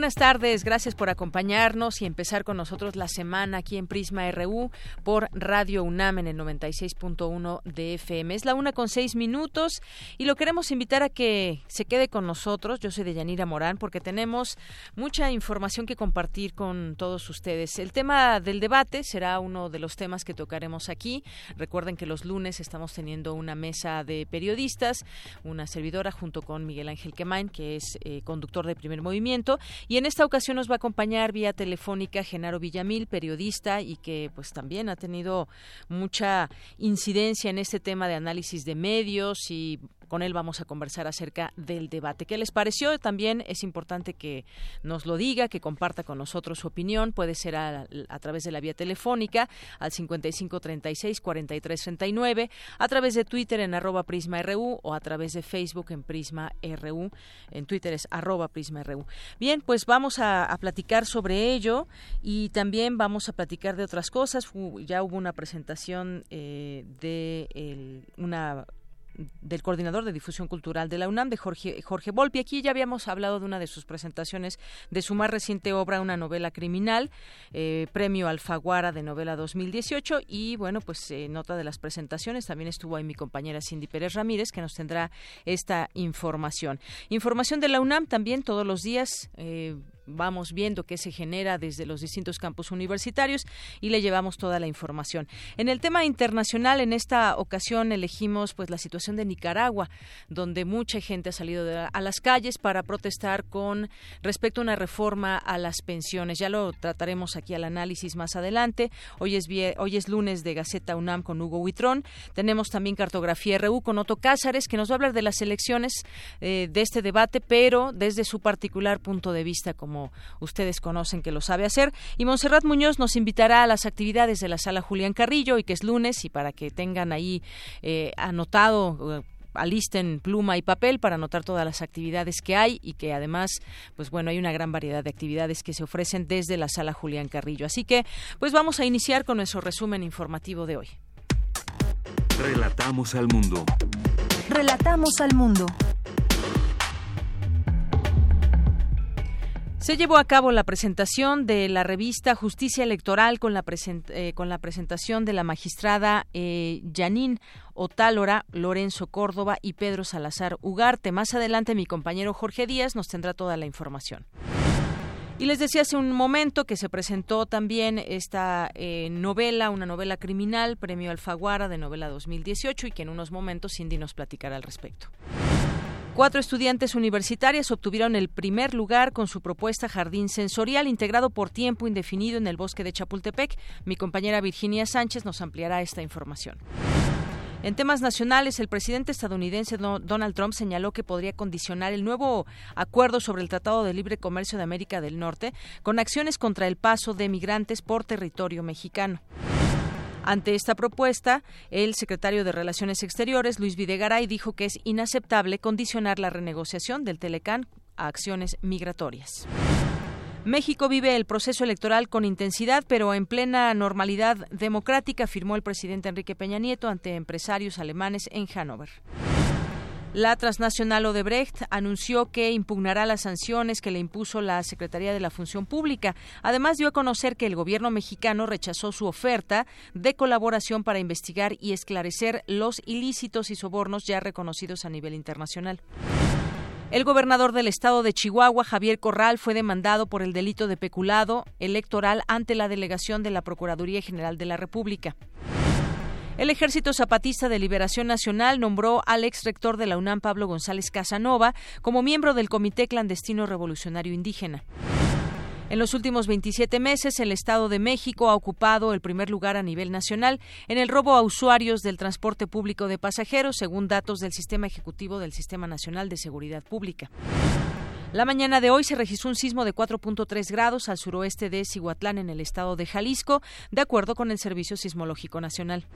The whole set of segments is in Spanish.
Buenas tardes, gracias por acompañarnos y empezar con nosotros la semana aquí en Prisma RU por Radio UNAM en el 96.1 de FM. Es la una con seis minutos y lo queremos invitar a que se quede con nosotros. Yo soy de Yanira Morán porque tenemos mucha información que compartir con todos ustedes. El tema del debate será uno de los temas que tocaremos aquí. Recuerden que los lunes estamos teniendo una mesa de periodistas, una servidora junto con Miguel Ángel Quemain, que es eh, conductor de primer movimiento y en esta ocasión nos va a acompañar vía telefónica Genaro Villamil, periodista y que pues también ha tenido mucha incidencia en este tema de análisis de medios y con él vamos a conversar acerca del debate. ¿Qué les pareció? También es importante que nos lo diga, que comparta con nosotros su opinión. Puede ser a, través de la vía telefónica al 5536-4339, a través de Twitter en arroba PrismaRU o a través de Facebook en Prisma RU. En Twitter es arroba PrismaRU. Bien, pues vamos a, platicar sobre ello y también vamos a platicar de otras cosas. Ya hubo una presentación eh, de una del coordinador de difusión cultural de la UNAM, de Jorge, Jorge Volpi. Aquí ya habíamos hablado de una de sus presentaciones de su más reciente obra, una novela criminal, eh, premio Alfaguara de novela 2018. Y bueno, pues eh, nota de las presentaciones, también estuvo ahí mi compañera Cindy Pérez Ramírez, que nos tendrá esta información. Información de la UNAM también todos los días. Eh, vamos viendo qué se genera desde los distintos campus universitarios y le llevamos toda la información. En el tema internacional, en esta ocasión elegimos pues la situación de Nicaragua, donde mucha gente ha salido a las calles para protestar con respecto a una reforma a las pensiones. Ya lo trataremos aquí al análisis más adelante. Hoy es hoy es lunes de Gaceta UNAM con Hugo Huitrón. Tenemos también cartografía RU con Otto Cázares que nos va a hablar de las elecciones eh, de este debate, pero desde su particular punto de vista como ustedes conocen que lo sabe hacer. Y Monserrat Muñoz nos invitará a las actividades de la sala Julián Carrillo y que es lunes y para que tengan ahí eh, anotado. Eh, alisten pluma y papel para anotar todas las actividades que hay y que además, pues bueno, hay una gran variedad de actividades que se ofrecen desde la sala Julián Carrillo. Así que, pues vamos a iniciar con nuestro resumen informativo de hoy. Relatamos al mundo. Relatamos al mundo. Se llevó a cabo la presentación de la revista Justicia Electoral con la, eh, presentación de la magistrada eh, Otálora, Lorenzo Córdoba y Pedro Salazar Ugarte. Más adelante mi compañero Jorge Díaz nos tendrá toda la información. Y les decía hace un momento que se presentó también esta eh, novela, una novela criminal, Premio Alfaguara de novela 2018 y que en unos momentos Cindy nos platicará al respecto. Cuatro estudiantes universitarias obtuvieron el primer lugar con su propuesta Jardín Sensorial integrado por tiempo indefinido en el bosque de Chapultepec. Mi compañera Virginia Sánchez nos ampliará esta información. En temas nacionales, el presidente estadounidense Donald Trump señaló que podría condicionar el nuevo acuerdo sobre el Tratado de Libre Comercio de América del Norte con acciones contra el paso de migrantes por territorio mexicano. Ante esta propuesta, el secretario de Relaciones Exteriores, Luis Videgaray, dijo que es inaceptable condicionar la renegociación del Telecán a acciones migratorias. México vive el proceso electoral con intensidad, pero en plena normalidad democrática, afirmó el presidente Enrique Peña Nieto ante empresarios alemanes en Hannover. La transnacional Odebrecht anunció que impugnará las sanciones que le impuso la Secretaría de la Función Pública. Además, dio a conocer que el gobierno mexicano rechazó su oferta de colaboración para investigar y esclarecer los ilícitos y sobornos ya reconocidos a nivel internacional. El gobernador del estado de Chihuahua, Javier Corral, fue demandado por el delito de peculado electoral ante la delegación de la Procuraduría General de la República. El Ejército Zapatista de Liberación Nacional nombró al ex rector de la UNAM, Pablo González Casanova, como miembro del Comité Clandestino Revolucionario Indígena. En los últimos 27 meses, el Estado de México ha ocupado el primer lugar a nivel nacional en el robo a usuarios del transporte público de pasajeros, según datos del Sistema Ejecutivo del Sistema Nacional de Seguridad Pública. La mañana de hoy se registró un sismo de 4.3 grados al suroeste de Cihuatlán, en el estado de Jalisco, de acuerdo con el Servicio Sismológico Nacional.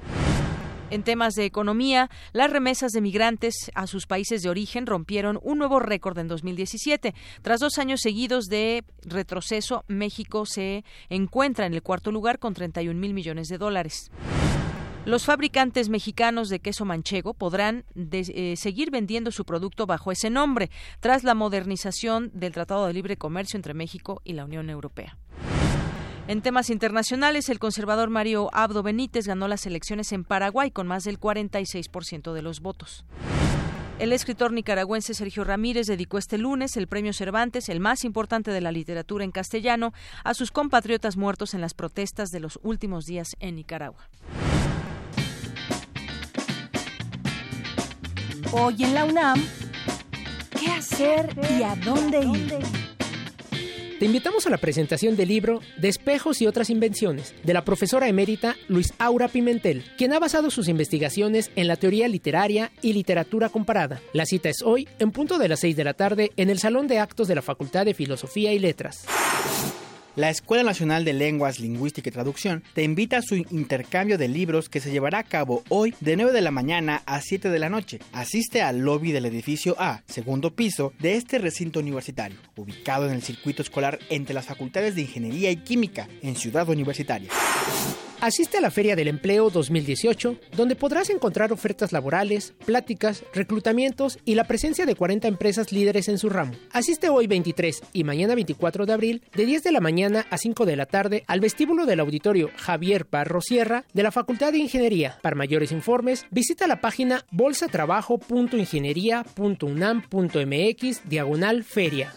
En temas de economía, las remesas de migrantes a sus países de origen rompieron un nuevo récord en 2017. Tras dos años seguidos de retroceso, México se encuentra en el cuarto lugar con 31 mil millones de dólares. Los fabricantes mexicanos de queso manchego podrán eh, seguir vendiendo su producto bajo ese nombre tras la modernización del Tratado de Libre Comercio entre México y la Unión Europea. En temas internacionales, el conservador Mario Abdo Benítez ganó las elecciones en Paraguay con más del 46% de los votos. El escritor nicaragüense Sergio Ramírez dedicó este lunes el premio Cervantes, el más importante de la literatura en castellano, a sus compatriotas muertos en las protestas de los últimos días en Nicaragua. Hoy en la UNAM, ¿qué hacer y a dónde ir? Te invitamos a la presentación del libro Despejos y otras invenciones de la profesora emérita Luis Aura Pimentel, quien ha basado sus investigaciones en la teoría literaria y literatura comparada. La cita es hoy, en punto de las 6 de la tarde, en el Salón de Actos de la Facultad de Filosofía y Letras. La Escuela Nacional de Lenguas, Lingüística y Traducción te invita a su intercambio de libros que se llevará a cabo hoy de 9 de la mañana a 7 de la noche. Asiste al lobby del edificio A, segundo piso, de este recinto universitario, ubicado en el circuito escolar entre las facultades de Ingeniería y Química en Ciudad Universitaria. Asiste a la Feria del Empleo 2018, donde podrás encontrar ofertas laborales, pláticas, reclutamientos y la presencia de 40 empresas líderes en su ramo. Asiste hoy 23 y mañana 24 de abril, de 10 de la mañana a 5 de la tarde, al vestíbulo del auditorio Javier Parro Sierra de la Facultad de Ingeniería. Para mayores informes, visita la página bolsatrabajo.ingeniería.unam.mx diagonal feria.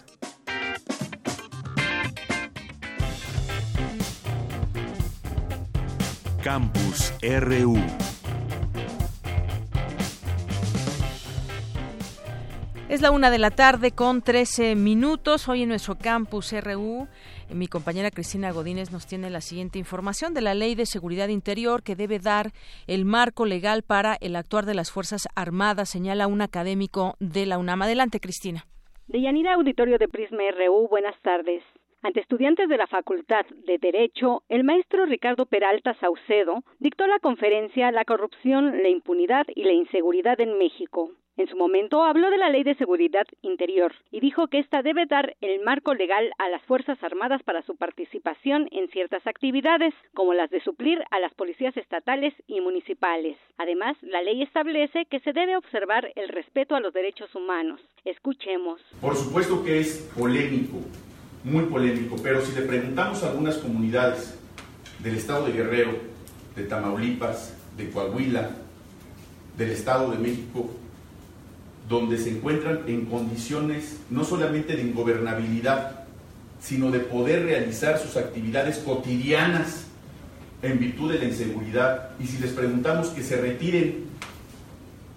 Campus RU. Es la una de la tarde con 13 minutos. Hoy en nuestro campus RU, mi compañera Cristina Godínez nos tiene la siguiente información de la Ley de Seguridad Interior que debe dar el marco legal para el actuar de las Fuerzas Armadas, señala un académico de la UNAM. Adelante, Cristina. De Yanira Auditorio de Prisma RU, buenas tardes. Ante estudiantes de la Facultad de Derecho, el maestro Ricardo Peralta Saucedo dictó la conferencia La corrupción, la impunidad y la inseguridad en México. En su momento habló de la Ley de Seguridad Interior y dijo que ésta debe dar el marco legal a las Fuerzas Armadas para su participación en ciertas actividades, como las de suplir a las policías estatales y municipales. Además, la ley establece que se debe observar el respeto a los derechos humanos. Escuchemos. Por supuesto que es polémico muy polémico, pero si le preguntamos a algunas comunidades del estado de Guerrero, de Tamaulipas, de Coahuila, del estado de México, donde se encuentran en condiciones no solamente de ingobernabilidad, sino de poder realizar sus actividades cotidianas en virtud de la inseguridad. Y si les preguntamos que se retiren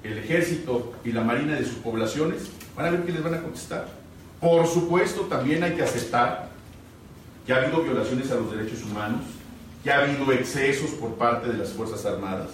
el ejército y la marina de sus poblaciones, van a ver qué les van a contestar por supuesto, también hay que aceptar que ha habido violaciones a los derechos humanos, que ha habido excesos por parte de las Fuerzas Armadas,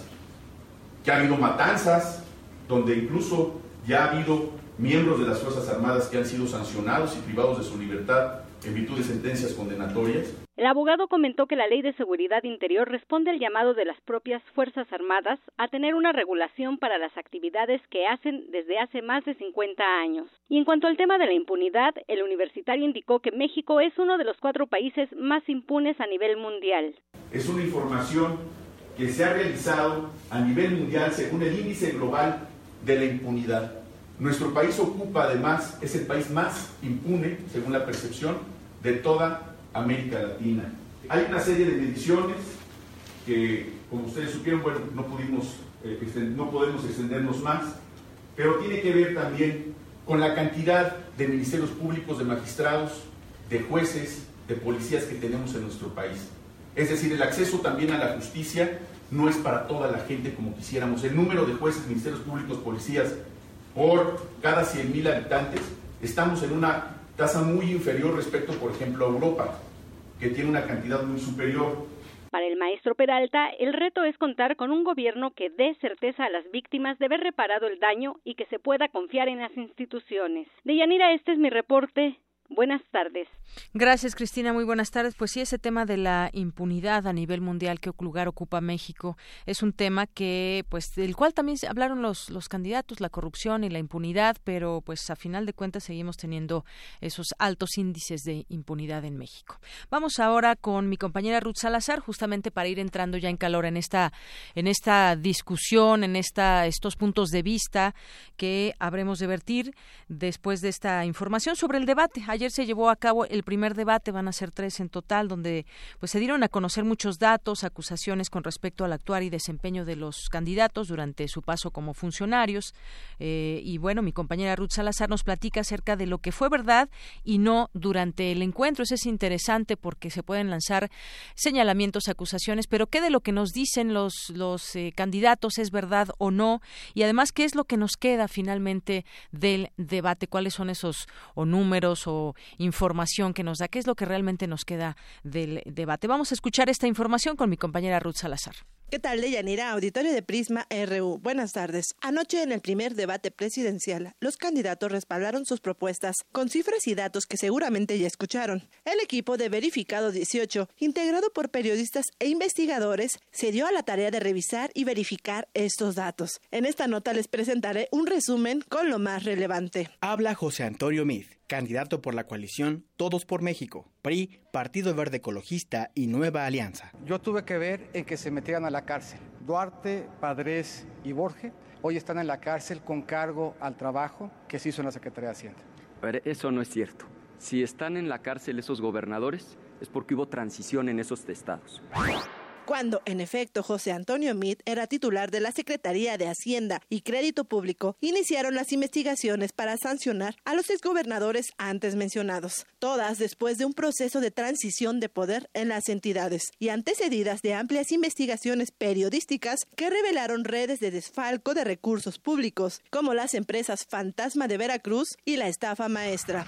que ha habido matanzas, donde incluso ya ha habido miembros de las Fuerzas Armadas que han sido sancionados y privados de su libertad en virtud de sentencias condenatorias. El abogado comentó que la Ley de Seguridad Interior responde al llamado de las propias Fuerzas Armadas a tener una regulación para las actividades que hacen desde hace más de 50 años. Y en cuanto al tema de la impunidad, el universitario indicó que México es uno de los cuatro países más impunes a nivel mundial. Es una información que se ha realizado a nivel mundial según el índice global de la impunidad. Nuestro país ocupa además, es el país más impune, según la percepción, de toda América Latina. Hay una serie de mediciones que, como ustedes supieron, bueno, no, pudimos, eh, no podemos extendernos más, pero tiene que ver también con la cantidad de ministerios públicos, de magistrados, de jueces, de policías que tenemos en nuestro país. Es decir, el acceso también a la justicia no es para toda la gente como quisiéramos. El número de jueces, ministerios públicos, policías por cada 100.000 habitantes, estamos en una tasa muy inferior respecto, por ejemplo, a Europa. que tiene una cantidad muy superior. Para el maestro Peralta, el reto es contar con un gobierno que dé certeza a las víctimas de haber reparado el daño y que se pueda confiar en las instituciones. De Yanira, este es mi reporte. Buenas tardes. Gracias, Cristina. Muy buenas tardes. Pues sí, ese tema de la impunidad a nivel mundial, que lugar ocupa México, es un tema que, pues, del cual también hablaron los, los candidatos, la corrupción y la impunidad, pero, pues, a final de cuentas seguimos teniendo esos altos índices de impunidad en México. Vamos ahora con mi compañera Ruth Salazar, justamente para ir entrando ya en calor en esta, en esta discusión, en esta, estos puntos de vista que habremos de vertir después de esta información sobre el debate. Ayer se llevó a cabo el primer debate, van a ser tres en total, donde pues se dieron a conocer muchos datos, acusaciones con respecto al actuar y desempeño de los candidatos durante su paso como funcionarios. Eh, y bueno, mi compañera Ruth Salazar nos platica acerca de lo que fue verdad y no durante el encuentro. Eso es interesante porque se pueden lanzar señalamientos, acusaciones, pero qué de lo que nos dicen los, los eh, candidatos es verdad o no, y además qué es lo que nos queda finalmente del debate, cuáles son esos o números o información que nos da, qué es lo que realmente nos queda del debate. Vamos a escuchar esta información con mi compañera Ruth Salazar. ¿Qué tal, Deyanira? Auditorio de Prisma RU. Buenas tardes. Anoche en el primer debate presidencial, los candidatos respaldaron sus propuestas con cifras y datos que seguramente ya escucharon. El equipo de Verificado 18, integrado por periodistas e investigadores, se dio a la tarea de revisar y verificar estos datos. En esta nota les presentaré un resumen con lo más relevante. Habla José Antonio Mid candidato por la coalición Todos por México, PRI, Partido Verde Ecologista y Nueva Alianza. Yo tuve que ver en que se metieran a la cárcel. Duarte, Padres y Borges hoy están en la cárcel con cargo al trabajo que se hizo en la Secretaría de Hacienda. eso no es cierto. Si están en la cárcel esos gobernadores, es porque hubo transición en esos estados cuando, en efecto, José Antonio Meade era titular de la Secretaría de Hacienda y Crédito Público, iniciaron las investigaciones para sancionar a los exgobernadores antes mencionados, todas después de un proceso de transición de poder en las entidades y antecedidas de amplias investigaciones periodísticas que revelaron redes de desfalco de recursos públicos, como las empresas Fantasma de Veracruz y la estafa maestra.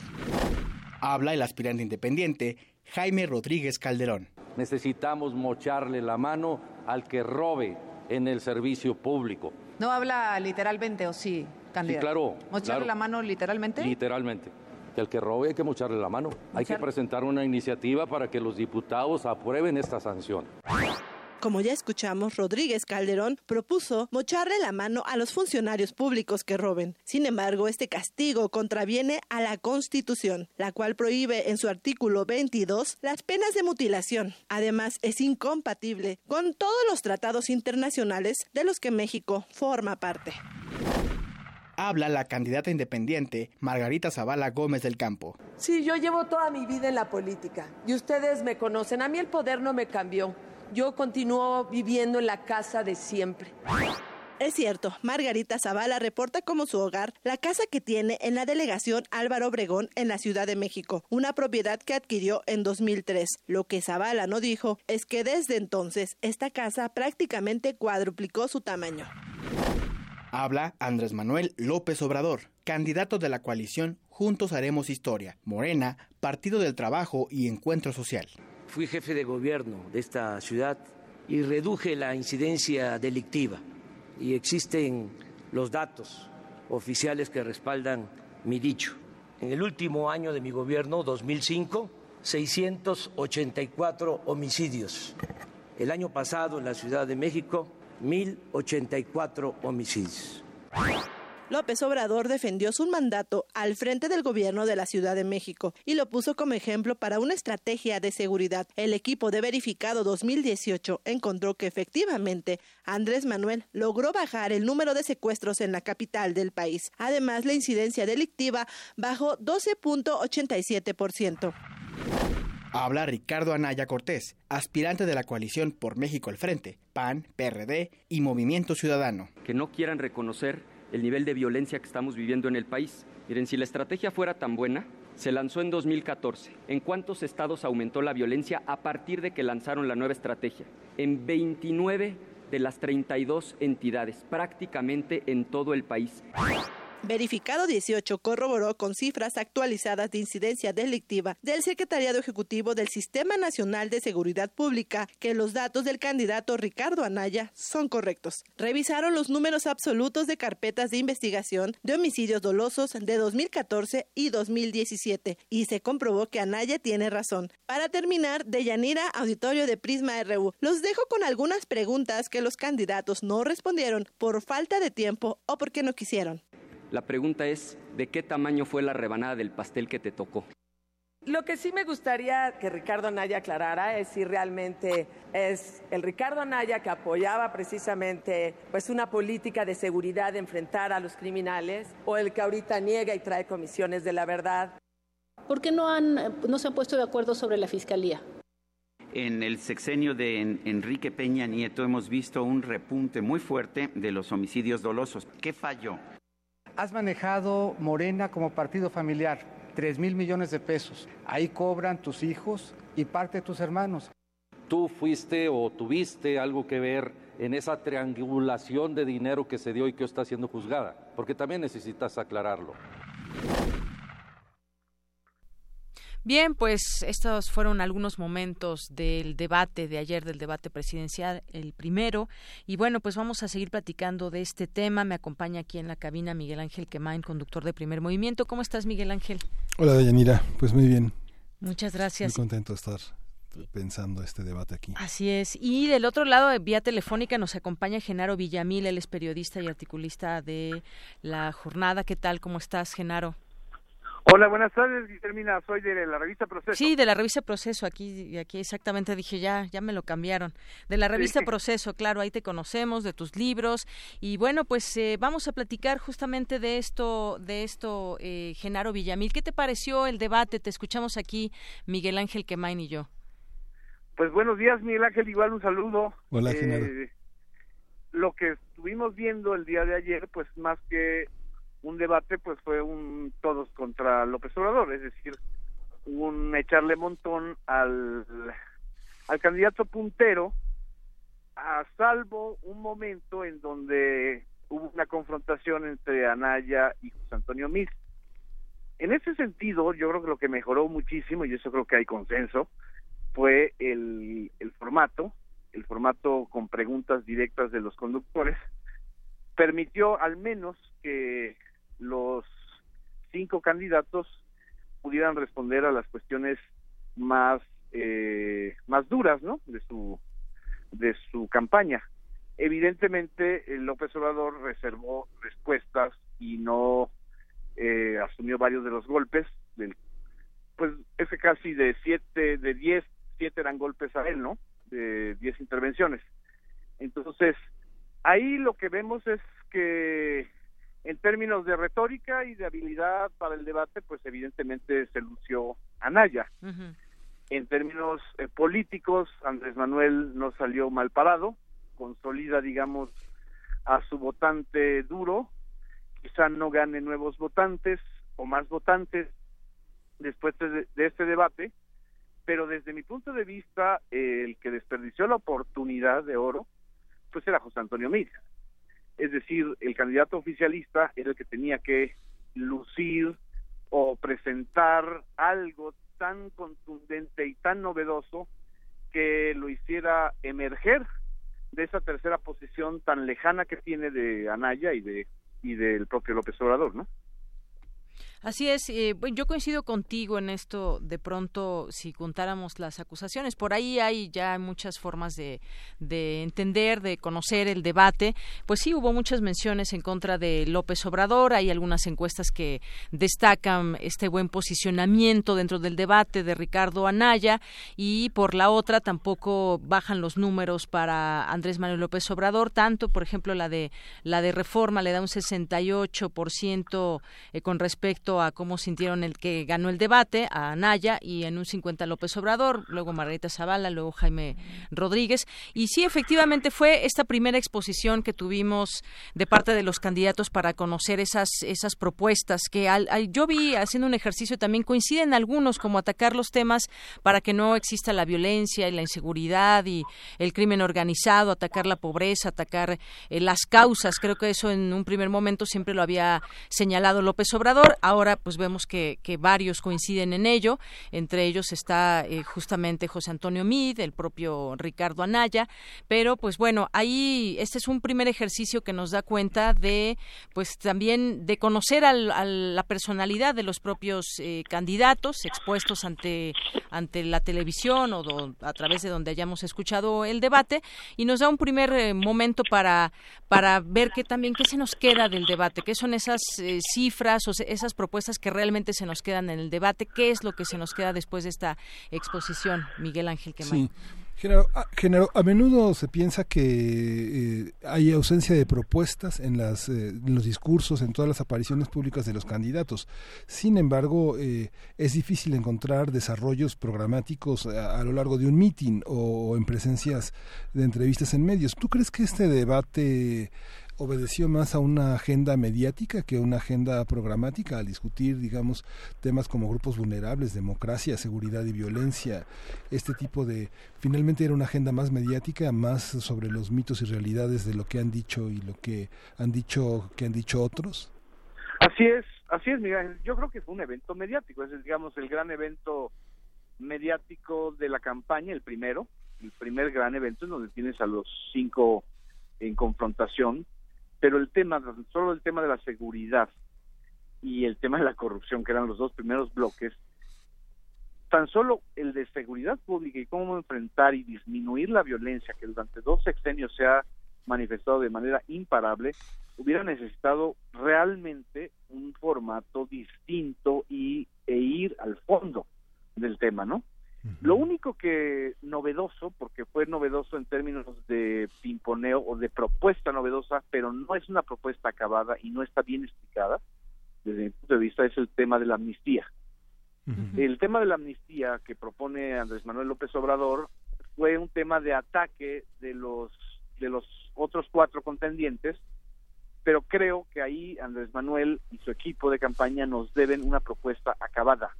Habla el aspirante independiente Jaime Rodríguez Calderón necesitamos mocharle la mano al que robe en el servicio público. ¿No habla literalmente o sí, candidato? Sí, claro. ¿Mocharle la mano literalmente? Literalmente. Que al que robe hay que mocharle la mano. Hay que presentar una iniciativa para que los diputados aprueben esta sanción. Como ya escuchamos, Rodríguez Calderón propuso mocharle la mano a los funcionarios públicos que roben. Sin embargo, este castigo contraviene a la Constitución, la cual prohíbe en su artículo 22 las penas de mutilación. Además, es incompatible con todos los tratados internacionales de los que México forma parte habla la candidata independiente Margarita Zavala Gómez del Campo. Sí, yo llevo toda mi vida en la política y ustedes me conocen. A mí el poder no me cambió yo continúo viviendo en la casa de siempre. Es cierto, Margarita Zavala reporta como su hogar la casa que tiene en la delegación Álvaro Obregón en la Ciudad de México, una propiedad que adquirió en 2003. Lo que Zavala no dijo es que desde entonces esta casa prácticamente cuadruplicó su tamaño. Habla Andrés Manuel López Obrador, candidato de la coalición Juntos Haremos Historia, Morena, Partido del Trabajo y Encuentro Social. Fui jefe de gobierno de esta ciudad y reduje la incidencia delictiva. Y existen los datos oficiales que respaldan mi dicho. En el último año de mi gobierno, 2005, 684 homicidios. El año pasado en la Ciudad de México, 1.084 homicidios. López Obrador defendió su mandato al frente del gobierno de la Ciudad de México y lo puso como ejemplo para una estrategia de seguridad. El equipo de verificado 2018 encontró que efectivamente Andrés Manuel logró bajar el número de secuestros en la capital del país. Además, la incidencia delictiva bajó 12.87%. Habla Ricardo Anaya Cortés, aspirante de la coalición por México al Frente, PAN, PRD y Movimiento Ciudadano. Que no quieran reconocer el nivel de violencia que estamos viviendo en el país. Miren, si la estrategia fuera tan buena, se lanzó en 2014. ¿En cuántos estados aumentó la violencia a partir de que lanzaron la nueva estrategia? En 29 de las 32 entidades, prácticamente en todo el país. Verificado 18 corroboró con cifras actualizadas de incidencia delictiva del Secretariado Ejecutivo del Sistema Nacional de Seguridad Pública que los datos del candidato Ricardo Anaya son correctos. Revisaron los números absolutos de carpetas de investigación de homicidios dolosos de 2014 y 2017 y se comprobó que Anaya tiene razón. Para terminar, de Yanira, auditorio de Prisma RU, los dejo con algunas preguntas que los candidatos no respondieron por falta de tiempo o porque no quisieron. La pregunta es, ¿de qué tamaño fue la rebanada del pastel que te tocó? Lo que sí me gustaría que Ricardo Anaya aclarara es si realmente es el Ricardo Anaya que apoyaba precisamente pues una política de seguridad de enfrentar a los criminales o el que ahorita niega y trae comisiones de la verdad. ¿Por qué no, han, no se han puesto de acuerdo sobre la fiscalía? En el sexenio de Enrique Peña Nieto hemos visto un repunte muy fuerte de los homicidios dolosos. ¿Qué falló? Has manejado Morena como partido familiar 3 mil millones de pesos. Ahí cobran tus hijos y parte de tus hermanos. ¿Tú fuiste o tuviste algo que ver en esa triangulación de dinero que se dio y que está siendo juzgada? Porque también necesitas aclararlo. Bien, pues estos fueron algunos momentos del debate de ayer, del debate presidencial, el primero. Y bueno, pues vamos a seguir platicando de este tema. Me acompaña aquí en la cabina Miguel Ángel Quemain, conductor de Primer Movimiento. ¿Cómo estás, Miguel Ángel? Hola, Dayanira. Pues muy bien. Muchas gracias. Muy contento de estar pensando este debate aquí. Así es. Y del otro lado, vía telefónica, nos acompaña Genaro Villamil, él es periodista y articulista de La Jornada. ¿Qué tal? ¿Cómo estás, Genaro? Hola, buenas tardes, Guillermina. Soy de la revista Proceso. Sí, de la revista Proceso. Aquí, aquí exactamente dije ya, ya me lo cambiaron. De la revista Proceso, claro, ahí te conocemos, de tus libros. Y bueno, pues eh, vamos a platicar justamente de esto, de esto, eh, Genaro Villamil. ¿Qué te pareció el debate? Te escuchamos aquí, Miguel Ángel Quemain y yo. Pues buenos días, Miguel Ángel. Igual un saludo. Hola, Genaro. Eh, lo que estuvimos viendo el día de ayer, pues más que un debate pues fue un todos contra López Obrador, es decir, un echarle montón al, al candidato puntero, a salvo un momento en donde hubo una confrontación entre Anaya y José Antonio Miz. En ese sentido, yo creo que lo que mejoró muchísimo, y eso creo que hay consenso, fue el, el formato, el formato con preguntas directas de los conductores, permitió al menos que los cinco candidatos pudieran responder a las cuestiones más eh, más duras no de su de su campaña. Evidentemente el López Obrador reservó respuestas y no eh, asumió varios de los golpes del pues ese casi de siete de diez siete eran golpes a él no de diez intervenciones. Entonces ahí lo que vemos es que en términos de retórica y de habilidad para el debate, pues evidentemente se lució Anaya. En términos eh, políticos, Andrés Manuel no salió mal parado, consolida, digamos, a su votante duro, quizá no gane nuevos votantes o más votantes después de, este debate, pero desde mi punto de vista, el que desperdició la oportunidad de oro, pues era José Antonio Mira es decir, el candidato oficialista era el que tenía que lucir o presentar algo tan contundente y tan novedoso que lo hiciera emerger de esa tercera posición tan lejana que tiene de Anaya y de y del propio López Obrador, ¿no? Así es, eh, yo coincido contigo en esto, de pronto, si contáramos las acusaciones, por ahí hay ya muchas formas de, de entender, de conocer el debate, pues sí hubo muchas menciones en contra de López Obrador, hay algunas encuestas que destacan este buen posicionamiento dentro del debate de Ricardo Anaya y por la otra tampoco bajan los números para Andrés Manuel López Obrador, tanto, por ejemplo, la de la de Reforma le da un 68% eh, con respecto a cómo sintieron el que ganó el debate, a Anaya, y en un 50 López Obrador, luego Margarita Zavala, luego Jaime Rodríguez. Y sí, efectivamente fue esta primera exposición que tuvimos de parte de los candidatos para conocer esas, esas propuestas que al, yo vi haciendo un ejercicio también coinciden algunos como atacar los temas para que no exista la violencia y la inseguridad y el crimen organizado, atacar la pobreza, atacar eh, las causas. Creo que eso en un primer momento siempre lo había señalado López Obrador. Ahora pues vemos que, que varios coinciden en ello. Entre ellos está eh, justamente José Antonio Mid, el propio Ricardo Anaya. Pero pues bueno, ahí este es un primer ejercicio que nos da cuenta de pues también de conocer a la personalidad de los propios eh, candidatos expuestos ante ante la televisión o a través de donde hayamos escuchado el debate y nos da un primer eh, momento para para ver qué también qué se nos queda del debate, qué son esas cifras o esas propuestas que realmente se nos quedan en el debate, qué es lo que se nos queda después de esta exposición, Miguel Ángel. Sí. Genero, a, menudo se piensa que eh, hay ausencia de propuestas en, las, eh, los discursos, en todas las apariciones públicas de los candidatos. Sin embargo, eh, es difícil encontrar desarrollos programáticos a, lo largo de un meeting o en presencias de entrevistas en medios. ¿Tú crees que este debate obedeció más a una agenda mediática que una agenda programática al discutir, digamos, temas como grupos vulnerables, democracia, seguridad y violencia, este tipo de finalmente era una agenda más mediática, más sobre los mitos y realidades de lo que han dicho y lo que han dicho que han dicho otros. Así es, así es, Miguel. Yo creo que fue un evento mediático, es digamos el gran evento mediático de la campaña, el primero, el primer gran evento en donde tienes a los cinco en confrontación pero el tema, solo el tema de la seguridad y el tema de la corrupción, que eran los dos primeros bloques, tan solo el de seguridad pública y cómo enfrentar y disminuir la violencia que durante dos sexenios se ha manifestado de manera imparable, hubiera necesitado realmente un formato distinto y e ir al fondo del tema, ¿no? Lo único que novedoso, porque fue novedoso en términos de pimponeo o de propuesta novedosa, pero no es una propuesta acabada y no está bien explicada, desde mi punto de vista, es el tema de la amnistía. El tema de la amnistía que propone Andrés Manuel López Obrador fue un tema de ataque de los de los otros cuatro contendientes, pero creo que ahí Andrés Manuel y su equipo de campaña nos deben una propuesta acabada,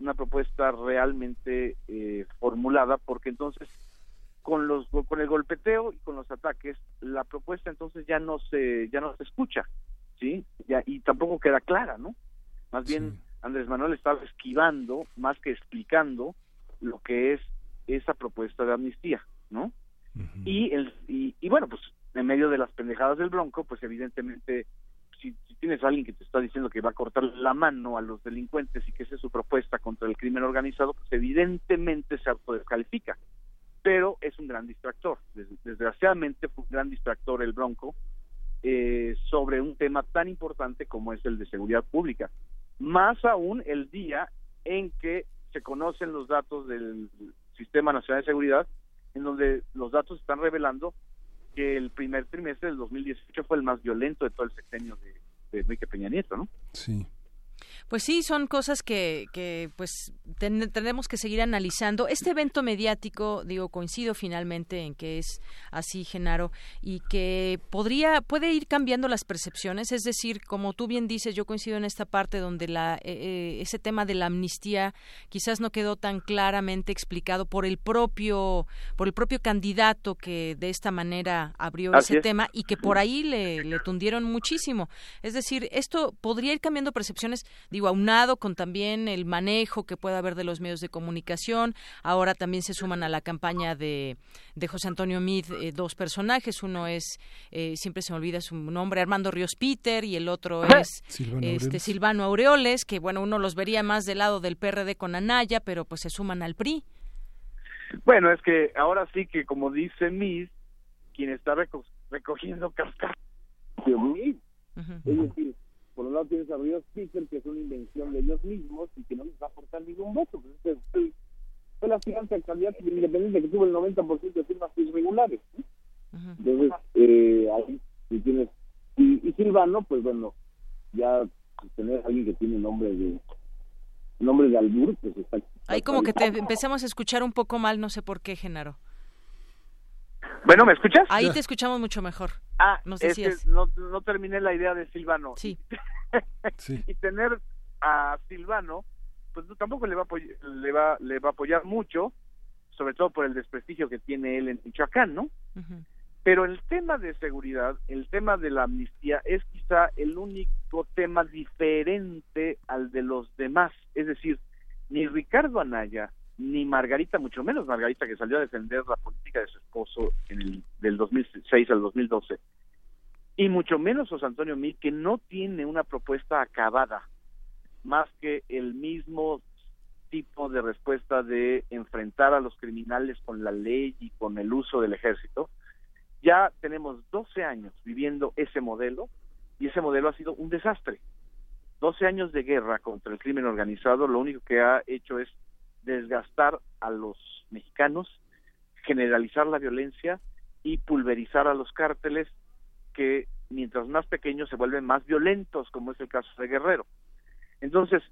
una propuesta realmente eh, formulada, porque entonces con los con el golpeteo y con los ataques la propuesta entonces ya no se ya no se escucha, sí, ya y tampoco queda clara, ¿no? Más bien Andrés Manuel estaba esquivando más que explicando lo que es esa propuesta de amnistía, ¿no? y, el, y, y bueno, pues en medio de las pendejadas del Bronco, pues evidentemente si, tienes a alguien que te está diciendo que va a cortar la mano a los delincuentes y que esa es su propuesta contra el crimen organizado, pues evidentemente se autodescalifica. Pero es un gran distractor. Desgraciadamente fue un gran distractor el Bronco eh, sobre un tema tan importante como es el de seguridad pública. Más aún el día en que se conocen los datos del Sistema Nacional de Seguridad, en donde los datos están revelando que el primer trimestre del 2018 fue el más violento de todo el sexenio de, de Enrique Peña Nieto, ¿no? Sí. Pues sí, son cosas que, que pues tendremos que seguir analizando. Este evento mediático, digo, coincido finalmente en que es así, Genaro, y que podría, puede ir cambiando las percepciones. Es decir, como tú bien dices, yo coincido en esta parte donde la, eh, eh, ese tema de la amnistía quizás no quedó tan claramente explicado por el propio, por el propio candidato que de esta manera abrió ese tema y que por ahí le, le tundieron muchísimo. Es decir, esto podría ir cambiando percepciones digo, aunado con también el manejo que pueda haber de los medios de comunicación. Ahora también se suman a la campaña de, de José Antonio Mid eh, dos personajes. Uno es, eh, siempre se me olvida su nombre, Armando Ríos Peter, y el otro es Silvano, este, Aureoles. Silvano Aureoles, que bueno, uno los vería más del lado del PRD con Anaya, pero pues se suman al PRI. Bueno, es que ahora sí que, como dice Mid, quien está reco recogiendo cascas de Mid. Es decir, por un lado tienes a Ríos Peter, que es una invención de ellos mismos y que no les va a aportar ningún voto. Pues este fue, fue la fianza al candidato independiente que tuvo el 90% de firmas irregulares. Entonces, eh, ahí si tienes. Y, y Silvano, pues bueno, ya tener a alguien que tiene nombre de nombre de albur, pues está... Ahí como que te empezamos a escuchar un poco mal, no sé por qué, Genaro. Bueno, ¿me escuchas? Ahí te escuchamos mucho mejor. Ah, no sé si es... no, no terminé la idea de Silvano. Sí. sí. Y tener a Silvano, pues tampoco le va, a le va le va a apoyar mucho, sobre todo por el desprestigio que tiene él en Michoacán, ¿no? Pero el tema de seguridad, el tema de la amnistía es quizá el único tema diferente al de los demás. Es decir, ni Ricardo Anaya, ni Margarita, mucho menos Margarita que salió a defender la política de su esposo en el, del 2006 al 2012, y mucho menos José Antonio Mil, que no tiene una propuesta acabada, más que el mismo tipo de respuesta de enfrentar a los criminales con la ley y con el uso del ejército, ya tenemos 12 años viviendo ese modelo y ese modelo ha sido un desastre. 12 años de guerra contra el crimen organizado lo único que ha hecho es desgastar a los mexicanos, generalizar la violencia y pulverizar a los cárteles que mientras más pequeños se vuelven más violentos, como es el caso de Guerrero. Entonces,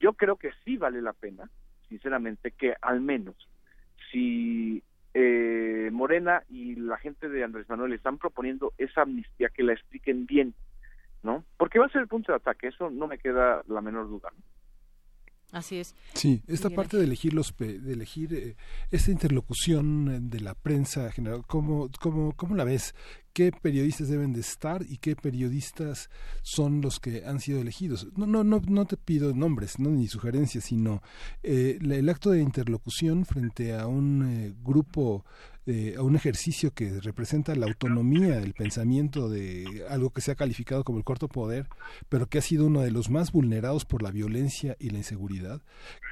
yo creo que sí vale la pena, sinceramente, que al menos si eh, Morena y la gente de Andrés Manuel están proponiendo esa amnistía que la expliquen bien, ¿no? Porque va a ser el punto de ataque, eso no me queda la menor duda. Así es. Sí, esta parte de elegir los de elegir eh, esta interlocución de la prensa general, ¿cómo, cómo, cómo la ves? qué periodistas deben de estar y qué periodistas son los que han sido elegidos. No, no, no, no te pido nombres, no ni sugerencias, sino eh, el acto de interlocución frente a un eh, grupo eh, a un ejercicio que representa la autonomía del pensamiento de algo que se ha calificado como el cuarto poder, pero que ha sido uno de los más vulnerados por la violencia y la inseguridad.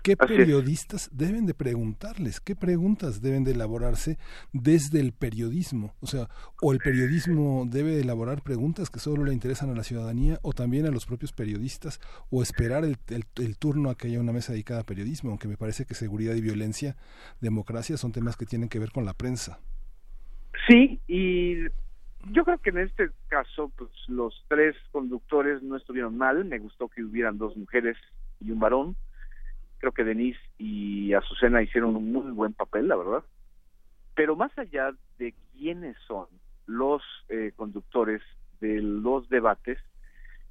¿Qué periodistas deben de preguntarles? ¿Qué preguntas deben de elaborarse desde el periodismo? O sea, o el periodismo debe elaborar preguntas que solo le interesan a la ciudadanía o también a los propios periodistas o esperar el, el turno a que haya una mesa dedicada a periodismo, aunque me parece que seguridad y violencia, democracia son temas que tienen que ver con la prensa Sí, y yo creo que en este caso, pues los tres conductores no estuvieron mal. Me gustó que hubieran dos mujeres y un varón. Creo que Denise y Azucena hicieron un muy buen papel, la verdad. Pero más allá de quiénes son los eh, conductores de los debates,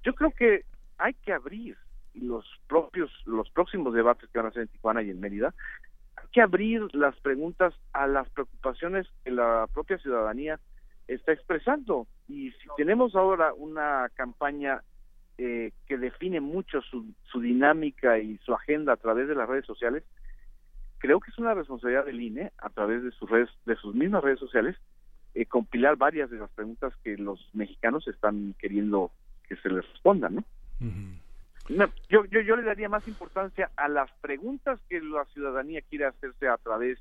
yo creo que hay que abrir los propios, los próximos debates que van a ser en Tijuana y en Mérida, que abrir las preguntas a las preocupaciones que la propia ciudadanía está expresando. Y si tenemos ahora una campaña eh, que define mucho su, su dinámica y su agenda a través de las redes sociales, creo que es una responsabilidad del INE a través de sus redes, de sus mismas redes sociales, eh, compilar varias de las preguntas que los mexicanos están queriendo que se les respondan, ¿no? Yo, yo, yo le daría más importancia a las preguntas que la ciudadanía quiere hacerse a través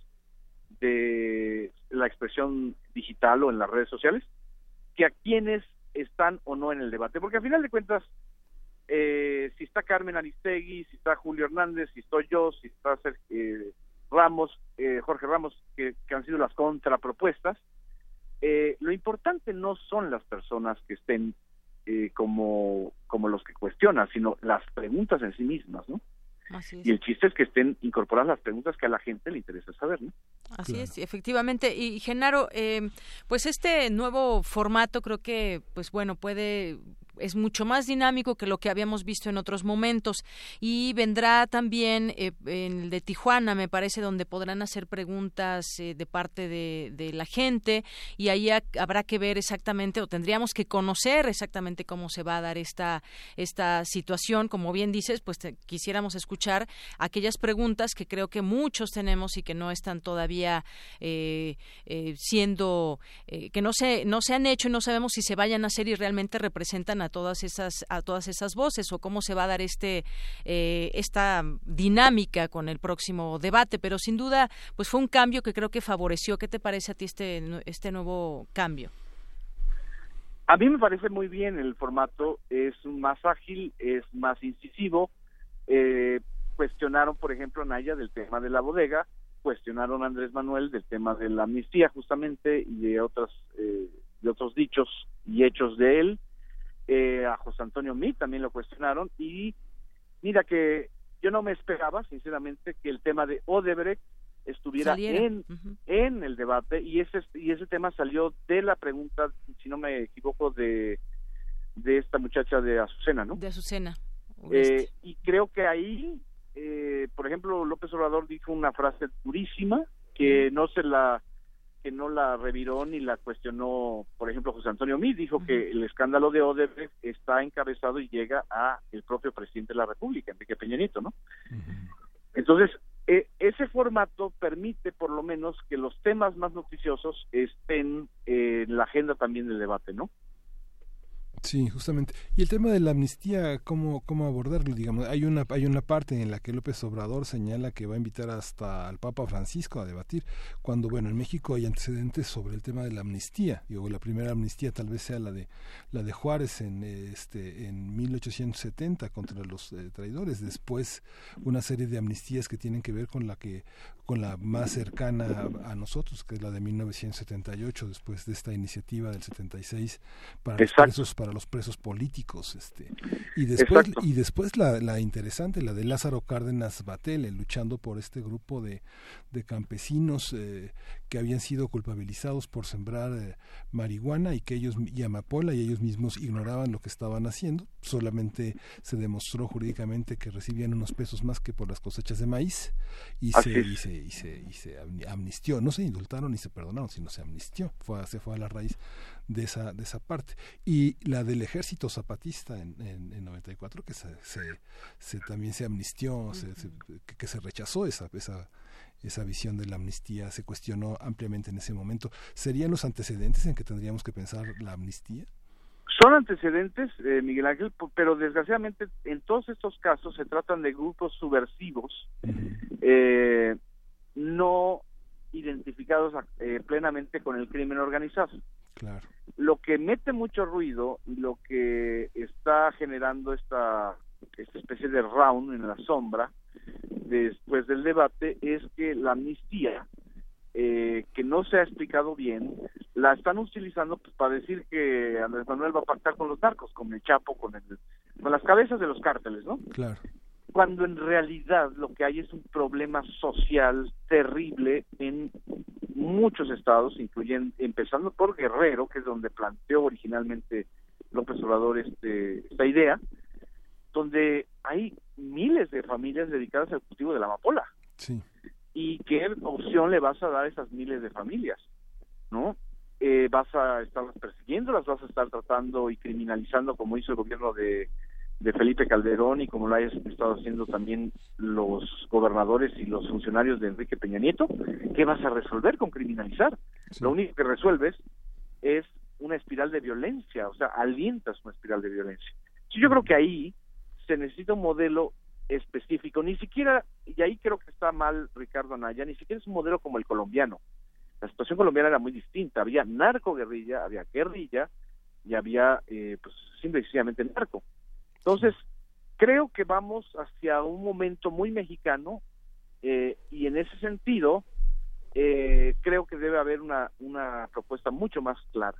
de la expresión digital o en las redes sociales que a quienes están o no en el debate. Porque al final de cuentas, eh, si está Carmen Aristegui, si está Julio Hernández, si estoy yo, si está eh, Ramos, eh, Jorge Ramos, que, que, han sido las contrapropuestas, eh, lo importante no son las personas que estén eh, como, como los que cuestionan, sino las preguntas en sí mismas, ¿no? Y el chiste es que estén incorporadas las preguntas que a la gente le interesa saber, ¿no? Así es, efectivamente. Y Genaro, eh, pues este nuevo formato creo que, pues bueno, puede es mucho más dinámico que lo que habíamos visto en otros momentos. Y vendrá también eh, en el de Tijuana me parece donde podrán hacer preguntas eh, de parte de, de, la gente. Y ahí habrá que ver exactamente o tendríamos que conocer exactamente cómo se va a dar esta esta situación. Como bien dices pues quisiéramos escuchar aquellas preguntas que creo que muchos tenemos y que no están todavía eh, siendo que no se no se han hecho y no sabemos si se vayan a hacer y realmente representan a todas esas a todas esas voces o cómo se va a dar este eh, esta dinámica con el próximo debate. Pero sin duda pues fue un cambio que creo que favoreció. Qué te parece a ti este este nuevo cambio a mí me parece muy bien el formato. Es más ágil es más incisivo. Eh, cuestionaron por ejemplo a Naya del tema de la bodega. Cuestionaron a Andrés Manuel del tema de la amnistía justamente y de otras eh, de otros dichos y hechos de él eh, a José Antonio Meade también lo cuestionaron y mira que yo no me esperaba, sinceramente, que el tema de Odebrecht estuviera en, en el debate y ese y ese tema salió de la pregunta, si no me equivoco, de, de esta muchacha de Azucena, ¿no? De Azucena. Eh, y creo que ahí, eh, por ejemplo, López Obrador dijo una frase durísima que no se la que no la reviró ni la cuestionó, por ejemplo, José Antonio Mí dijo que el escándalo de Odebrecht está encabezado y llega a el propio presidente de la República, Enrique Peña Nieto, ¿no? Entonces, eh, ese formato permite por lo menos que los temas más noticiosos estén en la agenda también del debate, ¿no? Sí, justamente. Y el tema de la amnistía, ¿cómo, cómo abordarlo? Digamos, hay una, hay una parte en la que López Obrador señala que va a invitar hasta al Papa Francisco a debatir, cuando, bueno, en México hay antecedentes sobre el tema de la amnistía. Digo, la primera amnistía tal vez sea la de, la de Juárez en, este, en 1870 contra los eh, traidores. Después, una serie de amnistías que tienen que ver con la que con la más cercana a, nosotros, que es la de 1978, después de esta iniciativa del 76 para los presos, para los presos políticos, este, y después y después la, la interesante, la de Lázaro Cárdenas Batele, luchando por este grupo de, de campesinos eh, que habían sido culpabilizados por sembrar eh, marihuana y que ellos y amapola y ellos mismos ignoraban lo que estaban haciendo, solamente se demostró jurídicamente que recibían unos pesos más que por las cosechas de maíz y se y se, y se amnistió, no se indultaron ni se perdonaron, sino se amnistió, fue, se fue a la raíz de esa, de esa parte. Y la del ejército zapatista en, en, 94, que se, se, también se amnistió, que, se rechazó esa, esa, esa visión de la amnistía, se cuestionó ampliamente en ese momento. ¿Serían los antecedentes en que tendríamos que pensar la amnistía? Son antecedentes, eh, Miguel Ángel, pero desgraciadamente en todos estos casos se tratan de grupos subversivos eh, no identificados eh, plenamente con el crimen organizado. Claro. Lo que mete mucho ruido y lo que está generando esta, esta especie de round en la sombra después del debate es que la amnistía, eh, que no se ha explicado bien, la están utilizando pues, para decir que Andrés Manuel va a pactar con los narcos, con el Chapo, con, el, con las cabezas de los cárteles, ¿no? Claro cuando en realidad lo que hay es un problema social terrible en muchos estados, incluyendo empezando por Guerrero, que es donde planteó originalmente López Obrador este, esta idea, donde hay miles de familias dedicadas al cultivo de la amapola. Sí. ¿Y qué opción le vas a dar a esas miles de familias? ¿No? Eh, vas a estarlas persiguiendo, las vas a estar tratando y criminalizando como hizo el gobierno de de Felipe Calderón y como lo hayan estado haciendo también los gobernadores y los funcionarios de Enrique Peña Nieto, ¿qué vas a resolver con criminalizar? Lo único que resuelves es una espiral de violencia, o sea, alientas una espiral de violencia. yo creo que ahí se necesita un modelo específico, ni siquiera, y ahí creo que está mal Ricardo Anaya, ni siquiera es un modelo como el colombiano. La situación colombiana era muy distinta, había narco guerrilla, había guerrilla y había, eh, pues, simple y sencillamente narco. Entonces, creo que vamos hacia un momento muy mexicano eh, y en ese sentido eh, creo que debe haber una, una propuesta mucho más clara.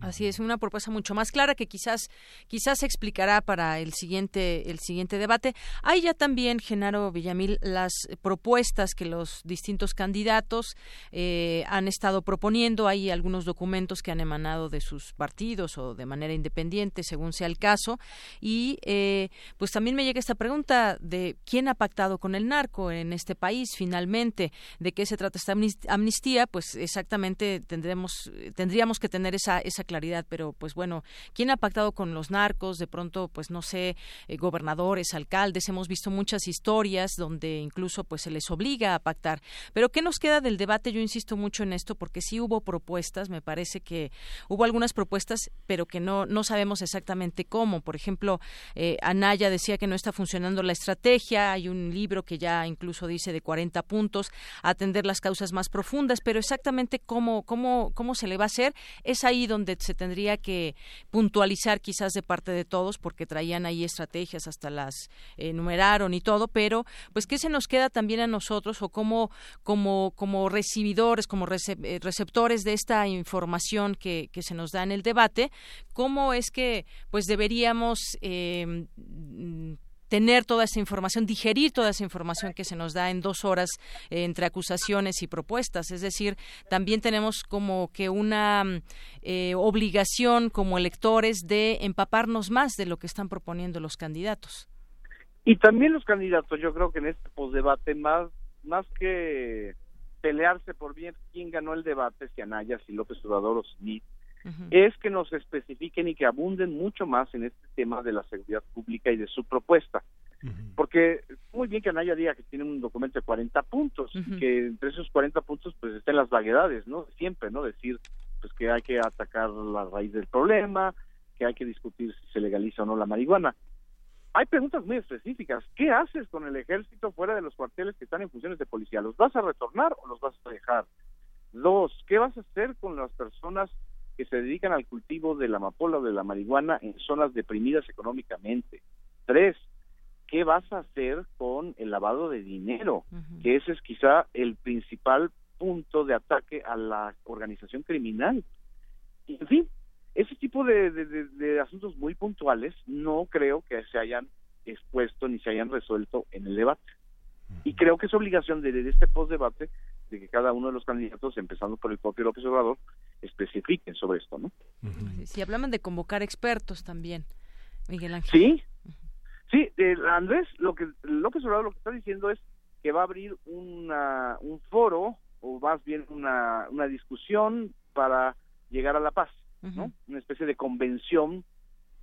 Así es, una propuesta mucho más clara que quizás quizás se explicará para el siguiente el siguiente debate. Hay ya también, Genaro Villamil, las propuestas que los distintos candidatos eh, han estado proponiendo. Hay algunos documentos que han emanado de sus partidos o de manera independiente, según sea el caso. Y eh, pues también me llega esta pregunta de quién ha pactado con el narco en este país finalmente. ¿De qué se trata esta amnistía? Pues exactamente tendremos tendríamos que tener esa esa claridad, pero pues bueno, ¿quién ha pactado con los narcos? De pronto, pues no sé, eh, gobernadores, alcaldes, hemos visto muchas historias donde incluso pues se les obliga a pactar. Pero ¿qué nos queda del debate? Yo insisto mucho en esto porque sí hubo propuestas, me parece que hubo algunas propuestas, pero que no, no sabemos exactamente cómo. Por ejemplo, eh, Anaya decía que no está funcionando la estrategia, hay un libro que ya incluso dice de 40 puntos, atender las causas más profundas, pero exactamente cómo, cómo, cómo se le va a hacer, es ahí donde se tendría que puntualizar quizás de parte de todos porque traían ahí estrategias hasta las enumeraron y todo, pero pues qué se nos queda también a nosotros o cómo como como recibidores, como eh, receptores de esta información que, que se nos da en el debate, cómo es que pues deberíamos eh, tener toda esa información, digerir toda esa información que se nos da en dos horas eh, entre acusaciones y propuestas. Es decir, también tenemos como que una eh, obligación como electores de empaparnos más de lo que están proponiendo los candidatos. Y también los candidatos, yo creo que en este posdebate, más, más que pelearse por bien quién ganó el debate, si Anaya, si López Obrador o Es que nos especifiquen y que abunden mucho más en este tema de la seguridad pública y de su propuesta. Porque muy bien que Anaya diga que tiene un documento de 40 puntos y que entre esos 40 puntos pues estén las vaguedades, ¿no? Siempre, ¿no? Decir pues que hay que atacar la raíz del problema, que hay que discutir si se legaliza o no la marihuana. Hay preguntas muy específicas. ¿Qué haces con el ejército fuera de los cuarteles que están en funciones de policía? ¿Los vas a retornar o los vas a dejar? Dos, ¿qué vas a hacer con las personas que se dedican al cultivo de la amapola o de la marihuana en zonas deprimidas económicamente. Tres, ¿qué vas a hacer con el lavado de dinero? Que ese es quizá el principal punto de ataque a la organización criminal. Y, en fin, ese tipo de, de, asuntos muy puntuales no creo que se hayan expuesto ni se hayan resuelto en el debate. Y creo que es obligación de, este post-debate de que cada uno de los candidatos, empezando por el propio López Obrador, especifiquen sobre esto, ¿no? Si hablan de convocar expertos también, Miguel Ángel. Sí, sí, eh, Andrés, lo que López Obrador lo que está diciendo es que va a abrir una, un foro o más bien una, una discusión para llegar a la paz, ¿no? Una especie de convención,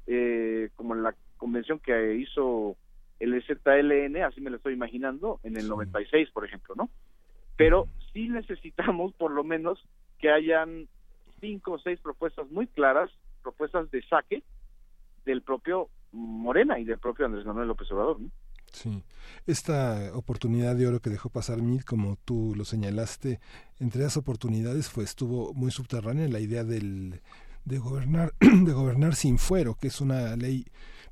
eh, como la convención que hizo el ZLN, así me lo estoy imaginando, en el 96, por ejemplo, ¿no? Pero sí necesitamos por lo menos que hayan cinco o seis propuestas muy claras, propuestas de saque del propio Morena y del propio Andrés Manuel López Obrador. Sí, esta oportunidad de oro que dejó pasar Mid, como tú lo señalaste, entre esas oportunidades fue estuvo muy subterránea la idea del de gobernar de gobernar sin fuero, que es una ley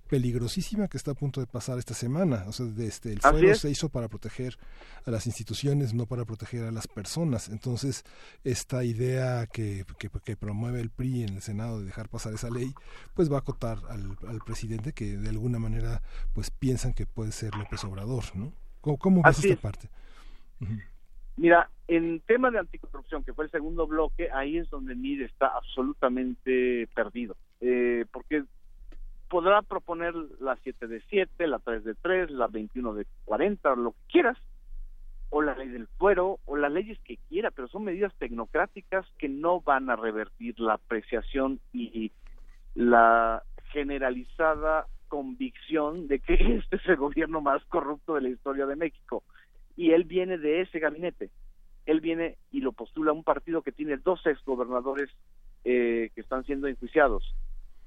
peligrosísima que está a punto de pasar esta semana. O sea, este, el fuero se hizo para proteger a las instituciones, no para proteger a las personas. Entonces, esta idea que, que, promueve el PRI en el Senado de dejar pasar esa ley, pues va a acotar al, al presidente que de alguna manera pues piensan que puede ser López Obrador, ¿no? ¿Cómo, ves esta parte? Mira, en tema de anticorrupción, que fue el segundo bloque, ahí es donde MID está absolutamente perdido. Eh, porque podrá proponer la 7 de 7, la 3 de 3, la 21 de 40, lo que quieras, o la ley del fuero, o las leyes que quiera, pero son medidas tecnocráticas que no van a revertir la apreciación y la generalizada convicción de que este es el gobierno más corrupto de la historia de México. Y él viene de ese gabinete. Él viene y lo postula un partido que tiene dos exgobernadores eh, que están siendo enjuiciados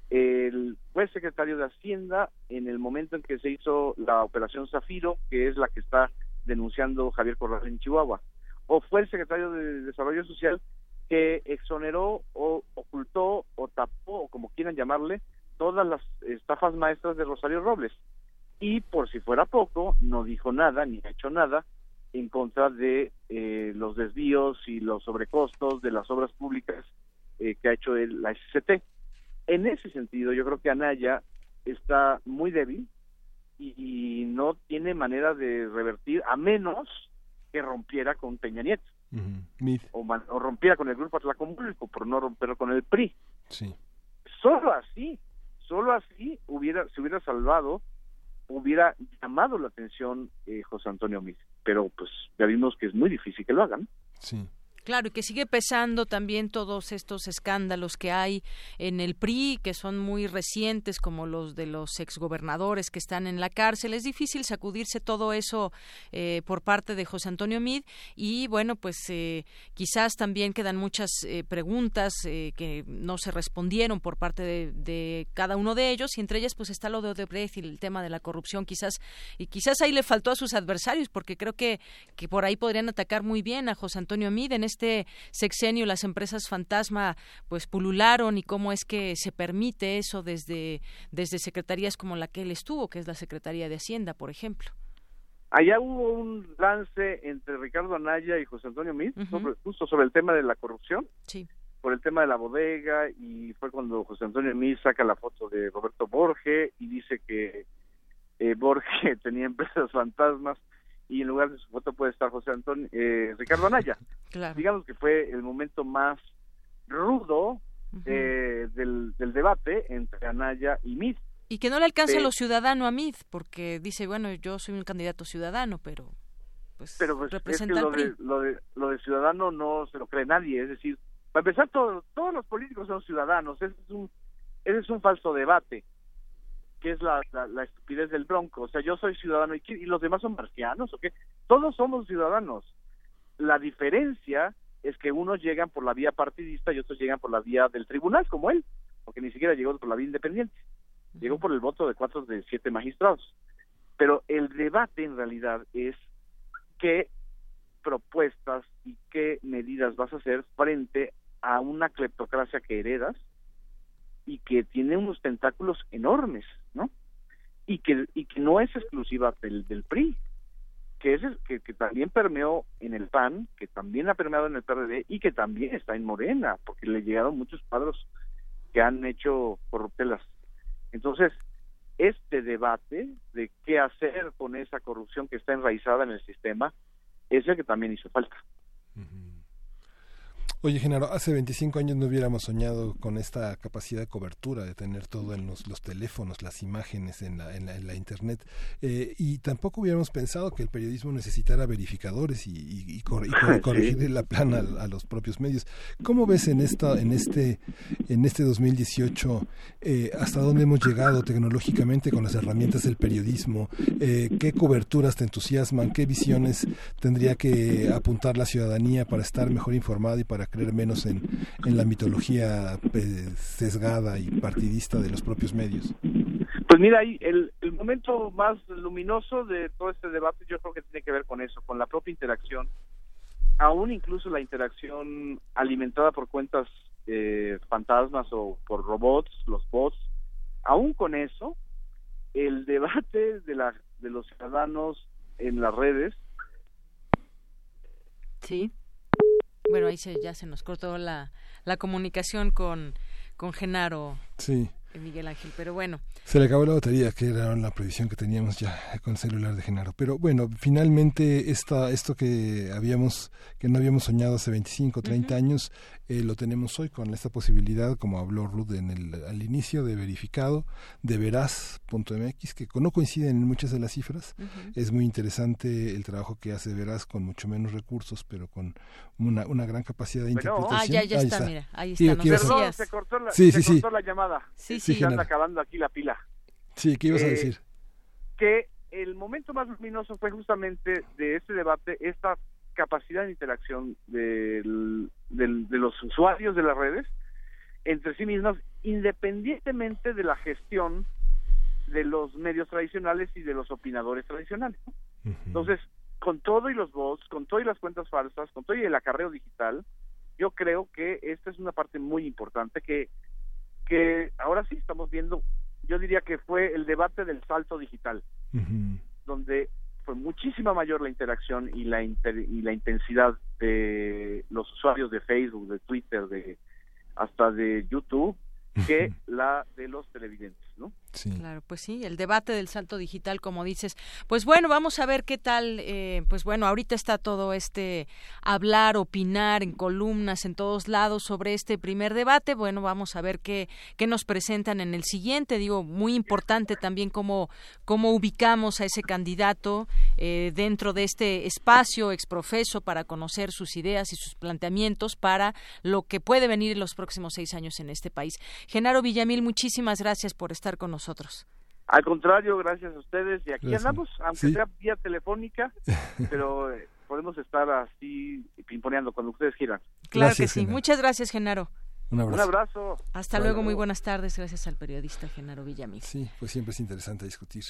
el fue secretario de Hacienda en el momento en que se hizo la operación Zafiro, que es la que está denunciando Javier Corral en Chihuahua, o fue el secretario de Desarrollo Social que exoneró o ocultó o tapó, o como quieran llamarle, todas las estafas maestras de Rosario Robles. Y por si fuera poco, no dijo nada ni ha hecho nada en contra de eh, los desvíos y los sobrecostos de las obras públicas eh, que ha hecho el, la SCT. En ese sentido, yo creo que Anaya está muy débil y, no tiene manera de revertir a menos que rompiera con Peña Nieto. o, rompiera con el grupo Atlacomulco por no romper con el PRI. Sí. Solo así, solo así hubiera, se hubiera salvado, hubiera llamado la atención eh, José Antonio Mid. Pero pues ya vimos que es muy difícil que lo hagan. Sí. Claro, y que sigue pesando también todos estos escándalos que hay en el PRI, que son muy recientes, como los de los exgobernadores que están en la cárcel. Es difícil sacudirse todo eso eh, por parte de José Antonio Mid. Y bueno, pues eh, quizás también quedan muchas eh, preguntas que no se respondieron por parte de, cada uno de ellos. Y entre ellas, pues está lo de Odebrecht y el tema de la corrupción. Quizás, y quizás ahí le faltó a sus adversarios, porque creo que, que por ahí podrían atacar muy bien a José Antonio Mid en este este sexenio las empresas fantasma pues pulularon y cómo es que se permite eso desde, desde secretarías como la que él estuvo, que es la Secretaría de Hacienda, por ejemplo. Allá hubo un lance entre Ricardo Anaya y José Antonio Miz, justo sobre el tema de la corrupción. Sí. Por el tema de la bodega, y fue cuando José Antonio Miz saca la foto de Roberto Borge y dice que eh, Borge tenía empresas fantasmas y en lugar de su foto puede estar José Antonio, eh, Ricardo Anaya. Digamos que fue el momento más rudo eh, del, del debate entre Anaya y Miz y que no le alcance lo ciudadano a Mid, porque dice, bueno, yo soy un candidato ciudadano, pero pues, pero pues, representa es que PRI. lo, de, lo, de, lo de ciudadano no se lo cree nadie, es decir, para empezar, todo, todos los políticos son ciudadanos, ese es un, ese es un falso debate, que es la, la, estupidez del bronco, o sea, yo soy ciudadano y, y los demás son marcianos, ¿o qué? Todos somos ciudadanos. La diferencia es que unos llegan por la vía partidista y otros llegan por la vía del tribunal, como él, porque ni siquiera llegó por la vía independiente llegó por el voto de cuatro de siete magistrados. Pero el debate en realidad es qué propuestas y qué medidas vas a hacer frente a una cleptocracia que heredas y que tiene unos tentáculos enormes, ¿no? Y que, y que no es exclusiva del, del PRI, que, es, que, que también permeó en el PAN, que también ha permeado en el PRD y que también está en Morena, porque le llegaron muchos cuadros que han hecho corruptelas entonces, este debate de qué hacer con esa corrupción que está enraizada en el sistema es el que también hizo falta. Oye, Genaro, hace 25 años no hubiéramos soñado con esta capacidad de cobertura, de tener todo en los, los teléfonos, las imágenes en la, en la, en la Internet. Eh, y tampoco hubiéramos pensado que el periodismo necesitara verificadores y, y, y, corregir la plana a, los propios medios. ¿Cómo ves en, esta, en, este, en este 2018 eh, hasta dónde hemos llegado tecnológicamente con las herramientas del periodismo? Eh, ¿Qué coberturas te entusiasman? ¿Qué visiones tendría que apuntar la ciudadanía para estar mejor informada y para creer menos en, en la mitología pues, sesgada y partidista de los propios medios? Pues mira, el, el momento más luminoso de todo este debate yo creo que tiene que ver con eso, con la propia interacción, aún incluso la interacción alimentada por cuentas eh, fantasmas o por robots, los bots, aún con eso, el debate de, la, de los ciudadanos en las redes. Sí. Bueno, ahí se, ya se nos cortó la, la comunicación con, con Genaro. Sí. Miguel Ángel, pero bueno. Se le acabó la batería, que era la previsión que teníamos ya con el celular de Genaro. Pero bueno, finalmente esta, esto que habíamos, que no habíamos soñado hace 25, 30 años, eh, lo tenemos hoy con esta posibilidad, como habló Ruth en el, al inicio, de verificado, de veraz.mx, que no coinciden en muchas de las cifras. Es muy interesante el trabajo que hace Veraz con mucho menos recursos, pero con una, una gran capacidad de interpretación. Ah, ya, ya está, mira, ahí está. Perdón, se cortó la, sí, se sí, cortó la llamada. Sí, sí. Están acabando aquí la pila. Sí, ¿qué ibas a Eh, decir? Que el momento más luminoso fue justamente de este debate, esta capacidad de interacción del, del- de los usuarios de las redes entre sí mismos, independientemente de la gestión de los medios tradicionales y de los opinadores tradicionales. Entonces, con todo y los bots, con todo y las cuentas falsas, con todo y el acarreo digital, yo creo que esta es una parte muy importante que, que ahora sí estamos viendo, yo diría que fue el debate del salto digital, donde fue muchísima mayor la interacción y la inter- y la intensidad de los usuarios de Facebook, de Twitter, de hasta de YouTube que la de los televidentes, ¿no? Claro, pues sí, el debate del salto digital, como dices. Pues bueno, vamos a ver qué tal. eh, pues bueno, ahorita está todo este hablar, opinar en columnas en todos lados sobre este primer debate. Bueno, vamos a ver qué, qué nos presentan en el siguiente. Digo, muy importante también cómo, cómo ubicamos a ese candidato eh, dentro de este espacio exprofeso para conocer sus ideas y sus planteamientos para lo que puede venir en los próximos seis años en este país. Genaro Villamil, muchísimas gracias por estar con nosotros. Al contrario, gracias a ustedes y aquí Gracias. andamos, aunque Sí. sea vía telefónica, pero eh, podemos estar así pimponeando cuando ustedes quieran. Claro que sí. Muchas gracias, Genaro. Un abrazo. Un abrazo. Hasta luego, muy buenas tardes. Gracias al periodista Genaro Villamil. Sí, pues siempre es interesante discutir.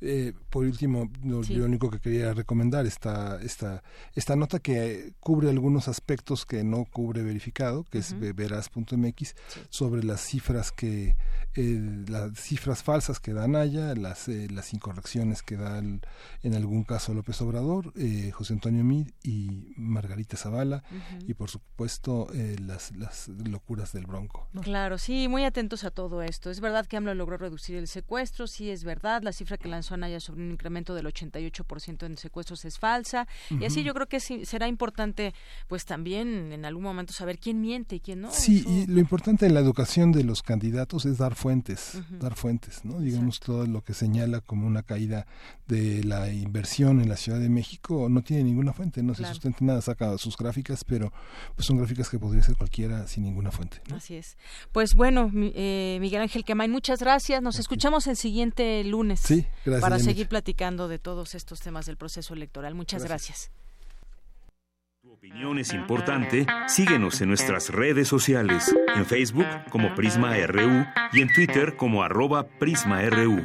Eh, por último, lo, lo, único que quería recomendar esta, esta, esta nota que cubre algunos aspectos que no cubre verificado, que uh -huh. es veraz.mx, sí. sobre las cifras que eh, las cifras falsas que da Naya, las, eh, las incorrecciones que da el, en algún caso López Obrador, eh, José Antonio Mid y Margarita Zavala, uh -huh. y por supuesto las, las locuras del Bronco. ¿no? Claro, sí, muy atentos a todo esto. Es verdad que AMLO logró reducir el secuestro, sí es verdad, la cifra que lanzó Anaya sobre un incremento del 88% en secuestros es falsa, uh -huh. y así yo creo que sí, será importante pues también en algún momento saber quién miente y quién no. Sí, Eso... y lo importante en la educación de los candidatos es dar fuentes, uh -huh. dar fuentes, ¿no? Digamos Exacto. todo lo que señala como una caída de la inversión en la Ciudad de México no tiene ninguna fuente, no claro. se sustenta nada, saca sus gráficas, pero pues son gráficas que podría ser cualquiera sin ninguna fuente. ¿No? Así es. Pues bueno, eh, Miguel Ángel Quemain, muchas gracias. Nos okay. escuchamos el siguiente lunes sí, gracias, para seguir platicando de todos estos temas del proceso electoral. Muchas gracias. gracias. Tu opinión es importante. Síguenos en nuestras redes sociales, en Facebook como Prisma RU y en Twitter como arroba PrismaRU.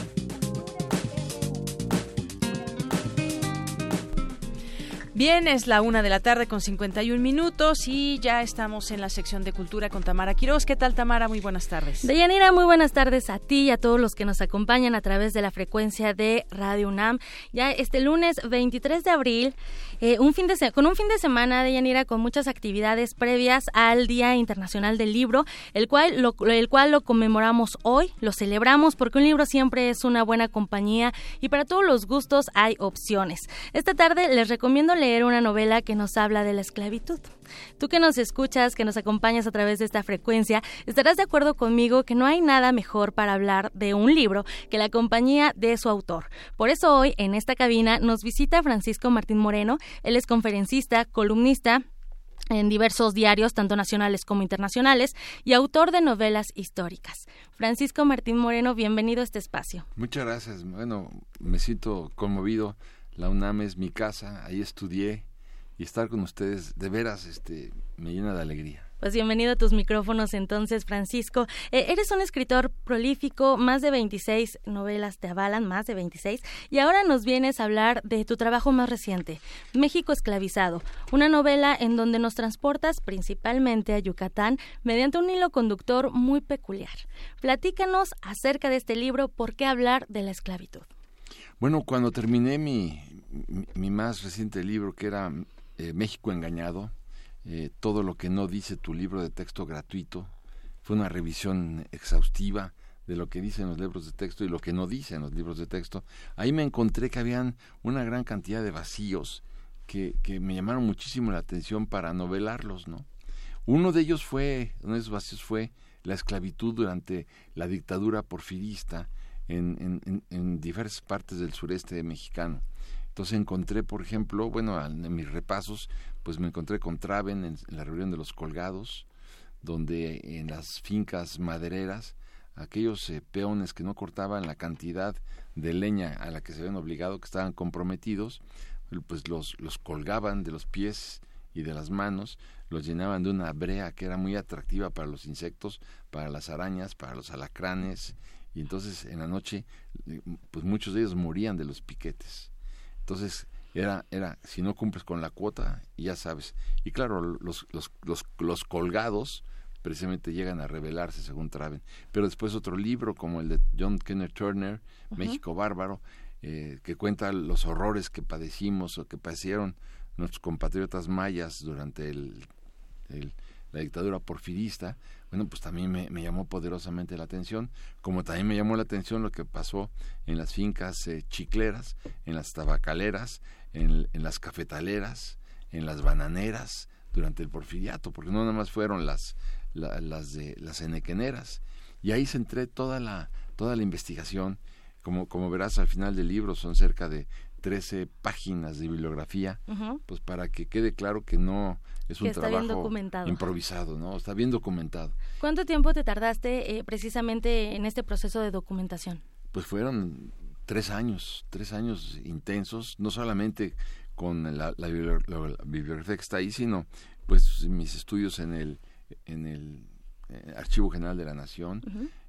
Bien, es la una de la tarde con 51 minutos y ya estamos en la sección de cultura con Tamara Quiroz. ¿Qué tal, Tamara? Muy buenas tardes. Deyanira, muy buenas tardes a ti y a todos los que nos acompañan a través de la frecuencia de Radio UNAM. Ya este lunes 23 de abril, eh, un fin de con un fin de semana, Deyanira, con muchas actividades previas al Día Internacional del Libro, el cual, lo, el cual lo conmemoramos hoy, lo celebramos porque un libro siempre es una buena compañía y para todos los gustos hay opciones. Esta tarde les recomiendo leer una novela que nos habla de la esclavitud. Tú que nos escuchas, que nos acompañas a través de esta frecuencia, estarás de acuerdo conmigo que no hay nada mejor para hablar de un libro que la compañía de su autor. Por eso hoy en esta cabina nos visita Francisco Martín Moreno. Él es conferencista, columnista, en diversos diarios, tanto nacionales como internacionales, y autor de novelas históricas. Francisco Martín Moreno, bienvenido a este espacio. Muchas gracias. Bueno, me siento conmovido la UNAM es mi casa, ahí estudié y estar con ustedes de veras este, me llena de alegría. Pues bienvenido a tus micrófonos entonces, Francisco. Eh, eres un escritor prolífico, más de 26 novelas te avalan, más de 26, y ahora nos vienes a hablar de tu trabajo más reciente, México esclavizado, una novela en donde nos transportas principalmente a Yucatán mediante un hilo conductor muy peculiar. Platícanos acerca de este libro, ¿por qué hablar de la esclavitud? Bueno, cuando terminé mi, mi, más reciente libro, que era eh, México Engañado, eh, todo lo que no dice tu libro de texto gratuito, fue una revisión exhaustiva de lo que dicen los libros de texto y lo que no dicen los libros de texto. Ahí me encontré que habían una gran cantidad de vacíos que, que me llamaron muchísimo la atención para novelarlos, ¿no? Uno de ellos fue, uno de esos vacíos fue la esclavitud durante la dictadura porfirista, en, en, en, diversas partes del sureste mexicano. Entonces encontré, por ejemplo, bueno, en mis repasos, pues me encontré con Traven en, la reunión de los colgados, donde en las fincas madereras, aquellos eh, peones que no cortaban la cantidad de leña a la que se habían obligado, que estaban comprometidos, pues los, los colgaban de los pies y de las manos, los llenaban de una brea que era muy atractiva para los insectos, para las arañas, para los alacranes, y entonces en la noche pues muchos de ellos morían de los piquetes entonces era era si no cumples con la cuota ya sabes y claro los los los, los colgados precisamente llegan a rebelarse según Traven pero después otro libro como el de John Kenneth Turner uh -huh. México bárbaro eh, que cuenta los horrores que padecimos o que padecieron nuestros compatriotas mayas durante el, el la dictadura porfirista, bueno, pues también me, me, llamó poderosamente la atención, como también me llamó la atención lo que pasó en las fincas eh, chicleras, en las tabacaleras, en, en, las cafetaleras, en las bananeras durante el porfiriato, porque no nada más fueron las, la, las de las enequeneras, y ahí centré toda la, toda la investigación, como, como verás al final del libro son cerca de 13 páginas de bibliografía, pues para que quede claro que no es un trabajo improvisado, ¿no? Está bien documentado. ¿Cuánto tiempo te tardaste eh, precisamente en este proceso de documentación? Pues fueron tres años, tres años intensos, no solamente con la, bibliografía que está ahí, sino pues mis estudios en el, en el eh, Archivo General de la Nación,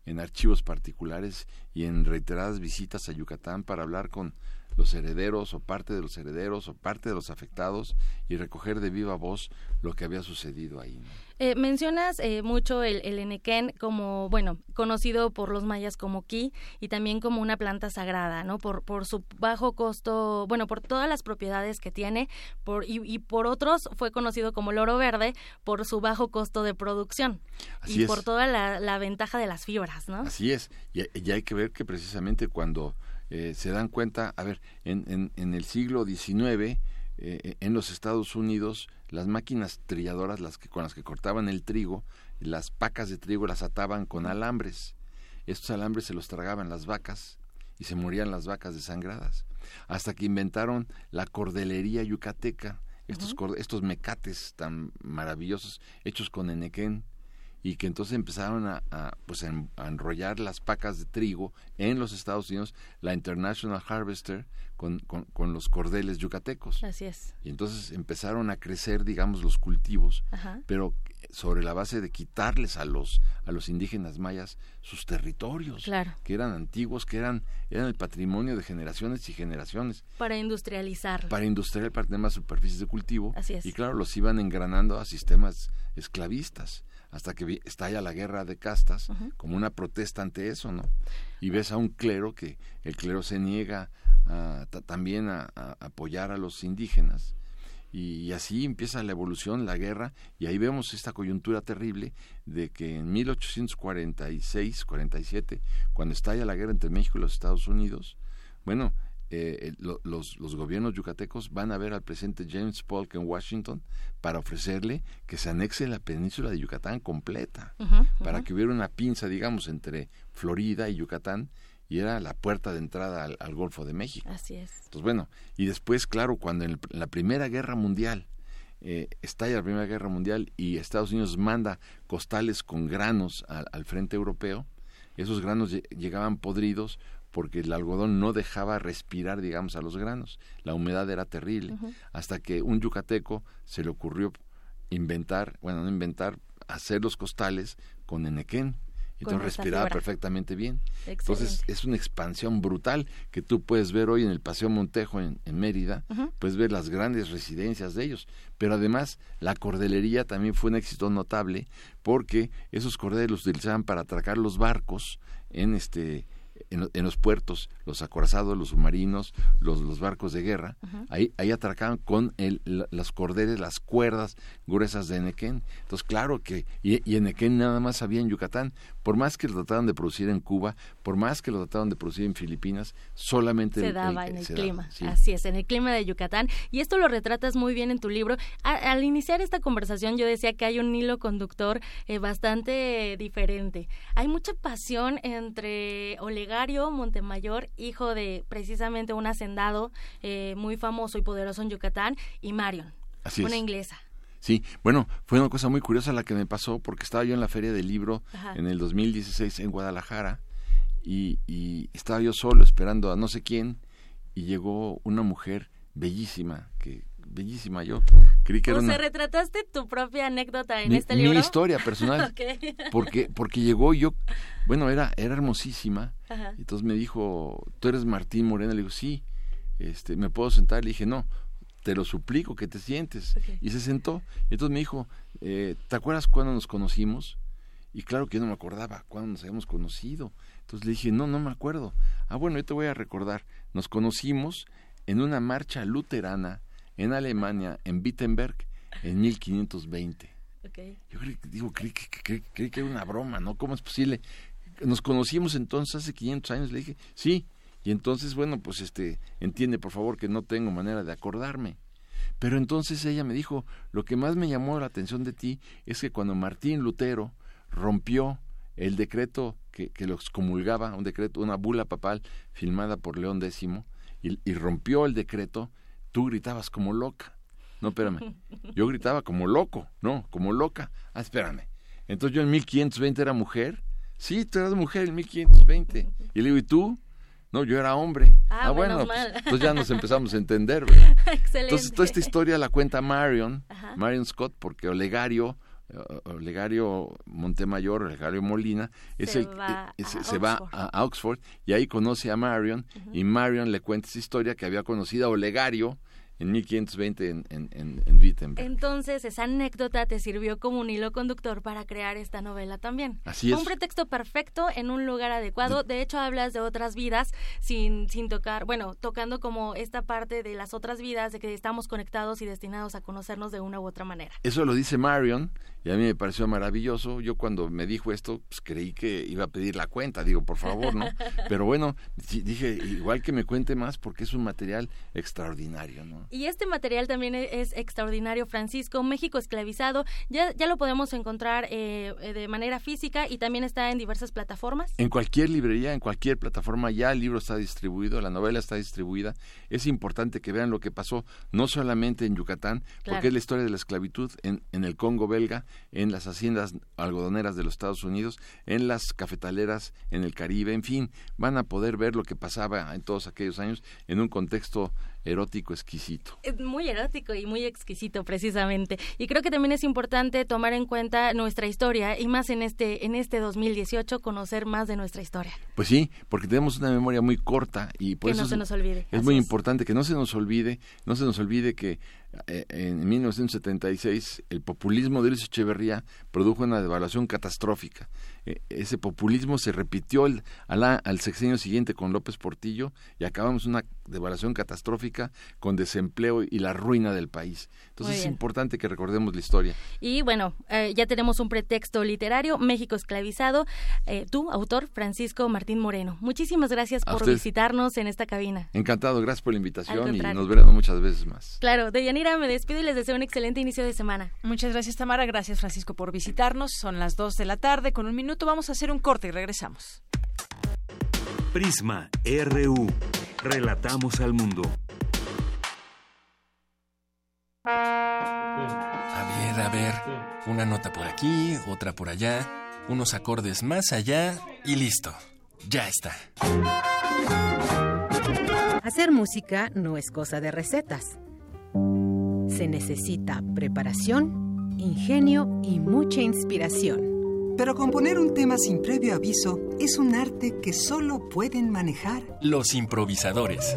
en archivos particulares y en reiteradas visitas a Yucatán para hablar con los herederos o parte de los herederos o parte de los afectados y recoger de viva voz lo que había sucedido ahí. Eh, mencionas eh, mucho el, el, enequén como, bueno, conocido por los mayas como ki y también como una planta sagrada, ¿no? Por, por su bajo costo, bueno, por todas las propiedades que tiene por, y, por otros fue conocido como el oro verde por su bajo costo de producción y por toda la, ventaja de las fibras, ¿no? Así es, y, y hay que ver que precisamente cuando eh, se dan cuenta, a ver, en, en, el siglo XIX, eh, en los Estados Unidos, las máquinas trilladoras, las que, con las que cortaban el trigo, las pacas de trigo las ataban con alambres. Estos alambres se los tragaban las vacas y se morían las vacas desangradas. Hasta que inventaron la cordelería yucateca, estos, estos mecates tan maravillosos hechos con enequén y que entonces empezaron a, pues a, enrollar las pacas de trigo en los Estados Unidos, la International Harvester, con, con, los cordeles yucatecos. Así es. Y entonces empezaron a crecer, digamos, los cultivos, pero sobre la base de quitarles a los a los indígenas mayas sus territorios que eran antiguos que eran eran el patrimonio de generaciones y generaciones para industrializar para industrializar para tener más superficies de cultivo Así es. y claro los iban engranando a sistemas esclavistas hasta que estalla la guerra de castas como una protesta ante eso, ¿no? Y ves a un clero que el clero se niega también a, apoyar a los indígenas y, así empieza la evolución, la guerra y ahí vemos esta coyuntura terrible de que en 1846-47, cuando estalla la guerra entre México y los Estados Unidos, bueno, eh, los, los, gobiernos yucatecos van a ver al presidente James Polk en Washington para ofrecerle que se anexe la península de Yucatán completa, para que hubiera una pinza, digamos, entre Florida y Yucatán, y era la puerta de entrada al, Golfo de México. Así es. Entonces, bueno, y después, claro, cuando en, la Primera Guerra Mundial, eh, estalla la Primera Guerra Mundial y Estados Unidos manda costales con granos al frente europeo, esos granos llegaban podridos porque el algodón no dejaba respirar, digamos, a los granos. La humedad era terrible. Hasta que un yucateco se le ocurrió inventar, bueno, no inventar, hacer los costales con enequén. Y entonces respiraba perfectamente bien. Entonces es una expansión brutal que tú puedes ver hoy en el Paseo Montejo en, Mérida, puedes ver las grandes residencias de ellos. Pero además la cordelería también fue un éxito notable porque esos cordeles los utilizaban para atracar los barcos en este en, los puertos, los acorazados, los submarinos, los, los barcos de guerra, ahí, ahí atracaban con el, las cordeles, las cuerdas gruesas de Enequén. Entonces, claro que, y, y Enequén nada más había en Yucatán, por más que lo trataban de producir en Cuba, por más que lo trataban de producir en Filipinas, solamente se daba en el clima. Así es, en el clima de Yucatán. Y esto lo retratas muy bien en tu libro. al iniciar esta conversación, yo decía que hay un hilo conductor eh, bastante diferente. Hay mucha pasión entre Olegario Montemayor, hijo de precisamente un hacendado eh, muy famoso y poderoso en Yucatán, y Marion, una inglesa. Sí, bueno, fue una cosa muy curiosa la que me pasó porque estaba yo en la feria del libro en el 2016 en Guadalajara y, y, estaba yo solo esperando a no sé quién y llegó una mujer bellísima, que bellísima yo. Creí que o era sea, retrataste tu propia anécdota en este libro. Mi historia personal. Porque porque llegó yo, bueno, era era hermosísima. Entonces me dijo, "¿Tú eres Martín Morena?" Le digo, "Sí." Este, "¿Me puedo sentar?" Le dije, "No." Te lo suplico que te sientes. Y se sentó. Y entonces me dijo, eh, ¿te acuerdas cuando nos conocimos? Y claro que yo no me acordaba cuándo nos habíamos conocido. Entonces le dije, no, no me acuerdo. Ah, bueno, yo te voy a recordar. Nos conocimos en una marcha luterana en Alemania, en Wittenberg, en 1520. Yo creí, digo, creí, que era una broma, ¿no? ¿Cómo es posible? Nos conocimos entonces hace 500 años. Le dije, sí, y entonces, bueno, pues este, entiende por favor que no tengo manera de acordarme. Pero entonces ella me dijo, lo que más me llamó la atención de ti es que cuando Martín Lutero rompió el decreto que, que los comulgaba, un decreto, una bula papal firmada por León X, y, y rompió el decreto, tú gritabas como loca. No, espérame. Yo gritaba como loco, no, como loca. Ah, espérame. Entonces yo en 1520 era mujer. Sí, tú eras mujer en 1520. Y le digo, ¿y tú? No, yo era hombre. Ah, bueno, menos pues, entonces ya nos empezamos a entender, ¿verdad? Excelente. Entonces toda esta historia la cuenta Marion, Marion Scott, porque Olegario, eh, Olegario Montemayor, Olegario Molina, es Se el, va se, a se va a Oxford y ahí conoce a Marion y Marion le cuenta esa historia que había conocido a Olegario en 1520 en, en, en, en Wittenberg. Entonces, esa anécdota te sirvió como un hilo conductor para crear esta novela también. Así es. Un pretexto perfecto en un lugar adecuado. De hecho, hablas de otras vidas sin, sin tocar, bueno, tocando como esta parte de las otras vidas, de que estamos conectados y destinados a conocernos de una u otra manera. Eso lo dice Marion y a mí me pareció maravilloso. Yo cuando me dijo esto, pues creí que iba a pedir la cuenta. Digo, por favor, ¿no? Pero bueno, dije, igual que me cuente más porque es un material extraordinario, ¿no? Y este material también e- es extraordinario, Francisco. México esclavizado, ya, ya lo podemos encontrar eh, eh, de manera física y también está en diversas plataformas. En cualquier librería, en cualquier plataforma, ya el libro está distribuido, la novela está distribuida. Es importante que vean lo que pasó, no solamente en Yucatán, Claro. porque es la historia de la esclavitud en, en el Congo belga, en las haciendas algodoneras de los Estados Unidos, en las cafetaleras en el Caribe, en fin, van a poder ver lo que pasaba en todos aquellos años en un contexto erótico exquisito. Es muy erótico y muy exquisito precisamente. Y creo que también es importante tomar en cuenta nuestra historia y más en este en este 2018 conocer más de nuestra historia. Pues sí, porque tenemos una memoria muy corta y por Que eso no es- se nos olvide. Es Así muy es. importante que no se nos olvide, no se nos olvide que en 1976 el populismo de Luis Echeverría produjo una devaluación catastrófica. Eh, ese populismo se repitió el- a la- al sexenio siguiente con López Portillo y acabamos una devaluación catastrófica con desempleo y la ruina del país. Entonces es importante que recordemos la historia. Y bueno, eh, ya tenemos un pretexto literario, México esclavizado. Eh, tú, autor, Francisco Martín Moreno. Muchísimas gracias A por visitarnos en esta cabina. Encantado, gracias por la invitación y nos veremos muchas veces más. Claro, Deyanira, me despido y les deseo un excelente inicio de semana. Muchas gracias, Tamara. Gracias, Francisco, por visitarnos. Son las 2 de la tarde. Con un minuto vamos a hacer un corte y regresamos. Prisma RU. Relatamos al mundo. A ver, a ver. Una nota por aquí, otra por allá, unos acordes más allá y listo. Ya está. Hacer música no es cosa de recetas. Se necesita preparación, ingenio y mucha inspiración. Pero componer un tema sin previo aviso es un arte que solo pueden manejar. Los improvisadores.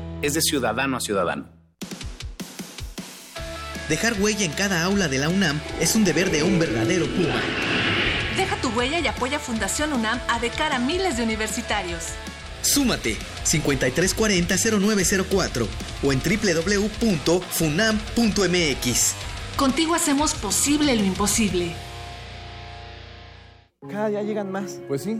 es de ciudadano a ciudadano. Dejar huella en cada aula de la UNAM es un deber de un verdadero Puma. Deja tu huella y apoya Fundación UNAM a de cara a miles de universitarios. Súmate 5340-0904 o en www.funam.mx. Contigo hacemos posible lo imposible. Cada día llegan más. Pues sí,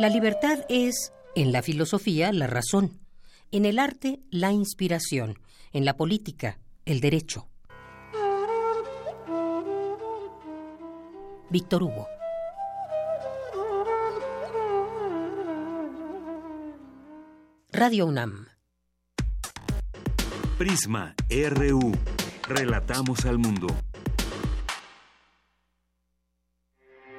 La libertad es, en la filosofía, la razón, en el arte, la inspiración, en la política, el derecho. Víctor Hugo. Radio UNAM. Prisma RU. Relatamos al mundo.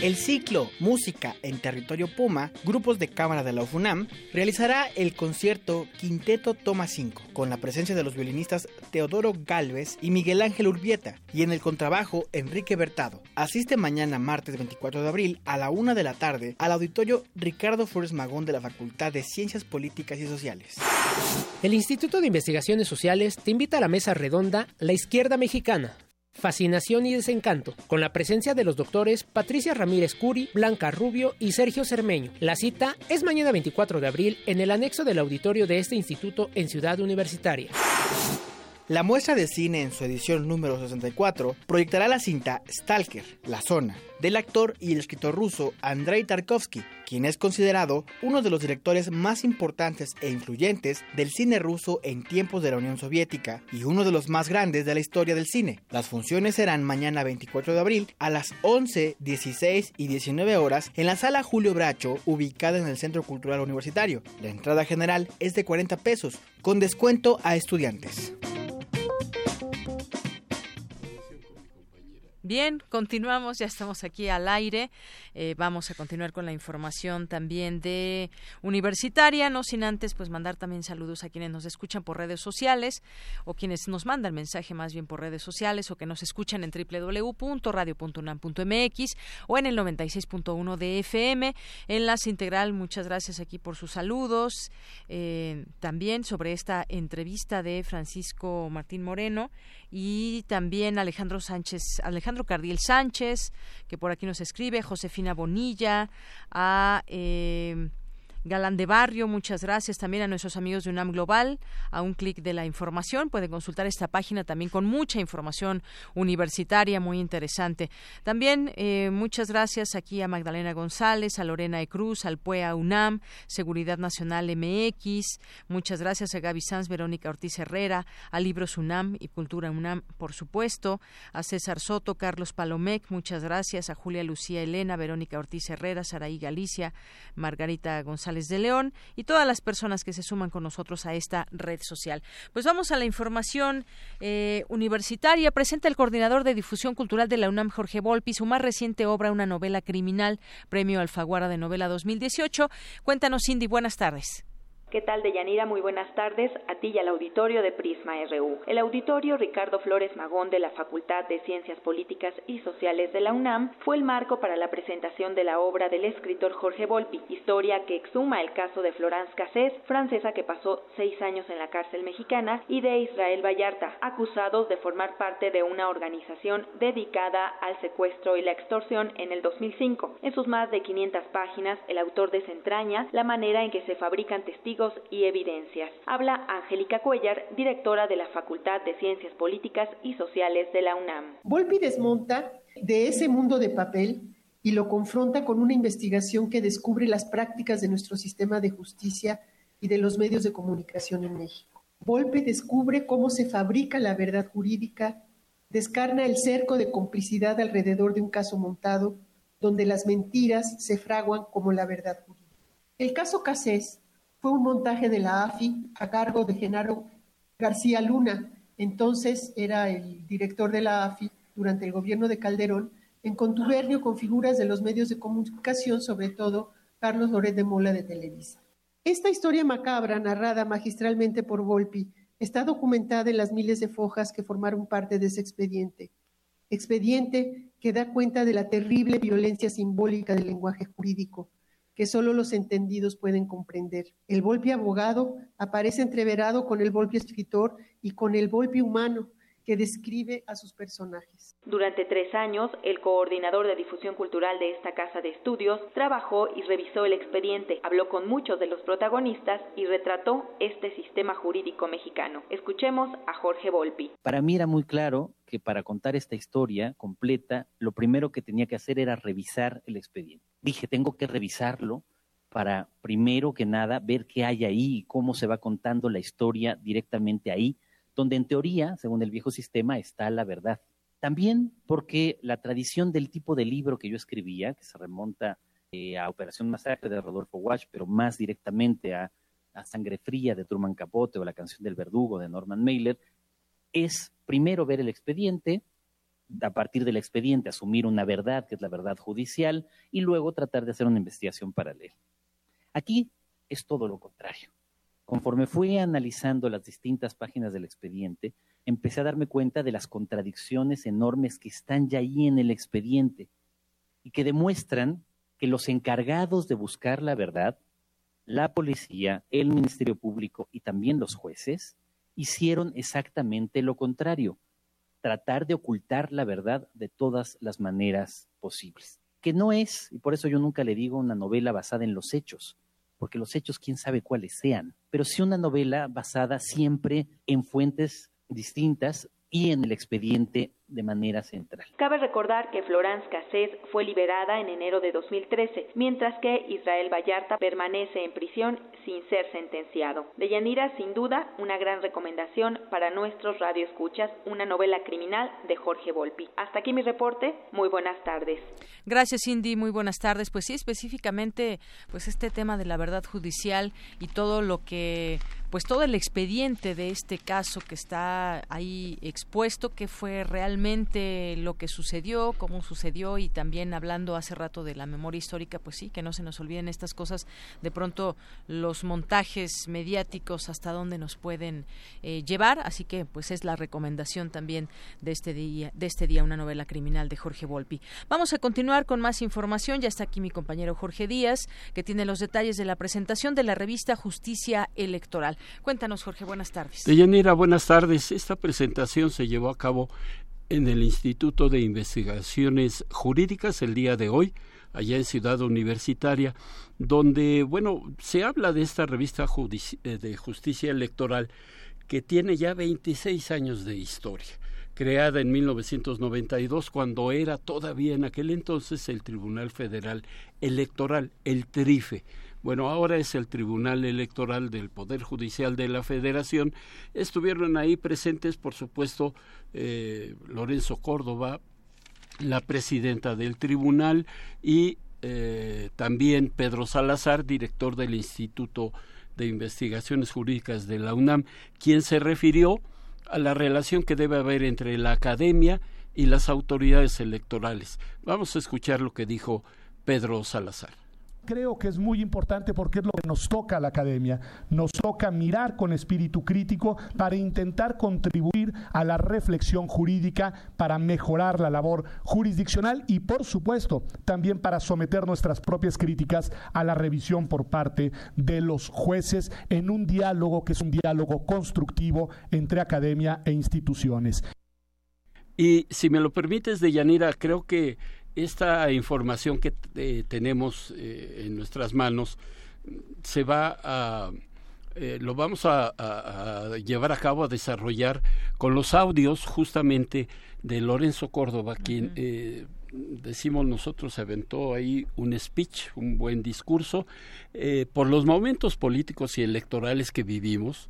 El ciclo Música en Territorio Puma, grupos de cámara de la UFUNAM, realizará el concierto Quinteto Toma 5, con la presencia de los violinistas Teodoro Galvez y Miguel Ángel Urbieta, y en el contrabajo Enrique Bertado. Asiste mañana martes 24 de abril a la una de la tarde al auditorio Ricardo Flores Magón de la Facultad de Ciencias Políticas y Sociales. El Instituto de Investigaciones Sociales te invita a la mesa redonda La Izquierda Mexicana, Fascinación y Desencanto, con la presencia de los doctores Patricia Ramírez Curi, Blanca Rubio y Sergio Cermeño. La cita es mañana 24 de abril en el anexo del auditorio de este instituto en Ciudad Universitaria. La muestra de cine en su edición número 64 proyectará la cinta Stalker, La Zona, del actor y el escritor ruso Andrei Tarkovsky, quien es considerado uno de los directores más importantes e influyentes del cine ruso en tiempos de la Unión Soviética y uno de los más grandes de la historia del cine. Las funciones serán mañana 24 de abril a las 11, 16 y 19 horas en la sala Julio Bracho, ubicada en el Centro Cultural Universitario. La entrada general es de 40 pesos, con descuento a estudiantes. Bien, continuamos, ya estamos aquí al aire. Eh, vamos a continuar con la información también de universitaria, no sin antes pues mandar también saludos a quienes nos escuchan por redes sociales o quienes nos mandan mensaje más bien por redes sociales o que nos escuchan en www.radio.unam.mx o en el 96.1 de FM. Enlace integral, muchas gracias aquí por sus saludos. Eh, también sobre esta entrevista de Francisco Martín Moreno y también Alejandro Sánchez, Alejandro Cardiel Sánchez, que por aquí nos escribe, Josefina Bonilla, a eh, Galán de Barrio, muchas gracias también a nuestros amigos de UNAM Global. A un clic de la información pueden consultar esta página también con mucha información universitaria muy interesante. También eh, muchas gracias aquí a Magdalena González, a Lorena E. Cruz, al PUEA UNAM, Seguridad Nacional MX. Muchas gracias a Gaby Sanz, Verónica Ortiz Herrera, a Libros UNAM y Cultura UNAM, por supuesto, a César Soto, Carlos Palomec, muchas gracias, a Julia Lucía Elena, Verónica Ortiz Herrera, Saraí Galicia, Margarita González de León y todas las personas que se suman con nosotros a esta red social. Pues vamos a la información eh, universitaria. Presenta el coordinador de difusión cultural de la UNAM, Jorge Volpi, su más reciente obra, una novela criminal, premio Alfaguara de novela 2018. Cuéntanos, Cindy, buenas tardes. ¿Qué tal, Deyanira? Muy buenas tardes a ti y al auditorio de Prisma RU. El auditorio Ricardo Flores Magón de la Facultad de Ciencias Políticas y Sociales de la UNAM fue el marco para la presentación de la obra del escritor Jorge Volpi, historia que exhuma el caso de Florence Cassés, francesa que pasó seis años en la cárcel mexicana, y de Israel Vallarta, acusados de formar parte de una organización dedicada al secuestro y la extorsión en el 2005. En sus más de 500 páginas, el autor desentraña la manera en que se fabrican y evidencias. Habla Angélica Cuellar, directora de la Facultad de Ciencias Políticas y Sociales de la UNAM. Volpi desmonta de ese mundo de papel y lo confronta con una investigación que descubre las prácticas de nuestro sistema de justicia y de los medios de comunicación en México. Volpe descubre cómo se fabrica la verdad jurídica, descarna el cerco de complicidad alrededor de un caso montado donde las mentiras se fraguan como la verdad jurídica. El caso Casés fue un montaje de la AFI a cargo de Genaro García Luna, entonces era el director de la AFI durante el gobierno de Calderón, en contubernio con figuras de los medios de comunicación, sobre todo Carlos Loret de Mola de Televisa. Esta historia macabra, narrada magistralmente por Volpi, está documentada en las miles de fojas que formaron parte de ese expediente. Expediente que da cuenta de la terrible violencia simbólica del lenguaje jurídico, que solo los entendidos pueden comprender. El Volpi abogado aparece entreverado con el Volpi escritor y con el Volpi humano que describe a sus personajes. Durante tres años, el coordinador de difusión cultural de esta casa de estudios trabajó y revisó el expediente, habló con muchos de los protagonistas y retrató este sistema jurídico mexicano. Escuchemos a Jorge Volpi. Para mí era muy claro que para contar esta historia completa, lo primero que tenía que hacer era revisar el expediente dije, tengo que revisarlo para, primero que nada, ver qué hay ahí y cómo se va contando la historia directamente ahí, donde en teoría, según el viejo sistema, está la verdad. También porque la tradición del tipo de libro que yo escribía, que se remonta eh, a Operación Masacre de Rodolfo Walsh, pero más directamente a, a Sangre Fría de Truman Capote o La canción del verdugo de Norman Mailer, es primero ver el expediente, a partir del expediente asumir una verdad, que es la verdad judicial, y luego tratar de hacer una investigación paralela. Aquí es todo lo contrario. Conforme fui analizando las distintas páginas del expediente, empecé a darme cuenta de las contradicciones enormes que están ya ahí en el expediente y que demuestran que los encargados de buscar la verdad, la policía, el Ministerio Público y también los jueces, hicieron exactamente lo contrario tratar de ocultar la verdad de todas las maneras posibles. Que no es, y por eso yo nunca le digo una novela basada en los hechos, porque los hechos quién sabe cuáles sean, pero sí una novela basada siempre en fuentes distintas y en el expediente de manera central. Cabe recordar que Florence Cassés fue liberada en enero de 2013, mientras que Israel Vallarta permanece en prisión sin ser sentenciado. De Yanira, sin duda, una gran recomendación para nuestros radioescuchas, una novela criminal de Jorge Volpi. Hasta aquí mi reporte. Muy buenas tardes. Gracias, Cindy. Muy buenas tardes. Pues sí, específicamente, pues este tema de la verdad judicial y todo lo que, pues todo el expediente de este caso que está ahí expuesto, que fue realmente lo que sucedió, cómo sucedió y también hablando hace rato de la memoria histórica, pues sí, que no se nos olviden estas cosas, de pronto los montajes mediáticos hasta dónde nos pueden eh, llevar, así que pues es la recomendación también de este día, de este día una novela criminal de Jorge Volpi. Vamos a continuar con más información, ya está aquí mi compañero Jorge Díaz, que tiene los detalles de la presentación de la revista Justicia Electoral. Cuéntanos, Jorge, buenas tardes. Deyanira, buenas tardes. Esta presentación se llevó a cabo en el Instituto de Investigaciones Jurídicas el día de hoy, allá en Ciudad Universitaria, donde, bueno, se habla de esta revista eh, de justicia electoral que tiene ya 26 años de historia creada en 1992 cuando era todavía en aquel entonces el Tribunal Federal Electoral, el TRIFE. Bueno, ahora es el Tribunal Electoral del Poder Judicial de la Federación. Estuvieron ahí presentes, por supuesto, eh, Lorenzo Córdoba, la presidenta del tribunal, y eh, también Pedro Salazar, director del Instituto de Investigaciones Jurídicas de la UNAM, quien se refirió a la relación que debe haber entre la academia y las autoridades electorales. Vamos a escuchar lo que dijo Pedro Salazar creo que es muy importante porque es lo que nos toca a la academia. Nos toca mirar con espíritu crítico para intentar contribuir a la reflexión jurídica, para mejorar la labor jurisdiccional y, por supuesto, también para someter nuestras propias críticas a la revisión por parte de los jueces en un diálogo que es un diálogo constructivo entre academia e instituciones. Y si me lo permites, Deyanira, creo que esta información que eh, tenemos eh, en nuestras manos se va a eh, lo vamos a, llevar a cabo a desarrollar con los audios justamente de Lorenzo Córdoba quien decimos nosotros se aventó ahí un speech un buen discurso por los momentos políticos y electorales que vivimos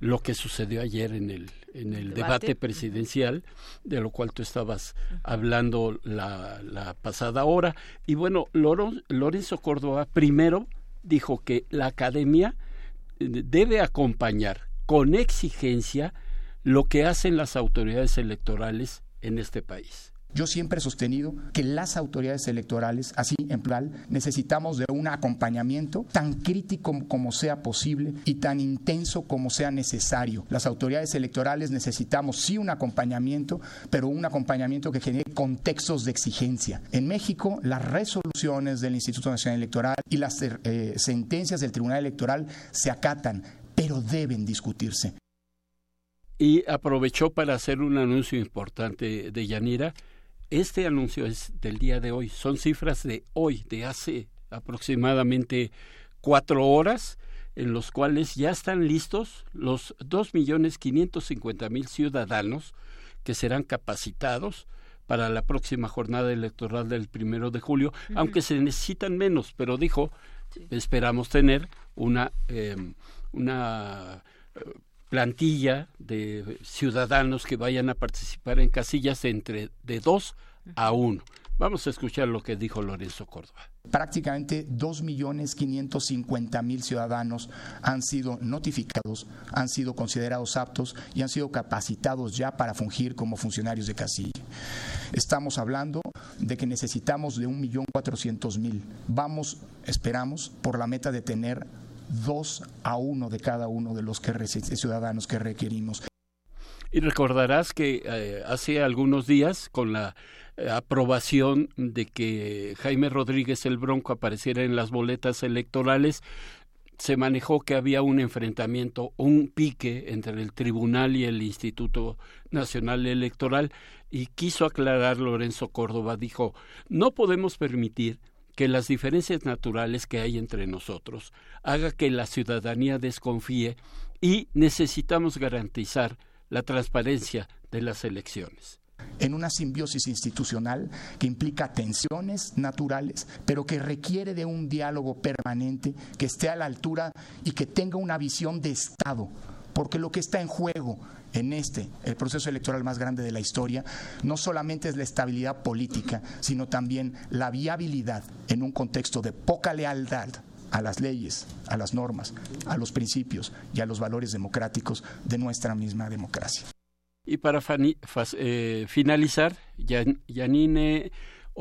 lo que sucedió ayer en el, en el debate. presidencial, de lo cual tú estabas hablando la, la, pasada hora. Y bueno, Lorenzo Córdoba primero dijo que la academia debe acompañar con exigencia lo que hacen las autoridades electorales en este país. Yo siempre he sostenido que las autoridades electorales, así en plural, necesitamos de un acompañamiento tan crítico como sea posible y tan intenso como sea necesario. Las autoridades electorales necesitamos sí un acompañamiento, pero un acompañamiento que genere contextos de exigencia. En México, las resoluciones del Instituto Nacional Electoral y las eh, sentencias del Tribunal Electoral se acatan, pero deben discutirse. Y aprovechó para hacer un anuncio importante de Yanira este anuncio es del día de hoy, son cifras de hoy, de hace aproximadamente cuatro horas, en los cuales ya están listos los dos millones quinientos cincuenta mil ciudadanos que serán capacitados para la próxima jornada electoral del primero de julio, aunque se necesitan menos, pero dijo esperamos tener una em, una eh, plantilla de ciudadanos que vayan a participar en casillas entre de dos a uno. Vamos a escuchar lo que dijo Lorenzo Córdoba. Prácticamente 2.550.000 ciudadanos han sido notificados, han sido considerados aptos y han sido capacitados ya para fungir como funcionarios de casilla. Estamos hablando de que necesitamos de 1.400.000. Vamos, esperamos, por la meta de tener dos a uno de cada uno de los ciudadanos que requerimos. Y recordarás que eh, hace algunos días, con la eh, aprobación de que Jaime Rodríguez el Bronco apareciera en las boletas electorales, se manejó que había un enfrentamiento, un pique entre el tribunal y el Instituto Nacional Electoral y quiso aclarar Lorenzo Córdoba, dijo, no podemos permitir que las diferencias naturales que hay entre nosotros haga que la ciudadanía desconfíe y necesitamos garantizar la transparencia de las elecciones. En una simbiosis institucional que implica tensiones naturales, pero que requiere de un diálogo permanente que esté a la altura y que tenga una visión de Estado, porque lo que está en juego en este, el proceso electoral más grande de la historia, no solamente es la estabilidad política, sino también la viabilidad en un contexto de poca lealtad a las leyes, a las normas, a los principios y a los valores democráticos de nuestra misma democracia. Y para eh, finalizar,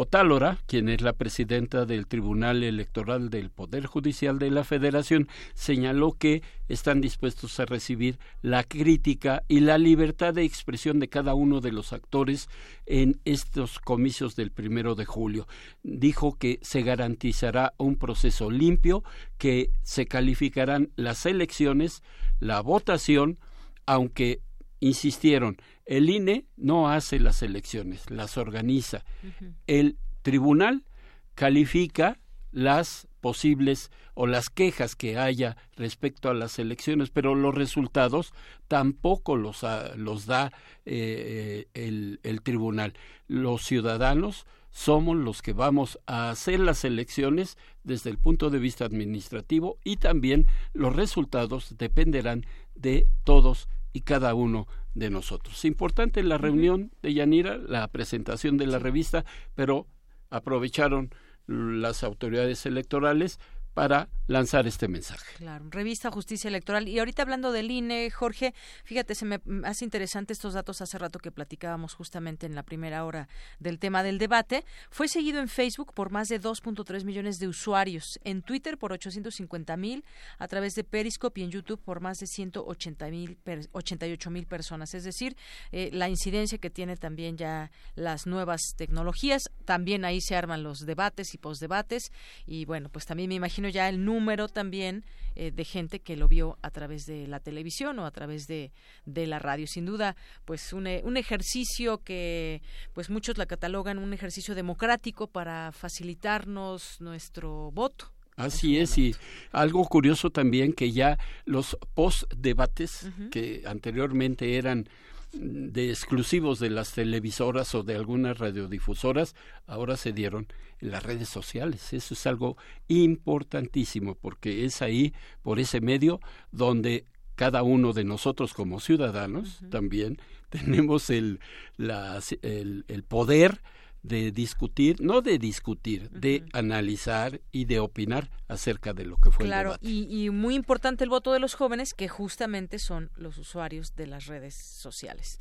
Otálora, quien es la presidenta del Tribunal Electoral del Poder Judicial de la Federación, señaló que están dispuestos a recibir la crítica y la libertad de expresión de cada uno de los actores en estos comicios del primero de julio. Dijo que se garantizará un proceso limpio, que se calificarán las elecciones, la votación, aunque insistieron, el INE no hace las elecciones, las organiza. El tribunal califica las posibles o las quejas que haya respecto a las elecciones, pero los resultados tampoco los, los da eh, el, el tribunal. Los ciudadanos somos los que vamos a hacer las elecciones desde el punto de vista administrativo y también los resultados dependerán de todos y cada uno de nosotros. Importante la reunión de Yanira, la presentación de la revista, pero aprovecharon las autoridades electorales para lanzar este mensaje. Claro, revista Justicia Electoral. Y ahorita hablando del INE, Jorge, fíjate, se me hace interesante estos datos hace rato que platicábamos justamente en la primera hora del tema del debate. Fue seguido en Facebook por más de 2.3 millones de usuarios, en Twitter por 850 mil, a través de Periscope y en YouTube por más de 180 mil, 88 mil personas. Es decir, eh, la incidencia que tiene también ya las nuevas tecnologías. También ahí se arman los debates y postdebates. Y bueno, pues también me imagino ya el número también eh, de gente que lo vio a través de la televisión o a través de, de la radio. Sin duda, pues un, un ejercicio que pues muchos la catalogan un ejercicio democrático para facilitarnos nuestro voto. Así es, y algo curioso también que ya los post-debates, que anteriormente eran de exclusivos de las televisoras o de algunas radiodifusoras ahora se dieron en las redes sociales. Eso es algo importantísimo porque es ahí, por ese medio, donde cada uno de nosotros como ciudadanos también tenemos el, el, el poder de discutir, no de discutir, de analizar y de opinar acerca de lo que fue el debate. Y, y muy importante el voto de los jóvenes, que justamente son los usuarios de las redes sociales.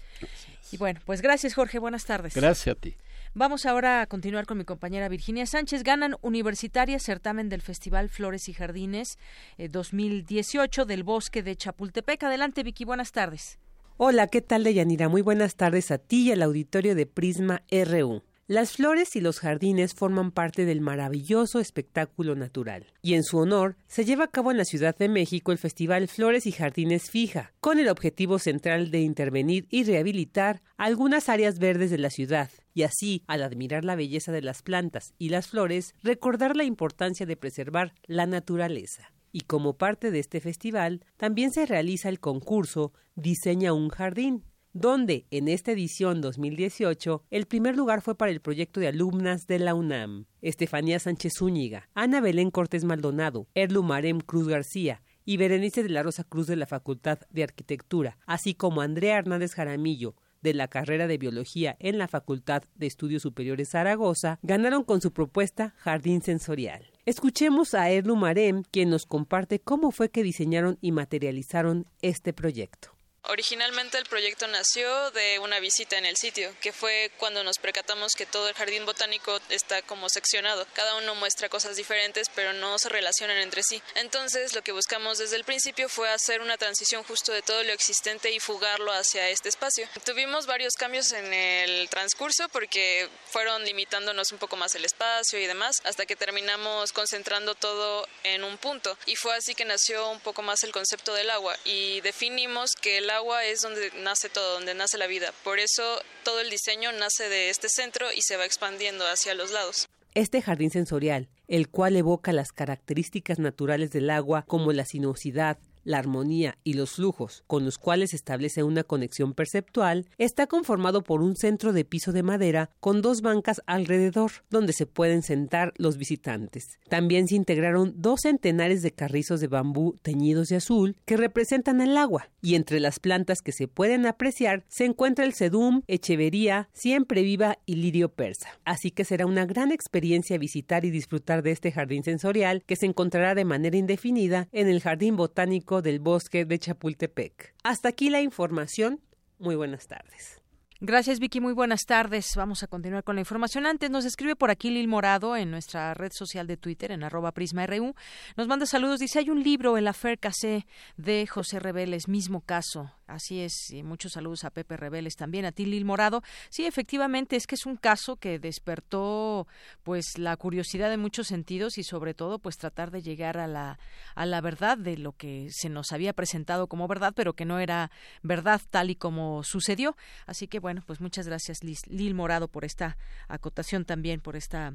Y bueno, pues gracias Jorge, buenas tardes. Gracias a ti. Vamos ahora a continuar con mi compañera Virginia Sánchez. Ganan Universitaria certamen del Festival Flores y Jardines 2018 del Bosque de Chapultepec. Adelante, Vicky, buenas tardes. Hola, ¿qué tal, Deyanira? Muy buenas tardes a ti y al auditorio de Prisma RU. Las flores y los jardines forman parte del maravilloso espectáculo natural, y en su honor se lleva a cabo en la Ciudad de México el Festival Flores y Jardines Fija, con el objetivo central de intervenir y rehabilitar algunas áreas verdes de la ciudad, y así, al admirar la belleza de las plantas y las flores, recordar la importancia de preservar la naturaleza. Y como parte de este festival, también se realiza el concurso Diseña un jardín, donde en esta edición 2018 el primer lugar fue para el proyecto de alumnas de la UNAM, Estefanía Sánchez Zúñiga, Ana Belén Cortés Maldonado, Erlu Marem Cruz García y Berenice de la Rosa Cruz de la Facultad de Arquitectura, así como Andrea Hernández Jaramillo, de la carrera de Biología en la Facultad de Estudios Superiores Zaragoza, ganaron con su propuesta Jardín Sensorial. Escuchemos a Erlu Marem, quien nos comparte cómo fue que diseñaron y materializaron este proyecto. Originalmente el proyecto nació de una visita en el sitio, que fue cuando nos percatamos que todo el jardín botánico está como seccionado. Cada uno muestra cosas diferentes, pero no se relacionan entre sí. Entonces, lo que buscamos desde el principio fue hacer una transición justo de todo lo existente y fugarlo hacia este espacio. Tuvimos varios cambios en el transcurso porque fueron limitándonos un poco más el espacio y demás, hasta que terminamos concentrando todo en un punto. Y fue así que nació un poco más el concepto del agua y definimos que el agua agua es donde nace todo, donde nace la vida. Por eso todo el diseño nace de este centro y se va expandiendo hacia los lados. Este jardín sensorial, el cual evoca las características naturales del agua como la sinuosidad, la armonía y los flujos, con los cuales establece una conexión perceptual, está conformado por un centro de piso de madera con dos bancas alrededor, donde se pueden sentar los visitantes. También se integraron dos centenares de carrizos de bambú teñidos de azul que representan el agua, y entre las plantas que se pueden apreciar se encuentra el sedum, echevería, siempre viva y lirio persa. Así que será una gran experiencia visitar y disfrutar de este jardín sensorial que se encontrará de manera indefinida en el Jardín Botánico del Bosque de Chapultepec. Hasta aquí la información. Muy buenas tardes. Gracias, Vicky. Muy buenas tardes. Vamos a continuar con la información. Antes nos escribe por aquí Lil Morado en nuestra red social de Twitter, en arroba prisma.ru. Nos manda saludos. Dice, hay un libro, El Affair Cassé, de José Reveles, mismo caso. Así es. Y muchos saludos a Pepe Reveles también, a ti, Lil Morado. Sí, efectivamente, es que es un caso que despertó pues la curiosidad de muchos sentidos y sobre todo pues tratar de llegar a la, a la verdad de lo que se nos había presentado como verdad, pero que no era verdad tal y como sucedió. Así que bueno, pues muchas gracias Lil Morado por esta acotación también, por esta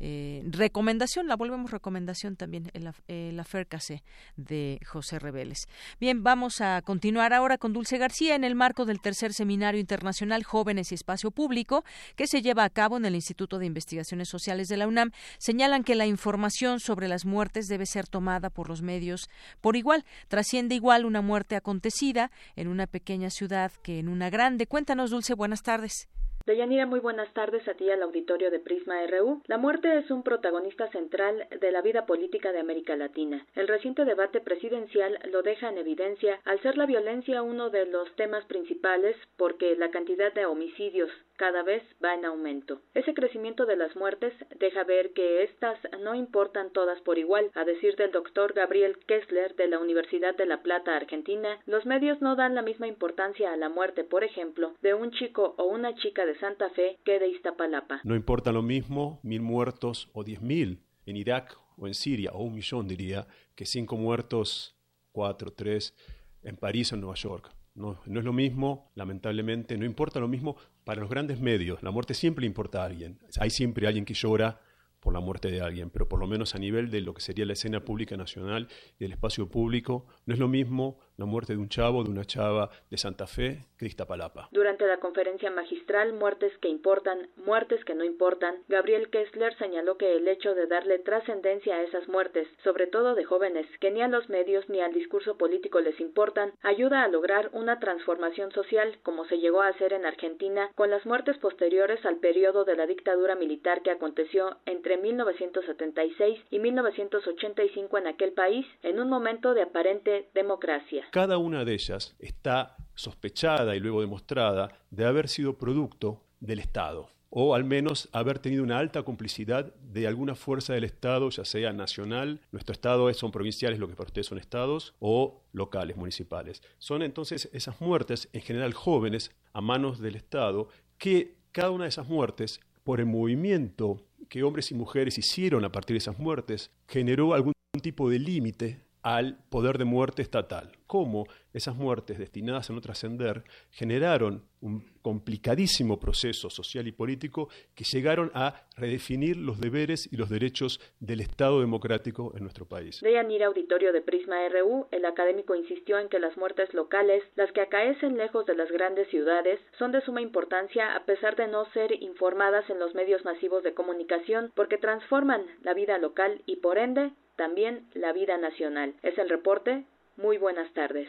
eh, recomendación, la volvemos recomendación también, el, el afércase de José Reveles. Bien, vamos a continuar ahora con Dulce García en el marco del tercer Seminario Internacional Jóvenes y Espacio Público que se lleva a cabo en el Instituto de Investigaciones Sociales de la UNAM. Señalan que la información sobre las muertes debe ser tomada por los medios por igual. Trasciende igual una muerte acontecida en una pequeña ciudad que en una grande. Cuéntanos, Dulce, buenas tardes. Deyanira, muy buenas tardes a ti al auditorio de Prisma RU. La muerte es un protagonista central de la vida política de América Latina. El reciente debate presidencial lo deja en evidencia al ser la violencia uno de los temas principales porque la cantidad de homicidios cada vez va en aumento. Ese crecimiento de las muertes deja ver que estas no importan todas por igual. A decir del doctor Gabriel Kessler de la Universidad de La Plata, Argentina, los medios no dan la misma importancia a la muerte, por ejemplo, de un chico o una chica de Santa Fe que de Iztapalapa. No importa lo mismo mil muertos o diez mil en Irak o en Siria, o un millón diría, que cinco muertos, cuatro, tres, en París o en Nueva York. No, no, es lo mismo, lamentablemente, no importa lo mismo para los grandes medios. La muerte siempre importa a alguien. Hay siempre alguien que llora por la muerte de alguien, pero por lo menos a nivel de lo que sería la escena pública nacional y el espacio público, no es lo mismo la muerte de un chavo, de una chava de Santa Fe Iztapalapa. Durante la conferencia magistral Muertes que importan, muertes que no importan, Gabriel Kessler señaló que el hecho de darle trascendencia a esas muertes, sobre todo de jóvenes que ni a los medios ni al discurso político les importan, ayuda a lograr una transformación social como se llegó a hacer en Argentina con las muertes posteriores al periodo de la dictadura militar que aconteció entre 1976 y 1985 en aquel país en un momento de aparente democracia. Cada una de ellas está sospechada y luego demostrada de haber sido producto del Estado o al menos haber tenido una alta complicidad de alguna fuerza del Estado, ya sea nacional, nuestro Estado son provinciales, lo que para ustedes son estados, o locales, municipales. Son entonces esas muertes, en general jóvenes, a manos del Estado, que cada una de esas muertes, por el movimiento que hombres y mujeres hicieron a partir de esas muertes generó algún tipo de límite al poder de muerte estatal. Cómo esas muertes destinadas a no trascender generaron un complicadísimo proceso social y político que llegaron a redefinir los deberes y los derechos del Estado democrático en nuestro país. De Yanira Auditorio de Prisma RU, el académico insistió en que las muertes locales, las que acaecen lejos de las grandes ciudades, son de suma importancia a pesar de no ser informadas en los medios masivos de comunicación porque transforman la vida local y por ende también la vida nacional. Es el reporte. Muy buenas tardes.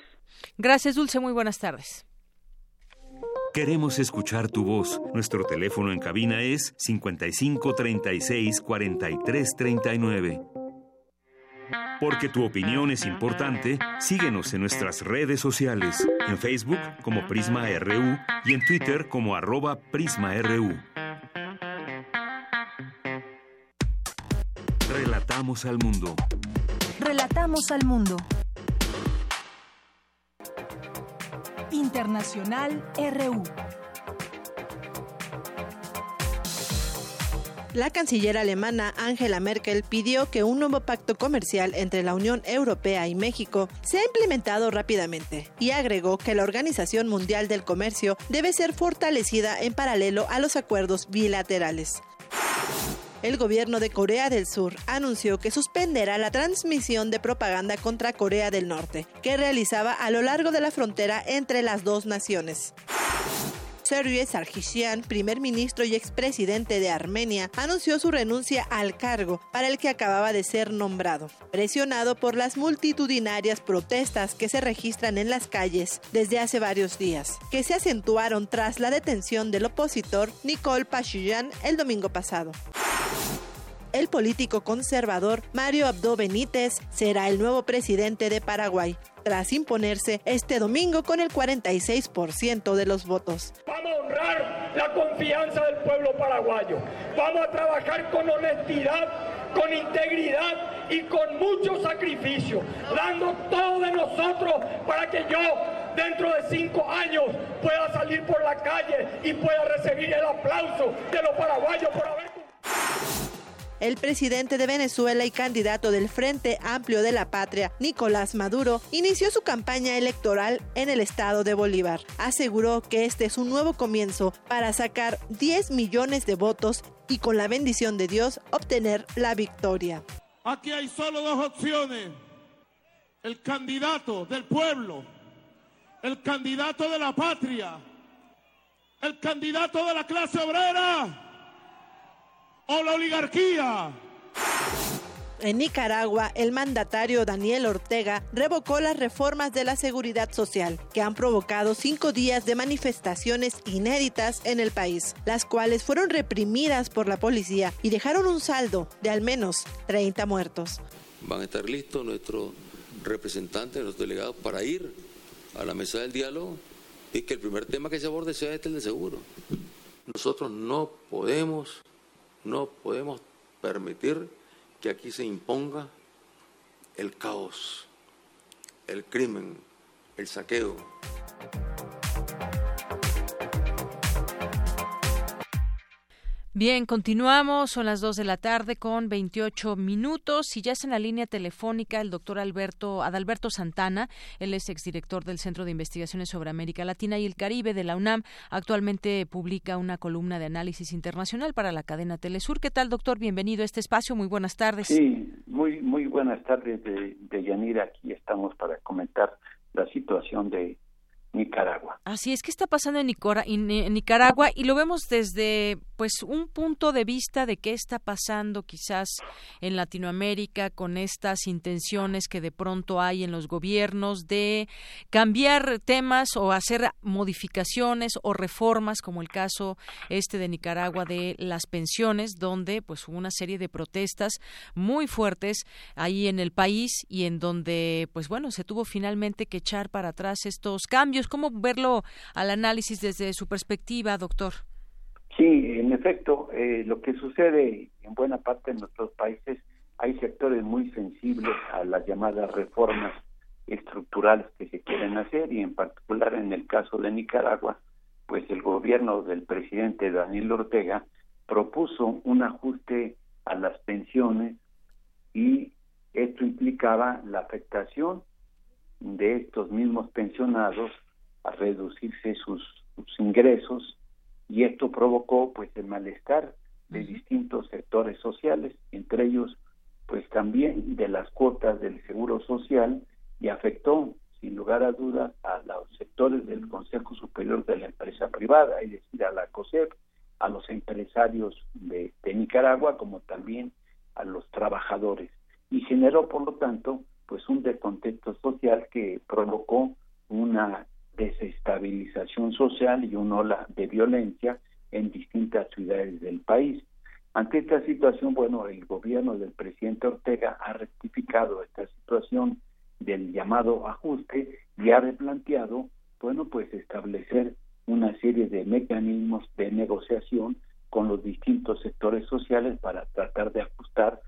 Gracias, Dulce. Muy buenas tardes. Queremos escuchar tu voz. Nuestro teléfono en cabina es 55 36 43 39. Porque tu opinión es importante, síguenos en nuestras redes sociales, en Facebook como Prisma RU y en Twitter como arroba PrismaRU. Relatamos al mundo. Relatamos al mundo. Internacional RU. La canciller alemana Angela Merkel pidió que un nuevo pacto comercial entre la Unión Europea y México sea implementado rápidamente y agregó que la Organización Mundial del Comercio debe ser fortalecida en paralelo a los acuerdos bilaterales el gobierno de Corea del Sur anunció que suspenderá la transmisión de propaganda contra Corea del Norte, que realizaba a lo largo de la frontera entre las dos naciones. Sergei Sargsyan, primer ministro y expresidente de Armenia, anunció su renuncia al cargo para el que acababa de ser nombrado, presionado por las multitudinarias protestas que se registran en las calles desde hace varios días, que se acentuaron tras la detención del opositor Nicole Pashinyan el domingo pasado el político conservador Mario Abdo Benítez será el nuevo presidente de Paraguay, tras imponerse este domingo con el 46% de los votos. Vamos a honrar la confianza del pueblo paraguayo. Vamos a trabajar con honestidad, con integridad y con mucho sacrificio, dando todo de nosotros para que yo dentro de cinco años pueda salir por la calle y pueda recibir el aplauso de los paraguayos por haber el presidente de Venezuela y candidato del Frente Amplio de la Patria, Nicolás Maduro, inició su campaña electoral en el estado de Bolívar. Aseguró que este es un nuevo comienzo para sacar 10 millones de votos y con la bendición de Dios obtener la victoria. Aquí hay solo dos opciones. El candidato del pueblo, el candidato de la patria, el candidato de la clase obrera o la oligarquía. En Nicaragua, el mandatario Daniel Ortega revocó las reformas de la seguridad social, que han provocado cinco días de manifestaciones inéditas en el país, las cuales fueron reprimidas por la policía y dejaron un saldo de al menos 30 muertos. Van a estar listos nuestros representantes, los delegados, para ir a la mesa del diálogo y que el primer tema que se aborde sea este, el de seguro. Nosotros no podemos, no podemos permitir que aquí se imponga el caos, el crimen, el saqueo. Bien, continuamos, son las 2 de la tarde con 28 minutos y ya es en la línea telefónica el doctor Alberto, Adalberto Santana, él es exdirector del Centro de Investigaciones sobre América Latina y el Caribe de la UNAM, actualmente publica una columna de análisis internacional para la cadena Telesur. ¿Qué tal, doctor? Bienvenido a este espacio, muy buenas tardes. Sí, muy, muy buenas tardes de, de Yanira, aquí estamos para comentar la situación de Nicaragua. Así es que está pasando en, Nicaragua y lo vemos desde pues un punto de vista de qué está pasando quizás en Latinoamérica con estas intenciones que de pronto hay en los gobiernos de cambiar temas o hacer modificaciones o reformas como el caso este de Nicaragua de las pensiones donde pues hubo una serie de protestas muy fuertes ahí en el país y en donde pues bueno se tuvo finalmente que echar para atrás estos cambios ¿Cómo verlo al análisis desde su perspectiva, doctor? Sí, en efecto, eh, lo que sucede en buena parte de nuestros países, hay sectores muy sensibles a las llamadas reformas estructurales que se quieren hacer y en particular en el caso de Nicaragua, pues el gobierno del presidente Daniel Ortega propuso un ajuste a las pensiones y esto implicaba la afectación de estos mismos pensionados a reducirse sus, ingresos y esto provocó pues el malestar de distintos sectores sociales, entre ellos pues también de las cuotas del seguro social y afectó sin lugar a dudas a los sectores del Consejo Superior de la Empresa Privada, es decir, a la COSEP, a los empresarios de, de Nicaragua como también a los trabajadores. Y generó por lo tanto pues un descontento social que provocó una desestabilización social y una ola de violencia en distintas ciudades del país. Ante esta situación, bueno, el gobierno del presidente Ortega ha rectificado esta situación del llamado ajuste y ha replanteado, bueno, pues establecer una serie de mecanismos de negociación con los distintos sectores sociales para tratar de ajustar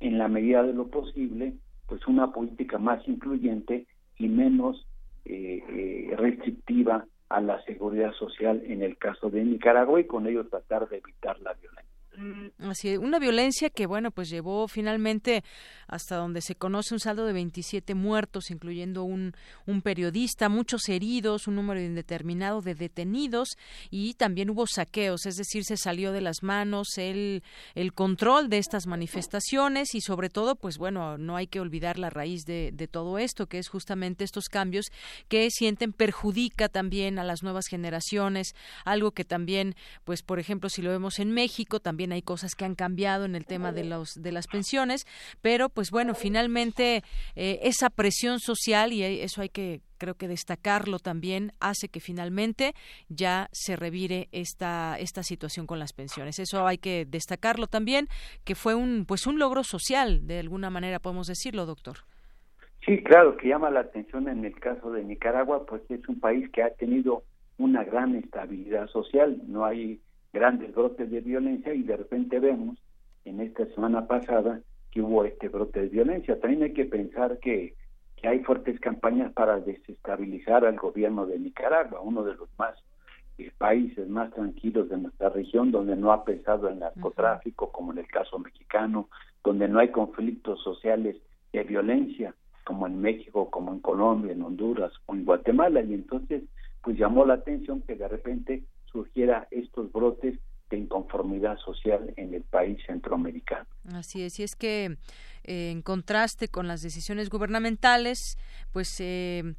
en la medida de lo posible, pues una política más incluyente y menos eh, eh, restrictiva a la seguridad social en el caso de Nicaragua y con ello tratar de evitar la violencia. Mm, así, una violencia que, bueno, pues llevó finalmente hasta donde se conoce un saldo de 27 muertos, incluyendo un, un periodista, muchos heridos, un número indeterminado de detenidos y también hubo saqueos, es decir, se salió de las manos el, el control de estas manifestaciones y sobre todo, pues bueno, no hay que olvidar la raíz de, de todo esto, que es justamente estos cambios que sienten perjudica también a las nuevas generaciones, algo que también, pues por ejemplo, si lo vemos en México, también hay cosas que han cambiado en el tema de los de las pensiones, pero pues bueno, finalmente eh, esa presión social y eso hay que creo que destacarlo también hace que finalmente ya se revire esta esta situación con las pensiones. Eso hay que destacarlo también que fue un pues un logro social de alguna manera podemos decirlo, doctor. Sí, claro, que llama la atención en el caso de Nicaragua, pues es un país que ha tenido una gran estabilidad social, no hay grandes brotes de violencia y de repente vemos en esta semana pasada que hubo este brote de violencia. También hay que pensar que, que hay fuertes campañas para desestabilizar al gobierno de Nicaragua, uno de los más eh, países más tranquilos de nuestra región, donde no ha pesado el narcotráfico, como en el caso mexicano, donde no hay conflictos sociales de violencia, como en México, como en Colombia, en Honduras o en Guatemala. Y entonces, pues llamó la atención que de repente surgiera estos brotes de inconformidad social en el país centroamericano. Así es, y es que eh, en contraste con las decisiones gubernamentales, pues eh,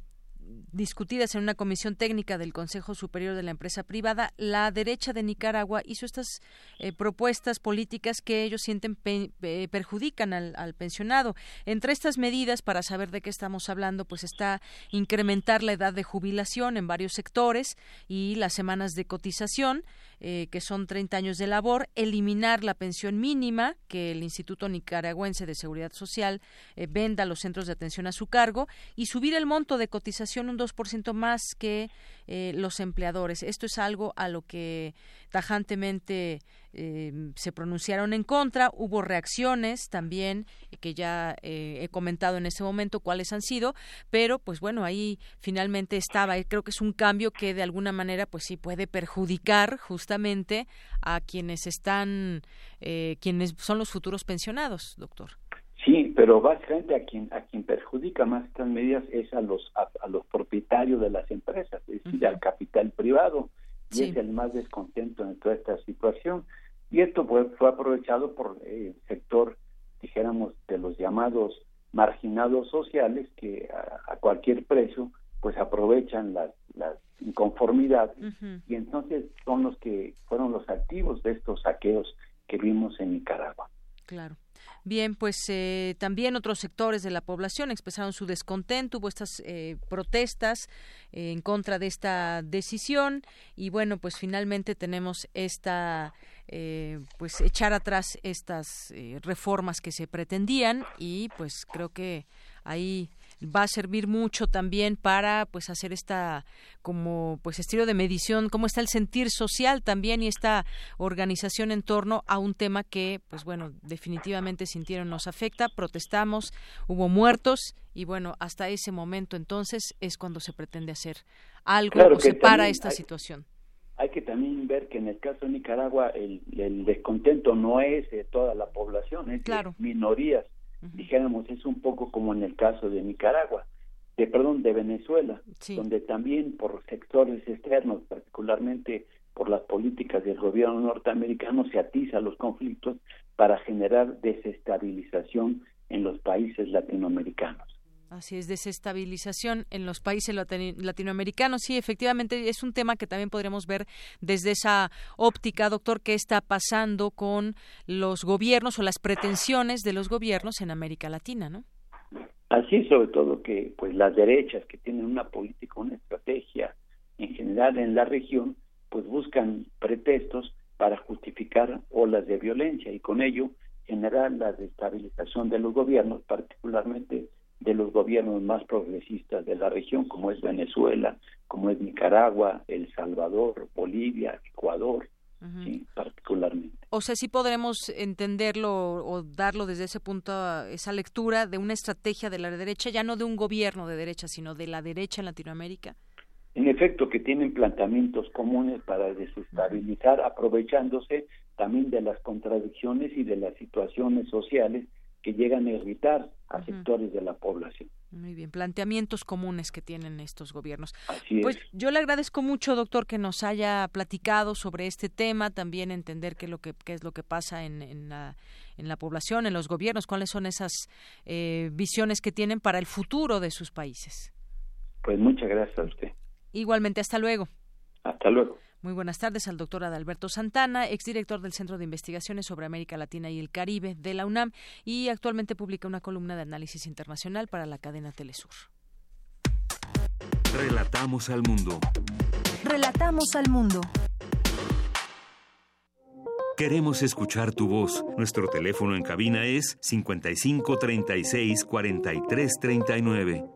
discutidas en una comisión técnica del Consejo Superior de la Empresa Privada, la derecha de Nicaragua hizo estas eh, propuestas políticas que ellos sienten eh, perjudican al, pensionado. Entre estas medidas, para saber de qué estamos hablando, pues está incrementar la edad de jubilación en varios sectores y las semanas de cotización, eh, que son 30 años de labor, eliminar la pensión mínima que el Instituto Nicaragüense de Seguridad Social venda a los centros de atención a su cargo y subir el monto de cotización un 2% más que eh, los empleadores. Esto es algo a lo que tajantemente eh, se pronunciaron en contra. Hubo reacciones también que ya eh, he comentado en ese momento cuáles han sido, pero pues bueno, ahí finalmente estaba. Creo que es un cambio que de alguna manera pues sí puede perjudicar justamente a quienes están, quienes son los futuros pensionados, doctor. Sí, pero básicamente a quien a quien perjudica más estas medidas es a los a, los propietarios de las empresas, es decir, al capital privado, y es el más descontento en toda esta situación. Y esto fue, fue aprovechado por el sector, dijéramos, de los llamados marginados sociales que a, cualquier precio pues aprovechan las, las inconformidades y entonces son los que fueron los activos de estos saqueos que vimos en Nicaragua. Claro. Bien, pues eh, también otros sectores de la población expresaron su descontento, hubo estas eh, protestas eh, en contra de esta decisión y bueno, pues finalmente tenemos esta, pues echar atrás estas reformas que se pretendían y pues creo que ahí va a servir mucho también para pues hacer esta como pues estilo de medición cómo está el sentir social también y esta organización en torno a un tema que pues bueno definitivamente sintieron nos afecta protestamos hubo muertos y bueno hasta ese momento entonces es cuando se pretende hacer algo o se para esta situación. hay que también ver que en el caso de Nicaragua el, descontento no es de toda la población, es de minorías dijéramos, es un poco como en el caso de Nicaragua, de perdón, de Venezuela, donde también por sectores externos, particularmente por las políticas del gobierno norteamericano, se atiza los conflictos para generar desestabilización en los países latinoamericanos. Así es, desestabilización en los países latinoamericanos. Sí, efectivamente, es un tema que también podríamos ver desde esa óptica, doctor, qué está pasando con los gobiernos o las pretensiones de los gobiernos en América Latina, ¿no? Así, sobre todo que pues las derechas que tienen una política, una estrategia en general en la región, pues buscan pretextos para justificar olas de violencia y con ello generar la desestabilización de los gobiernos, particularmente de los gobiernos más progresistas de la región, como es Venezuela, como es Nicaragua, El Salvador, Bolivia, Ecuador, particularmente. O sea, sí podremos entenderlo o darlo desde ese punto, esa lectura de una estrategia de la derecha, ya no de un gobierno de derecha, sino de la derecha en Latinoamérica. En efecto, que tienen planteamientos comunes para desestabilizar, aprovechándose también de las contradicciones y de las situaciones sociales que llegan a irritar a sectores de la población. Muy bien, planteamientos comunes que tienen estos gobiernos. Así pues yo le agradezco mucho, doctor, que nos haya platicado sobre este tema, también entender qué es lo que, qué es lo que pasa en, en, la, en la población, en los gobiernos, cuáles son esas eh, visiones que tienen para el futuro de sus países. Pues muchas gracias a usted. Igualmente, hasta luego. Hasta luego. Muy buenas tardes al doctor Adalberto Santana, exdirector del Centro de Investigaciones sobre América Latina y el Caribe de la UNAM y actualmente publica una columna de análisis internacional para la cadena Telesur. Relatamos al mundo. Relatamos al mundo. Queremos escuchar tu voz. Nuestro teléfono en cabina es 55 36 43 39.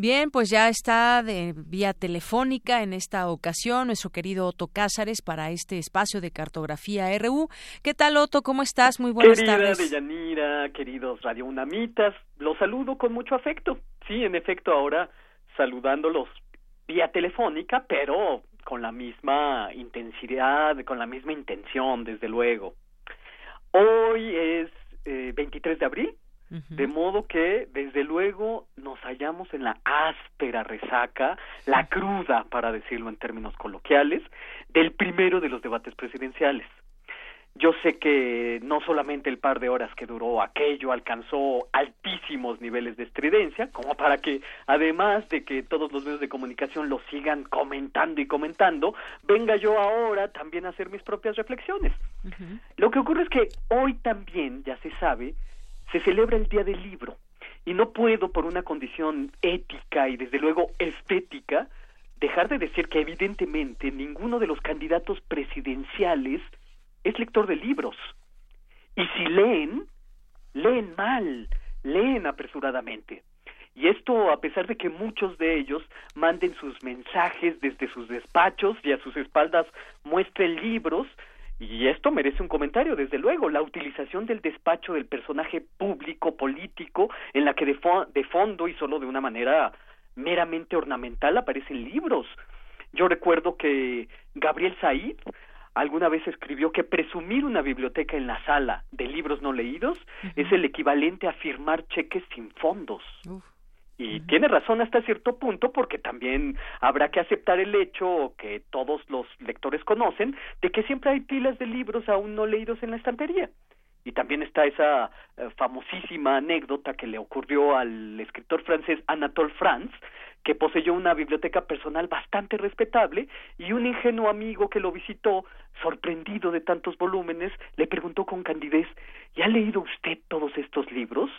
Bien, pues ya está de vía telefónica en esta ocasión nuestro querido Otto Cázares para este espacio de cartografía RU. ¿Qué tal, Otto? ¿Cómo estás? Muy buenas Querida tardes. Deyanira, queridos Radio Unamitas, los saludo con mucho afecto. Sí, en efecto, ahora saludándolos vía telefónica, pero con la misma intensidad, con la misma intención, desde luego. Hoy es eh, 23 de abril, de modo que, desde luego, nos hallamos en la áspera resaca, la cruda, para decirlo en términos coloquiales, del primero de los debates presidenciales. Yo sé que no solamente el par de horas que duró aquello alcanzó altísimos niveles de estridencia, como para que, además de que todos los medios de comunicación lo sigan comentando y comentando, venga yo ahora también a hacer mis propias reflexiones. Lo que ocurre es que hoy también, ya se sabe, se celebra el Día del Libro y no puedo, por una condición ética y desde luego estética, dejar de decir que evidentemente ninguno de los candidatos presidenciales es lector de libros. Y si leen, leen mal, leen apresuradamente. Y esto a pesar de que muchos de ellos manden sus mensajes desde sus despachos y a sus espaldas muestren libros, y esto merece un comentario, desde luego, la utilización del despacho del personaje público, político, en la que de, de fondo y solo de una manera meramente ornamental aparecen libros. Yo recuerdo que Gabriel Said alguna vez escribió que presumir una biblioteca en la sala de libros no leídos es el equivalente a firmar cheques sin fondos. Y tiene razón hasta cierto punto porque también habrá que aceptar el hecho que todos los lectores conocen de que siempre hay pilas de libros aún no leídos en la estantería. Y también está esa eh, famosísima anécdota que le ocurrió al escritor francés Anatole France, que poseyó una biblioteca personal bastante respetable y un ingenuo amigo que lo visitó, sorprendido de tantos volúmenes, le preguntó con candidez ¿Y ha leído usted todos estos libros?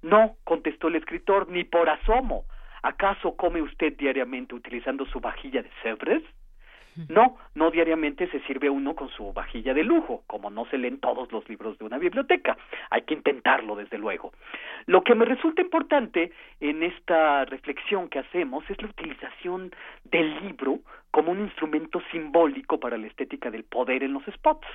No, contestó el escritor, ni por asomo. ¿Acaso come usted diariamente utilizando su vajilla de Sevres? No, no diariamente se sirve uno con su vajilla de lujo, como no se leen todos los libros de una biblioteca. Hay que intentarlo, desde luego. Lo que me resulta importante en esta reflexión que hacemos es la utilización del libro como un instrumento simbólico para la estética del poder en los spots.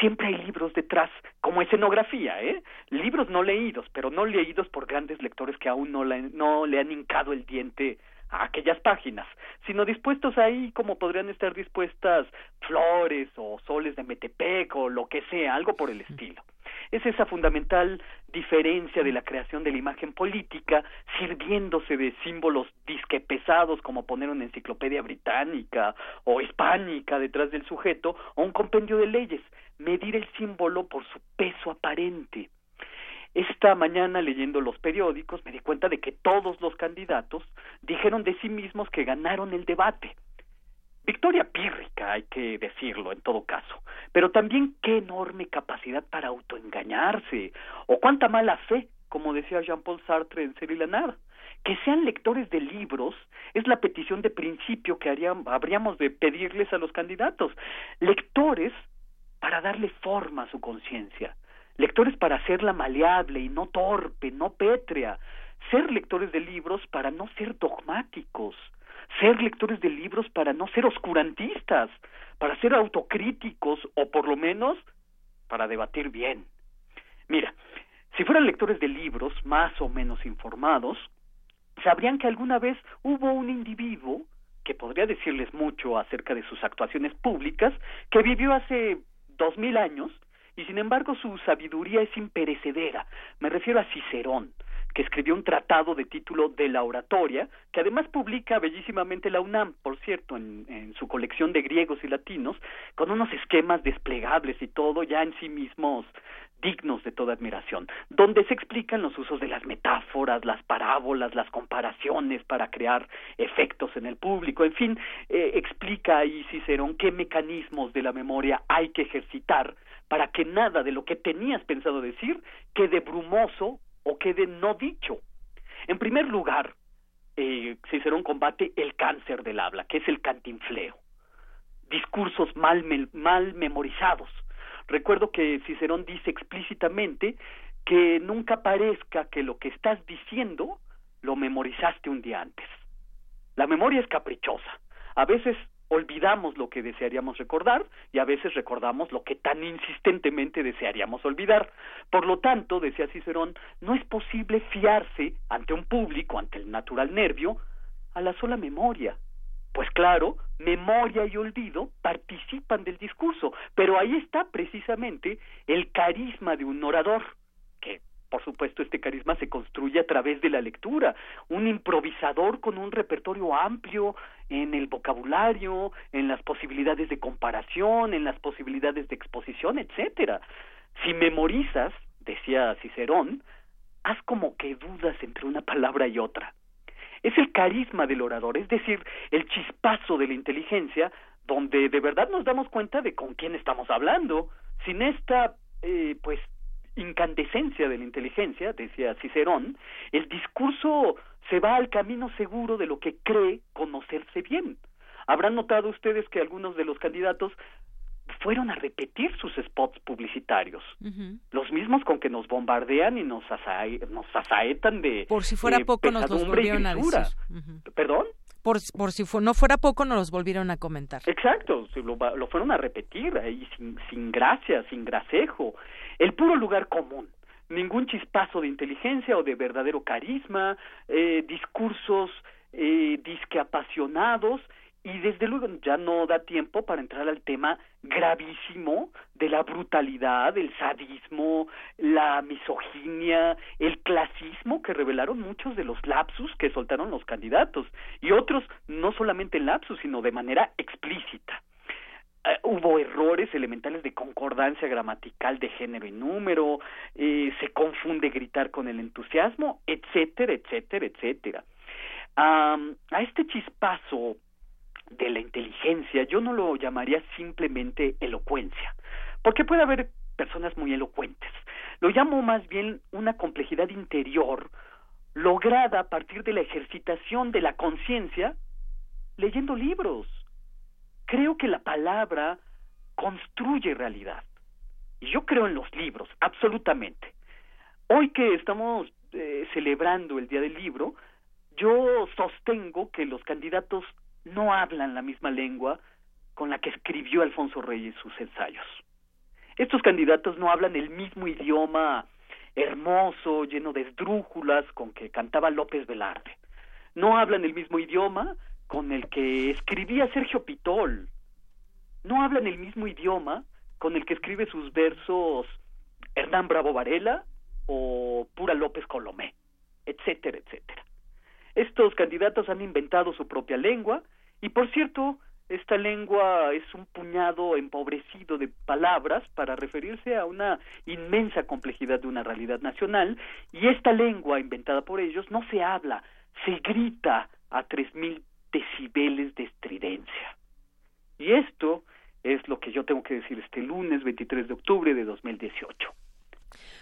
Siempre hay libros detrás, como escenografía, ¿eh? Libros no leídos, pero no leídos por grandes lectores que aún no, no le han hincado el diente aquellas páginas, sino dispuestos ahí como podrían estar dispuestas flores o soles de Metepec o lo que sea, algo por el estilo. Es esa fundamental diferencia de la creación de la imagen política, sirviéndose de símbolos disque pesados como poner una enciclopedia británica o hispánica detrás del sujeto o un compendio de leyes, medir el símbolo por su peso aparente. Esta mañana leyendo los periódicos me di cuenta de que todos los candidatos dijeron de sí mismos que ganaron el debate. Victoria pírrica, hay que decirlo en todo caso, pero también qué enorme capacidad para autoengañarse, o cuánta mala fe, como decía Jean-Paul Sartre en la Que sean lectores de libros es la petición de principio que habríamos de pedirles a los candidatos. Lectores para darle forma a su conciencia lectores para hacerla maleable y no torpe, no pétrea, ser lectores de libros para no ser dogmáticos, ser lectores de libros para no ser oscurantistas, para ser autocríticos o por lo menos para debatir bien. Mira, si fueran lectores de libros más o menos informados, sabrían que alguna vez hubo un individuo que podría decirles mucho acerca de sus actuaciones públicas, que vivió hace dos mil años y sin embargo su sabiduría es imperecedera. Me refiero a Cicerón, que escribió un tratado de título de la oratoria, que además publica bellísimamente la UNAM, por cierto, en, en, su colección de griegos y latinos, con unos esquemas desplegables y todo, ya en sí mismos dignos de toda admiración, donde se explican los usos de las metáforas, las parábolas, las comparaciones para crear efectos en el público, en fin, eh, explica ahí Cicerón qué mecanismos de la memoria hay que ejercitar para que nada de lo que tenías pensado decir quede brumoso o quede no dicho. En primer lugar, eh, Cicerón combate el cáncer del habla, que es el cantinfleo. Discursos mal, mal memorizados. Recuerdo que Cicerón dice explícitamente que nunca parezca que lo que estás diciendo lo memorizaste un día antes. La memoria es caprichosa. A veces olvidamos lo que desearíamos recordar y a veces recordamos lo que tan insistentemente desearíamos olvidar. Por lo tanto, decía Cicerón, no es posible fiarse ante un público, ante el natural nervio, a la sola memoria. Pues claro, memoria y olvido participan del discurso, pero ahí está precisamente el carisma de un orador, que por supuesto este carisma se construye a través de la lectura, un improvisador con un repertorio amplio en el vocabulario, en las posibilidades de comparación, en las posibilidades de exposición, etcétera. Si memorizas, decía Cicerón, haz como que dudas entre una palabra y otra. Es el carisma del orador, es decir, el chispazo de la inteligencia, donde de verdad nos damos cuenta de con quién estamos hablando. Sin esta, eh, pues, incandescencia de la inteligencia, decía Cicerón, el discurso se va al camino seguro de lo que cree conocerse bien. Habrán notado ustedes que algunos de los candidatos fueron a repetir sus spots publicitarios, los mismos con que nos bombardean y nos, nos asaetan de por si fuera poco nos los volvieron a decir. ¿Perdón? Por, por si no fuera poco nos los volvieron a comentar. Exacto, lo, lo fueron a repetir ahí sin, sin gracia, sin gracejo, el puro lugar común ningún chispazo de inteligencia o de verdadero carisma, eh, discursos eh, disque apasionados y desde luego ya no da tiempo para entrar al tema gravísimo de la brutalidad, el sadismo, la misoginia, el clasismo que revelaron muchos de los lapsus que soltaron los candidatos y otros no solamente en lapsus sino de manera explícita. Eh, hubo errores elementales de concordancia gramatical de género y número, eh, se confunde gritar con el entusiasmo, etcétera, etcétera, etcétera. a este chispazo de la inteligencia yo no lo llamaría simplemente elocuencia, porque puede haber personas muy elocuentes. Lo llamo más bien una complejidad interior lograda a partir de la ejercitación de la conciencia leyendo libros, creo que la palabra construye realidad. Y yo creo en los libros, absolutamente. Hoy que estamos eh, celebrando el Día del Libro, yo sostengo que los candidatos no hablan la misma lengua con la que escribió Alfonso Reyes sus ensayos. Estos candidatos no hablan el mismo idioma hermoso, lleno de esdrújulas con que cantaba López Velarde. No hablan el mismo idioma con el que escribía Sergio Pitol. No hablan el mismo idioma con el que escribe sus versos Hernán Bravo Varela o Pura López Colomé, etcétera, etcétera. Estos candidatos han inventado su propia lengua y, por cierto, esta lengua es un puñado empobrecido de palabras para referirse a una inmensa complejidad de una realidad nacional y esta lengua inventada por ellos no se habla, se grita a tres mil decibeles de estridencia. Y esto es lo que yo tengo que decir este lunes 23 de octubre de 2018.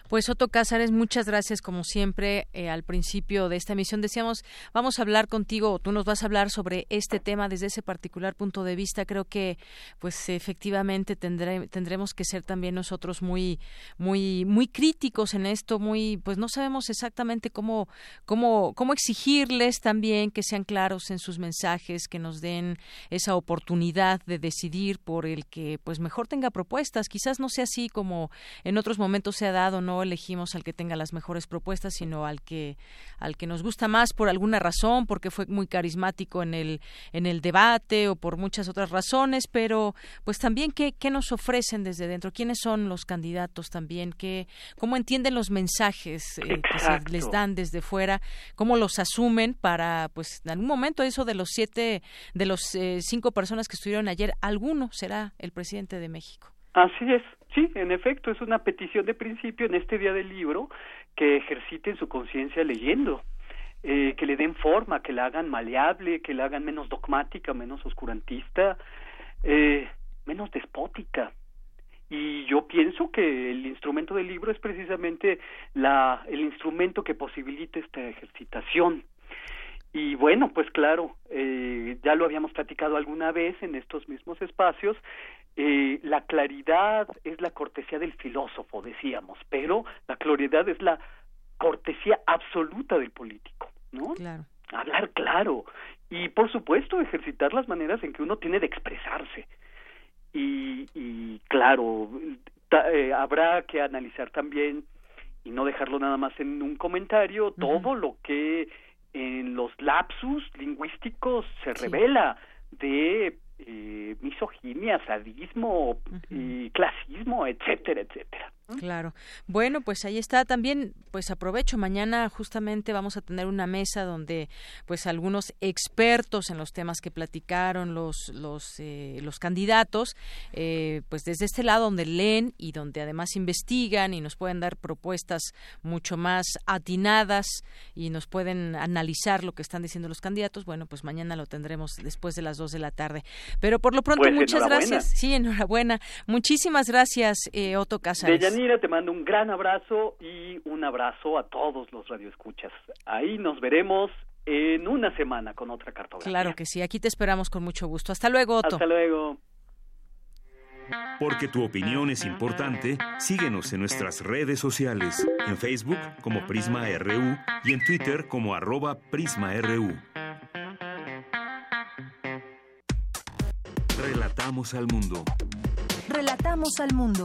Pues Otto Cázares, muchas gracias como siempre. Eh, al principio de esta emisión decíamos, vamos a hablar contigo, tú nos vas a hablar sobre este tema desde ese particular punto de vista. Creo que, pues efectivamente tendremos que ser también nosotros muy, muy, muy críticos en esto, muy, pues no sabemos exactamente cómo, cómo, cómo exigirles también que sean claros en sus mensajes, que nos den esa oportunidad de decidir por el que, pues mejor tenga propuestas. Quizás no sea así como en otros momentos se ha dado, no elegimos al que tenga las mejores propuestas, sino al que al que nos gusta más por alguna razón, porque fue muy carismático en el en el debate o por muchas otras razones, pero pues también qué, qué nos ofrecen desde dentro, quiénes son los candidatos también, qué cómo entienden los mensajes eh, que se les dan desde fuera, cómo los asumen para pues en algún momento eso de los siete de los eh, cinco personas que estuvieron ayer, alguno será el presidente de México. Así es, sí, en efecto, es una petición de principio en este día del libro que ejerciten su conciencia leyendo, eh, que le den forma, que la hagan maleable, que la hagan menos dogmática, menos oscurantista, eh, menos despótica. Y yo pienso que el instrumento del libro es precisamente la, el instrumento que posibilita esta ejercitación. Y bueno, pues claro, eh, ya lo habíamos platicado alguna vez en estos mismos espacios, eh, la claridad es la cortesía del filósofo, decíamos, pero la claridad es la cortesía absoluta del político, ¿no? Claro. Hablar claro y, por supuesto, ejercitar las maneras en que uno tiene de expresarse. Y, y claro, eh, habrá que analizar también y no dejarlo nada más en un comentario, todo lo que en los lapsus lingüísticos se revela de eh, misoginia, sadismo y clasismo, etcétera, etcétera. Claro. Bueno, pues ahí está también, pues aprovecho, mañana justamente vamos a tener una mesa donde pues algunos expertos en los temas que platicaron los los eh, los candidatos, eh, pues desde este lado donde leen y donde además investigan y nos pueden dar propuestas mucho más atinadas y nos pueden analizar lo que están diciendo los candidatos, bueno, pues mañana lo tendremos después de las dos de la tarde. Pero por lo pronto, pues, muchas gracias. Sí, enhorabuena. Muchísimas gracias, eh, Otto Casares. Mira, te mando un gran abrazo y un abrazo a todos los radioescuchas. Ahí nos veremos en una semana con otra cartografía. Claro que sí, aquí te esperamos con mucho gusto. Hasta luego, Otto. Hasta luego. Porque tu opinión es importante, síguenos en nuestras redes sociales, en Facebook como Prisma RU y en Twitter como arroba PrismaRU. Relatamos al mundo. Relatamos al mundo.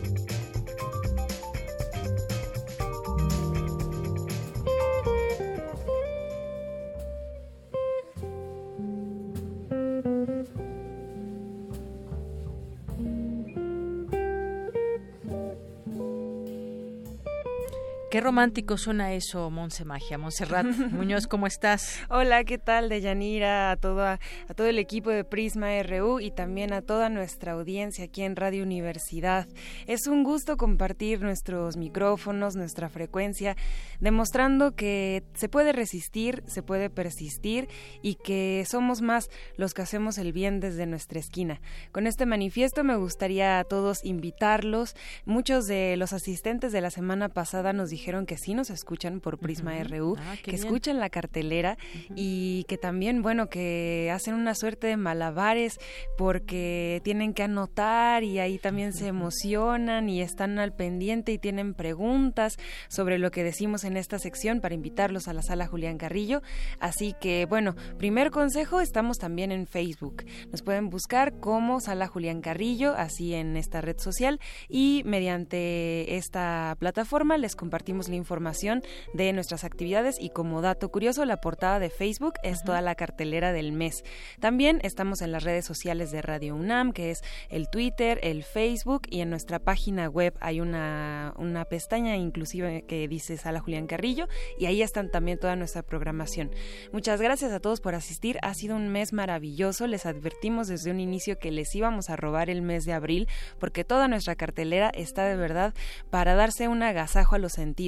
Qué romántico suena eso, Monse Magia. Monserrat Muñoz, ¿cómo estás? Hola, ¿qué tal, Deyanira? A todo, a todo el equipo de Prisma RU y también a toda nuestra audiencia aquí en Radio Universidad. Es un gusto compartir nuestros micrófonos, nuestra frecuencia, demostrando que se puede resistir, se puede persistir y que somos más los que hacemos el bien desde nuestra esquina. Con este manifiesto me gustaría a todos invitarlos. Muchos de los asistentes de la semana pasada nos dijeron dijeron que sí nos escuchan por Prisma RU, ah, que escuchan la cartelera y que también, bueno, que hacen una suerte de malabares porque tienen que anotar y ahí también se emocionan y están al pendiente y tienen preguntas sobre lo que decimos en esta sección para invitarlos a la sala Julián Carrillo. Así que, bueno, primer consejo, estamos también en Facebook. Nos pueden buscar como Sala Julián Carrillo, así en esta red social y mediante esta plataforma les compartimos la información de nuestras actividades y como dato curioso, la portada de Facebook es toda la cartelera del mes. También estamos en las redes sociales de Radio UNAM, que es el Twitter, el Facebook y en nuestra página web hay una, una pestaña inclusive que dice Sala Julián Carrillo y ahí están también toda nuestra programación. Muchas gracias a todos por asistir. Ha sido un mes maravilloso. Les advertimos desde un inicio que les íbamos a robar el mes de abril porque toda nuestra cartelera está de verdad para darse un agasajo a los sentidos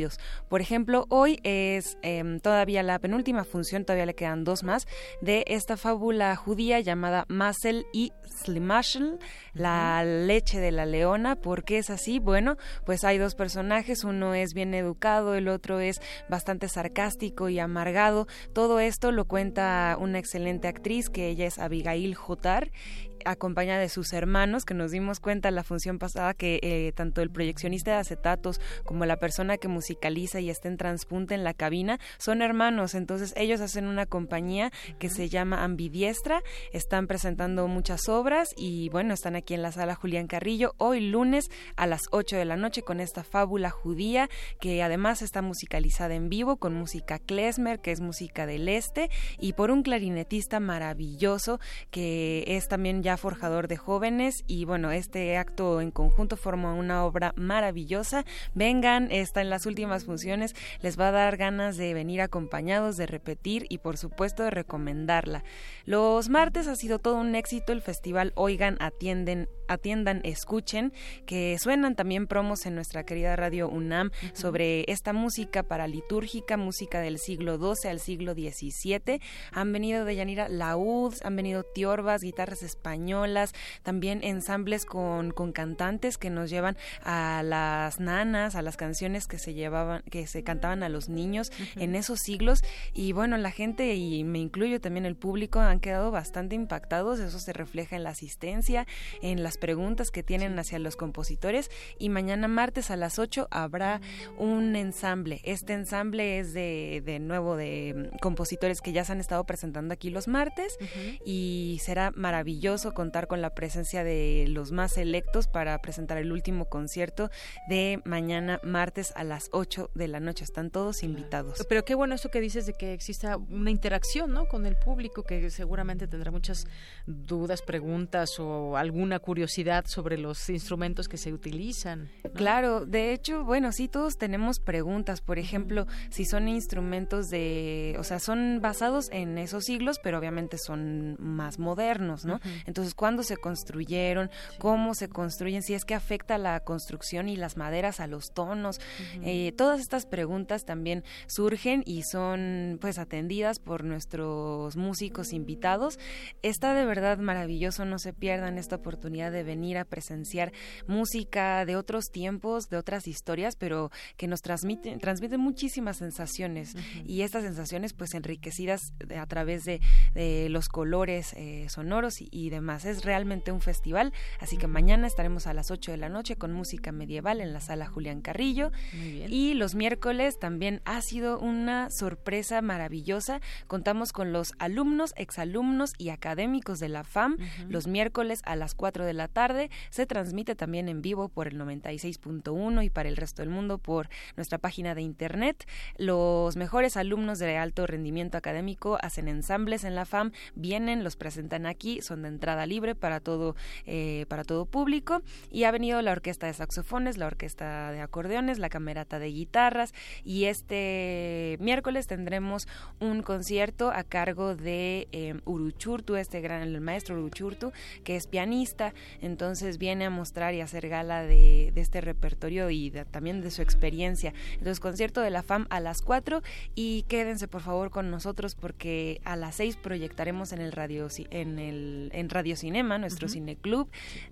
por ejemplo, hoy es em, todavía la penúltima función, todavía le quedan dos más, de esta fábula judía llamada Masel y Slimashel, la leche de la leona. ¿Por qué es así? Bueno, pues hay dos personajes, uno es bien educado, el otro es bastante sarcástico y amargado. Todo esto lo cuenta una excelente actriz que ella es Abigail Jotar acompañada de sus hermanos, que nos dimos cuenta la función pasada que eh, tanto el proyeccionista de acetatos como la persona que musicaliza y está en transpunte en la cabina son hermanos. Entonces ellos hacen una compañía que se llama Ambidiestra, están presentando muchas obras y bueno, están aquí en la sala Julián Carrillo hoy lunes a las 8 de la noche con esta fábula judía que además está musicalizada en vivo con música klezmer, que es música del este, y por un clarinetista maravilloso que es también forjador de jóvenes y bueno, este acto en conjunto forma una obra maravillosa. Vengan, está en las últimas funciones, les va a dar ganas de venir acompañados, de repetir y por supuesto de recomendarla. Los martes ha sido todo un éxito el festival Oigan, atienden, atiendan, escuchen, que suenan también promos en nuestra querida radio UNAM sobre esta música paralitúrgica, música del siglo XII al siglo XVII. Han venido de Yanira laúds, han venido tiorbas, guitarras españolas, también ensambles con, con cantantes que nos llevan a las nanas, a las canciones que se llevaban, que se cantaban a los niños en esos siglos. Y bueno, la gente, y me incluyo también el público, han quedado bastante impactados. Eso se refleja en la asistencia, en las preguntas que tienen hacia los compositores. Y mañana martes a las 8 habrá un ensamble. Este ensamble es de, de nuevo de mm, compositores que ya se han estado presentando aquí los martes y será maravilloso contar con la presencia de los más selectos para presentar el último concierto de mañana martes a las 8 de la noche. Están todos invitados. Pero qué bueno eso que dices de que exista una interacción ¿no? con el público que seguramente tendrá muchas dudas, preguntas o alguna curiosidad sobre los instrumentos que se utilizan. Claro, de hecho, bueno, sí, todos tenemos preguntas. Por ejemplo, si son instrumentos de, o sea, son basados en esos siglos, pero obviamente son más modernos, ¿no? Entonces, ¿cuándo se construyeron? ¿Cómo se construyen? Si es que afecta la construcción y las maderas a los tonos. Eh, todas estas preguntas también surgen y son pues atendidas por nuestros músicos invitados. Está de verdad maravilloso, no se pierdan esta oportunidad de venir a presenciar música de otros tiempos, de otras historias, pero que nos transmiten, transmiten muchísimas sensaciones y estas sensaciones pues enriquecidas a través de, los colores eh, sonoros y, demás. Es realmente un festival, así que mañana estaremos a las 8 de la noche con música medieval en la sala Julián Carrillo y los miércoles también ha sido una sorpresa maravillosa. Contamos con los alumnos, exalumnos y académicos de la FAM los miércoles a las 4 de la tarde. Se transmite también en vivo por el 96.1 y para el resto del mundo por nuestra página de internet. Los mejores alumnos de alto rendimiento académico hacen ensambles en la FAM, vienen, los presentan aquí, son de entrada libre para todo, eh, para todo público. Y ha venido la orquesta de saxofones, la orquesta de acordeones, la camerata de guitarras. Y este miércoles tendremos un concierto a cargo de eh, Uruchurtu, este gran el maestro Uruchurtu, que es pianista, entonces viene a mostrar y hacer gala de, este repertorio y también de su experiencia. Entonces, concierto de la FAM a las 4 y quédense por favor con nosotros porque a las 6 proyectaremos en el radio en el en Radio Cinema, nuestro cineclub,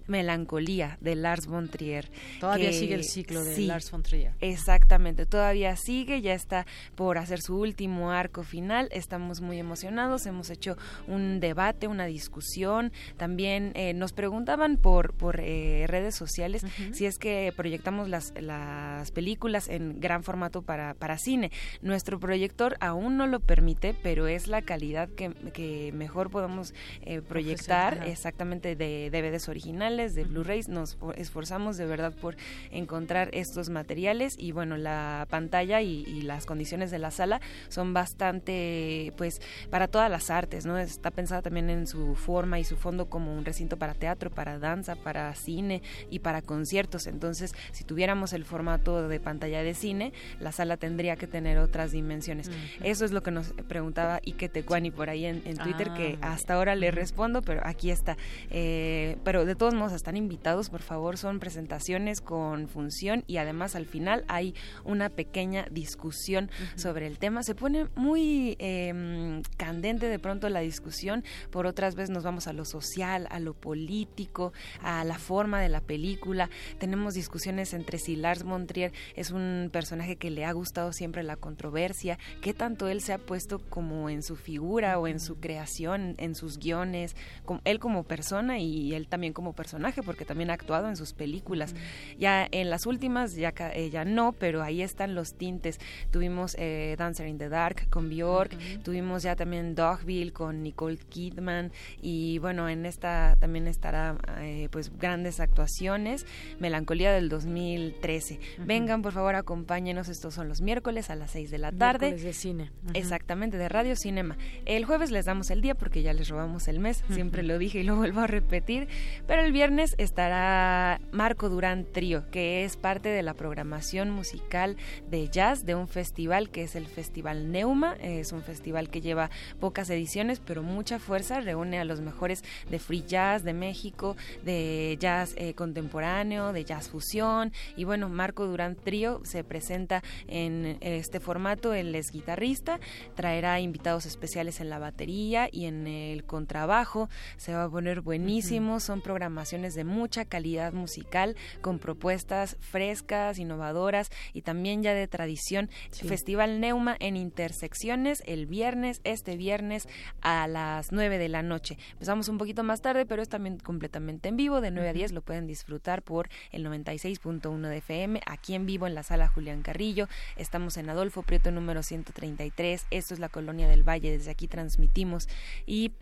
Melancolía de Lars von Trier. Todavía sigue el ciclo de Lars von Trier. Exactamente, todavía sigue, ya está por hacer su último arco final. Estamos muy emocionados, hemos hecho un debate, una discusión. También eh, nos preguntaban por por eh, redes sociales si es que proyectamos las las películas en gran formato para para cine. Nuestro proyector aún no lo permite, pero es la calidad que, que mejor podemos eh, proyectar exactamente de DVDs originales, de Blu-rays. Nos esforzamos de verdad por encontrar estos materiales y bueno, la pantalla y, las condiciones de la sala son bastante, pues, para todas las artes, ¿no? Está pensada también en su forma y su fondo como un recinto para teatro, para danza, para cine y para conciertos. Entonces, si tuviéramos el formato de pantalla de cine, la sala tendría que tener otras dimensiones. Eso es lo que nos preguntaba Ike Tecuani por ahí en, Twitter, que ah, hasta ahora le respondo, pero aquí está. Eh, pero de todos modos, están invitados, por favor, son presentaciones con función y además al final hay una pequeña discusión sobre el tema. Se pone muy em, candente de pronto la discusión, por otras veces nos vamos a lo social, a lo político, a la forma de la película. Tenemos discusiones entre si Lars Montrier es un personaje que le ha gustado siempre la controversia, qué tanto él se ha puesto como en su figura o en su creación, en sus guiones, él como persona y él también como personaje, porque también ha actuado en sus películas. Ya en las últimas, ya, eh, ya no, pero ahí están los tintes. Tuvimos eh, Dancer in the Dark con Bjork, tuvimos ya también Dogville con Nicole Kidman y bueno, en esta también estará eh, pues grandes actuaciones, Melancolía del 2013. Vengan, por favor, acompáñenos, estos son los miércoles a las 6 de la tarde. de cine. Exactamente, de Radio Cinema. El jueves les damos el día porque ya les robamos el mes, siempre lo dije y lo vuelvo a repetir, pero el viernes estará Marco Durán Trío, que es parte de la programación musical de jazz de un festival que es el Festival Neuma, es un festival que lleva pocas ediciones, pero mucha fuerza, reúne a los mejores de free jazz de México, de jazz eh, contemporáneo, de jazz fusión, y bueno, Marco Durán Trío se presenta en este formato, él es guitarrista, traerá invitados especiales en la batería y en el contrabajo. Va a poner buenísimo. Son programaciones de mucha calidad musical con propuestas frescas, innovadoras y también ya de tradición. Festival Neuma en Intersecciones el viernes, este viernes a las 9 de la noche. Empezamos un poquito más tarde, pero es también completamente en vivo. De 9 a 10 lo pueden disfrutar por el 96.1 de FM, aquí en vivo en la sala Julián Carrillo. Estamos en Adolfo Prieto número 133. Esto es la colonia del Valle. Desde aquí transmitimos y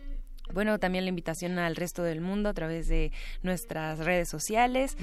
bueno, también la invitación al resto del mundo a través de nuestras redes sociales.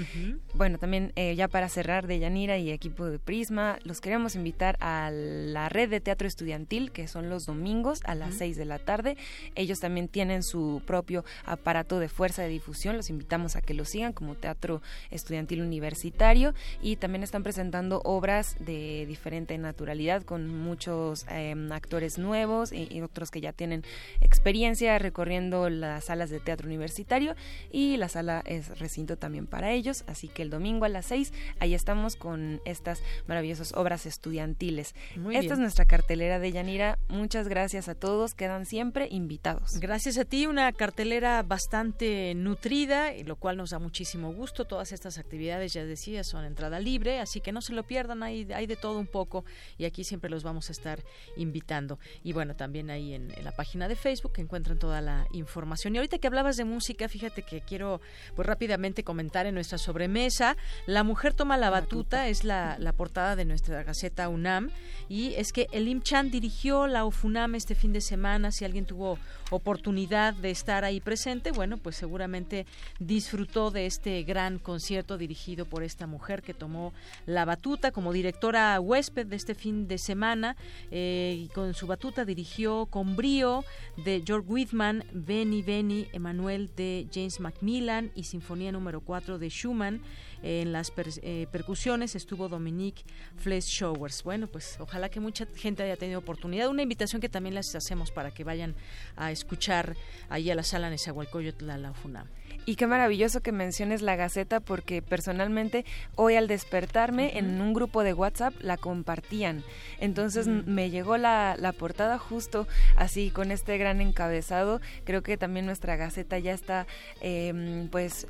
Bueno, también eh, ya para cerrar de Yanira y equipo de Prisma, los queremos invitar a la red de teatro estudiantil, que son los domingos a las 6 de la tarde. Ellos también tienen su propio aparato de fuerza de difusión. Los invitamos a que lo sigan como Teatro Estudiantil Universitario y también están presentando obras de diferente naturalidad con muchos em, actores nuevos y, y otros que ya tienen experiencia recorriendo las salas de teatro universitario y la sala es recinto también para ellos, así que el domingo a las 6 ahí estamos con estas maravillosas obras estudiantiles. Esta es nuestra cartelera de Yanira, muchas gracias a todos, quedan siempre invitados. Gracias a ti, una cartelera bastante nutrida, lo cual nos da muchísimo gusto. Todas estas actividades, ya decía, son entrada libre, así que no se lo pierdan, hay, hay de todo un poco y aquí siempre los vamos a estar invitando. Y bueno, también ahí en, en la página de Facebook encuentran toda la información. Y ahorita que hablabas de música, fíjate que quiero pues rápidamente comentar en nuestra sobremesa. La mujer toma la batuta, es la, portada de nuestra Gaceta UNAM. Y es que Elim Chan dirigió la OFUNAM este fin de semana. Si alguien tuvo oportunidad de estar ahí presente, bueno, pues seguramente disfrutó de este gran concierto dirigido por esta mujer que tomó la batuta como directora huésped de este fin de semana. Eh, y con su batuta dirigió con brío de George Whitman, Benny Benny, Emanuel de James Macmillan y Sinfonía número 4 de Schumann. En las eh, percusiones estuvo Dominique Showers. Bueno, pues ojalá que mucha gente haya tenido oportunidad. Una invitación que también les hacemos para que vayan a escuchar ahí a la sala Nezahualcóyotl, la, la FUNAM. Y qué maravilloso que menciones la Gaceta porque personalmente hoy al despertarme en un grupo de WhatsApp la compartían. Entonces me llegó la, la, portada justo así con este gran encabezado. Creo que también nuestra Gaceta ya está eh, pues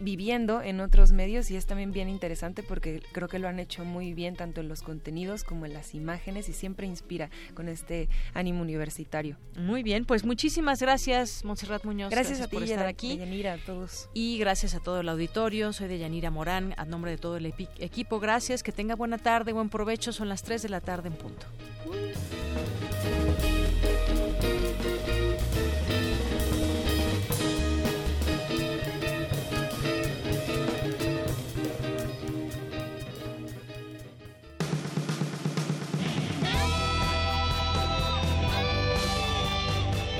viviendo en otros medios y es también bien interesante porque creo que lo han hecho muy bien tanto en los contenidos como en las imágenes y siempre inspira con este ánimo universitario. Muy bien, pues muchísimas gracias Montserrat Muñoz. Gracias, a ti por estar aquí. Yanira, a todos. Y gracias a todo el auditorio. Soy de Yanira Morán, a nombre de todo el equipo. Gracias, que tenga buena tarde, buen provecho. Son las 3 de la tarde en punto.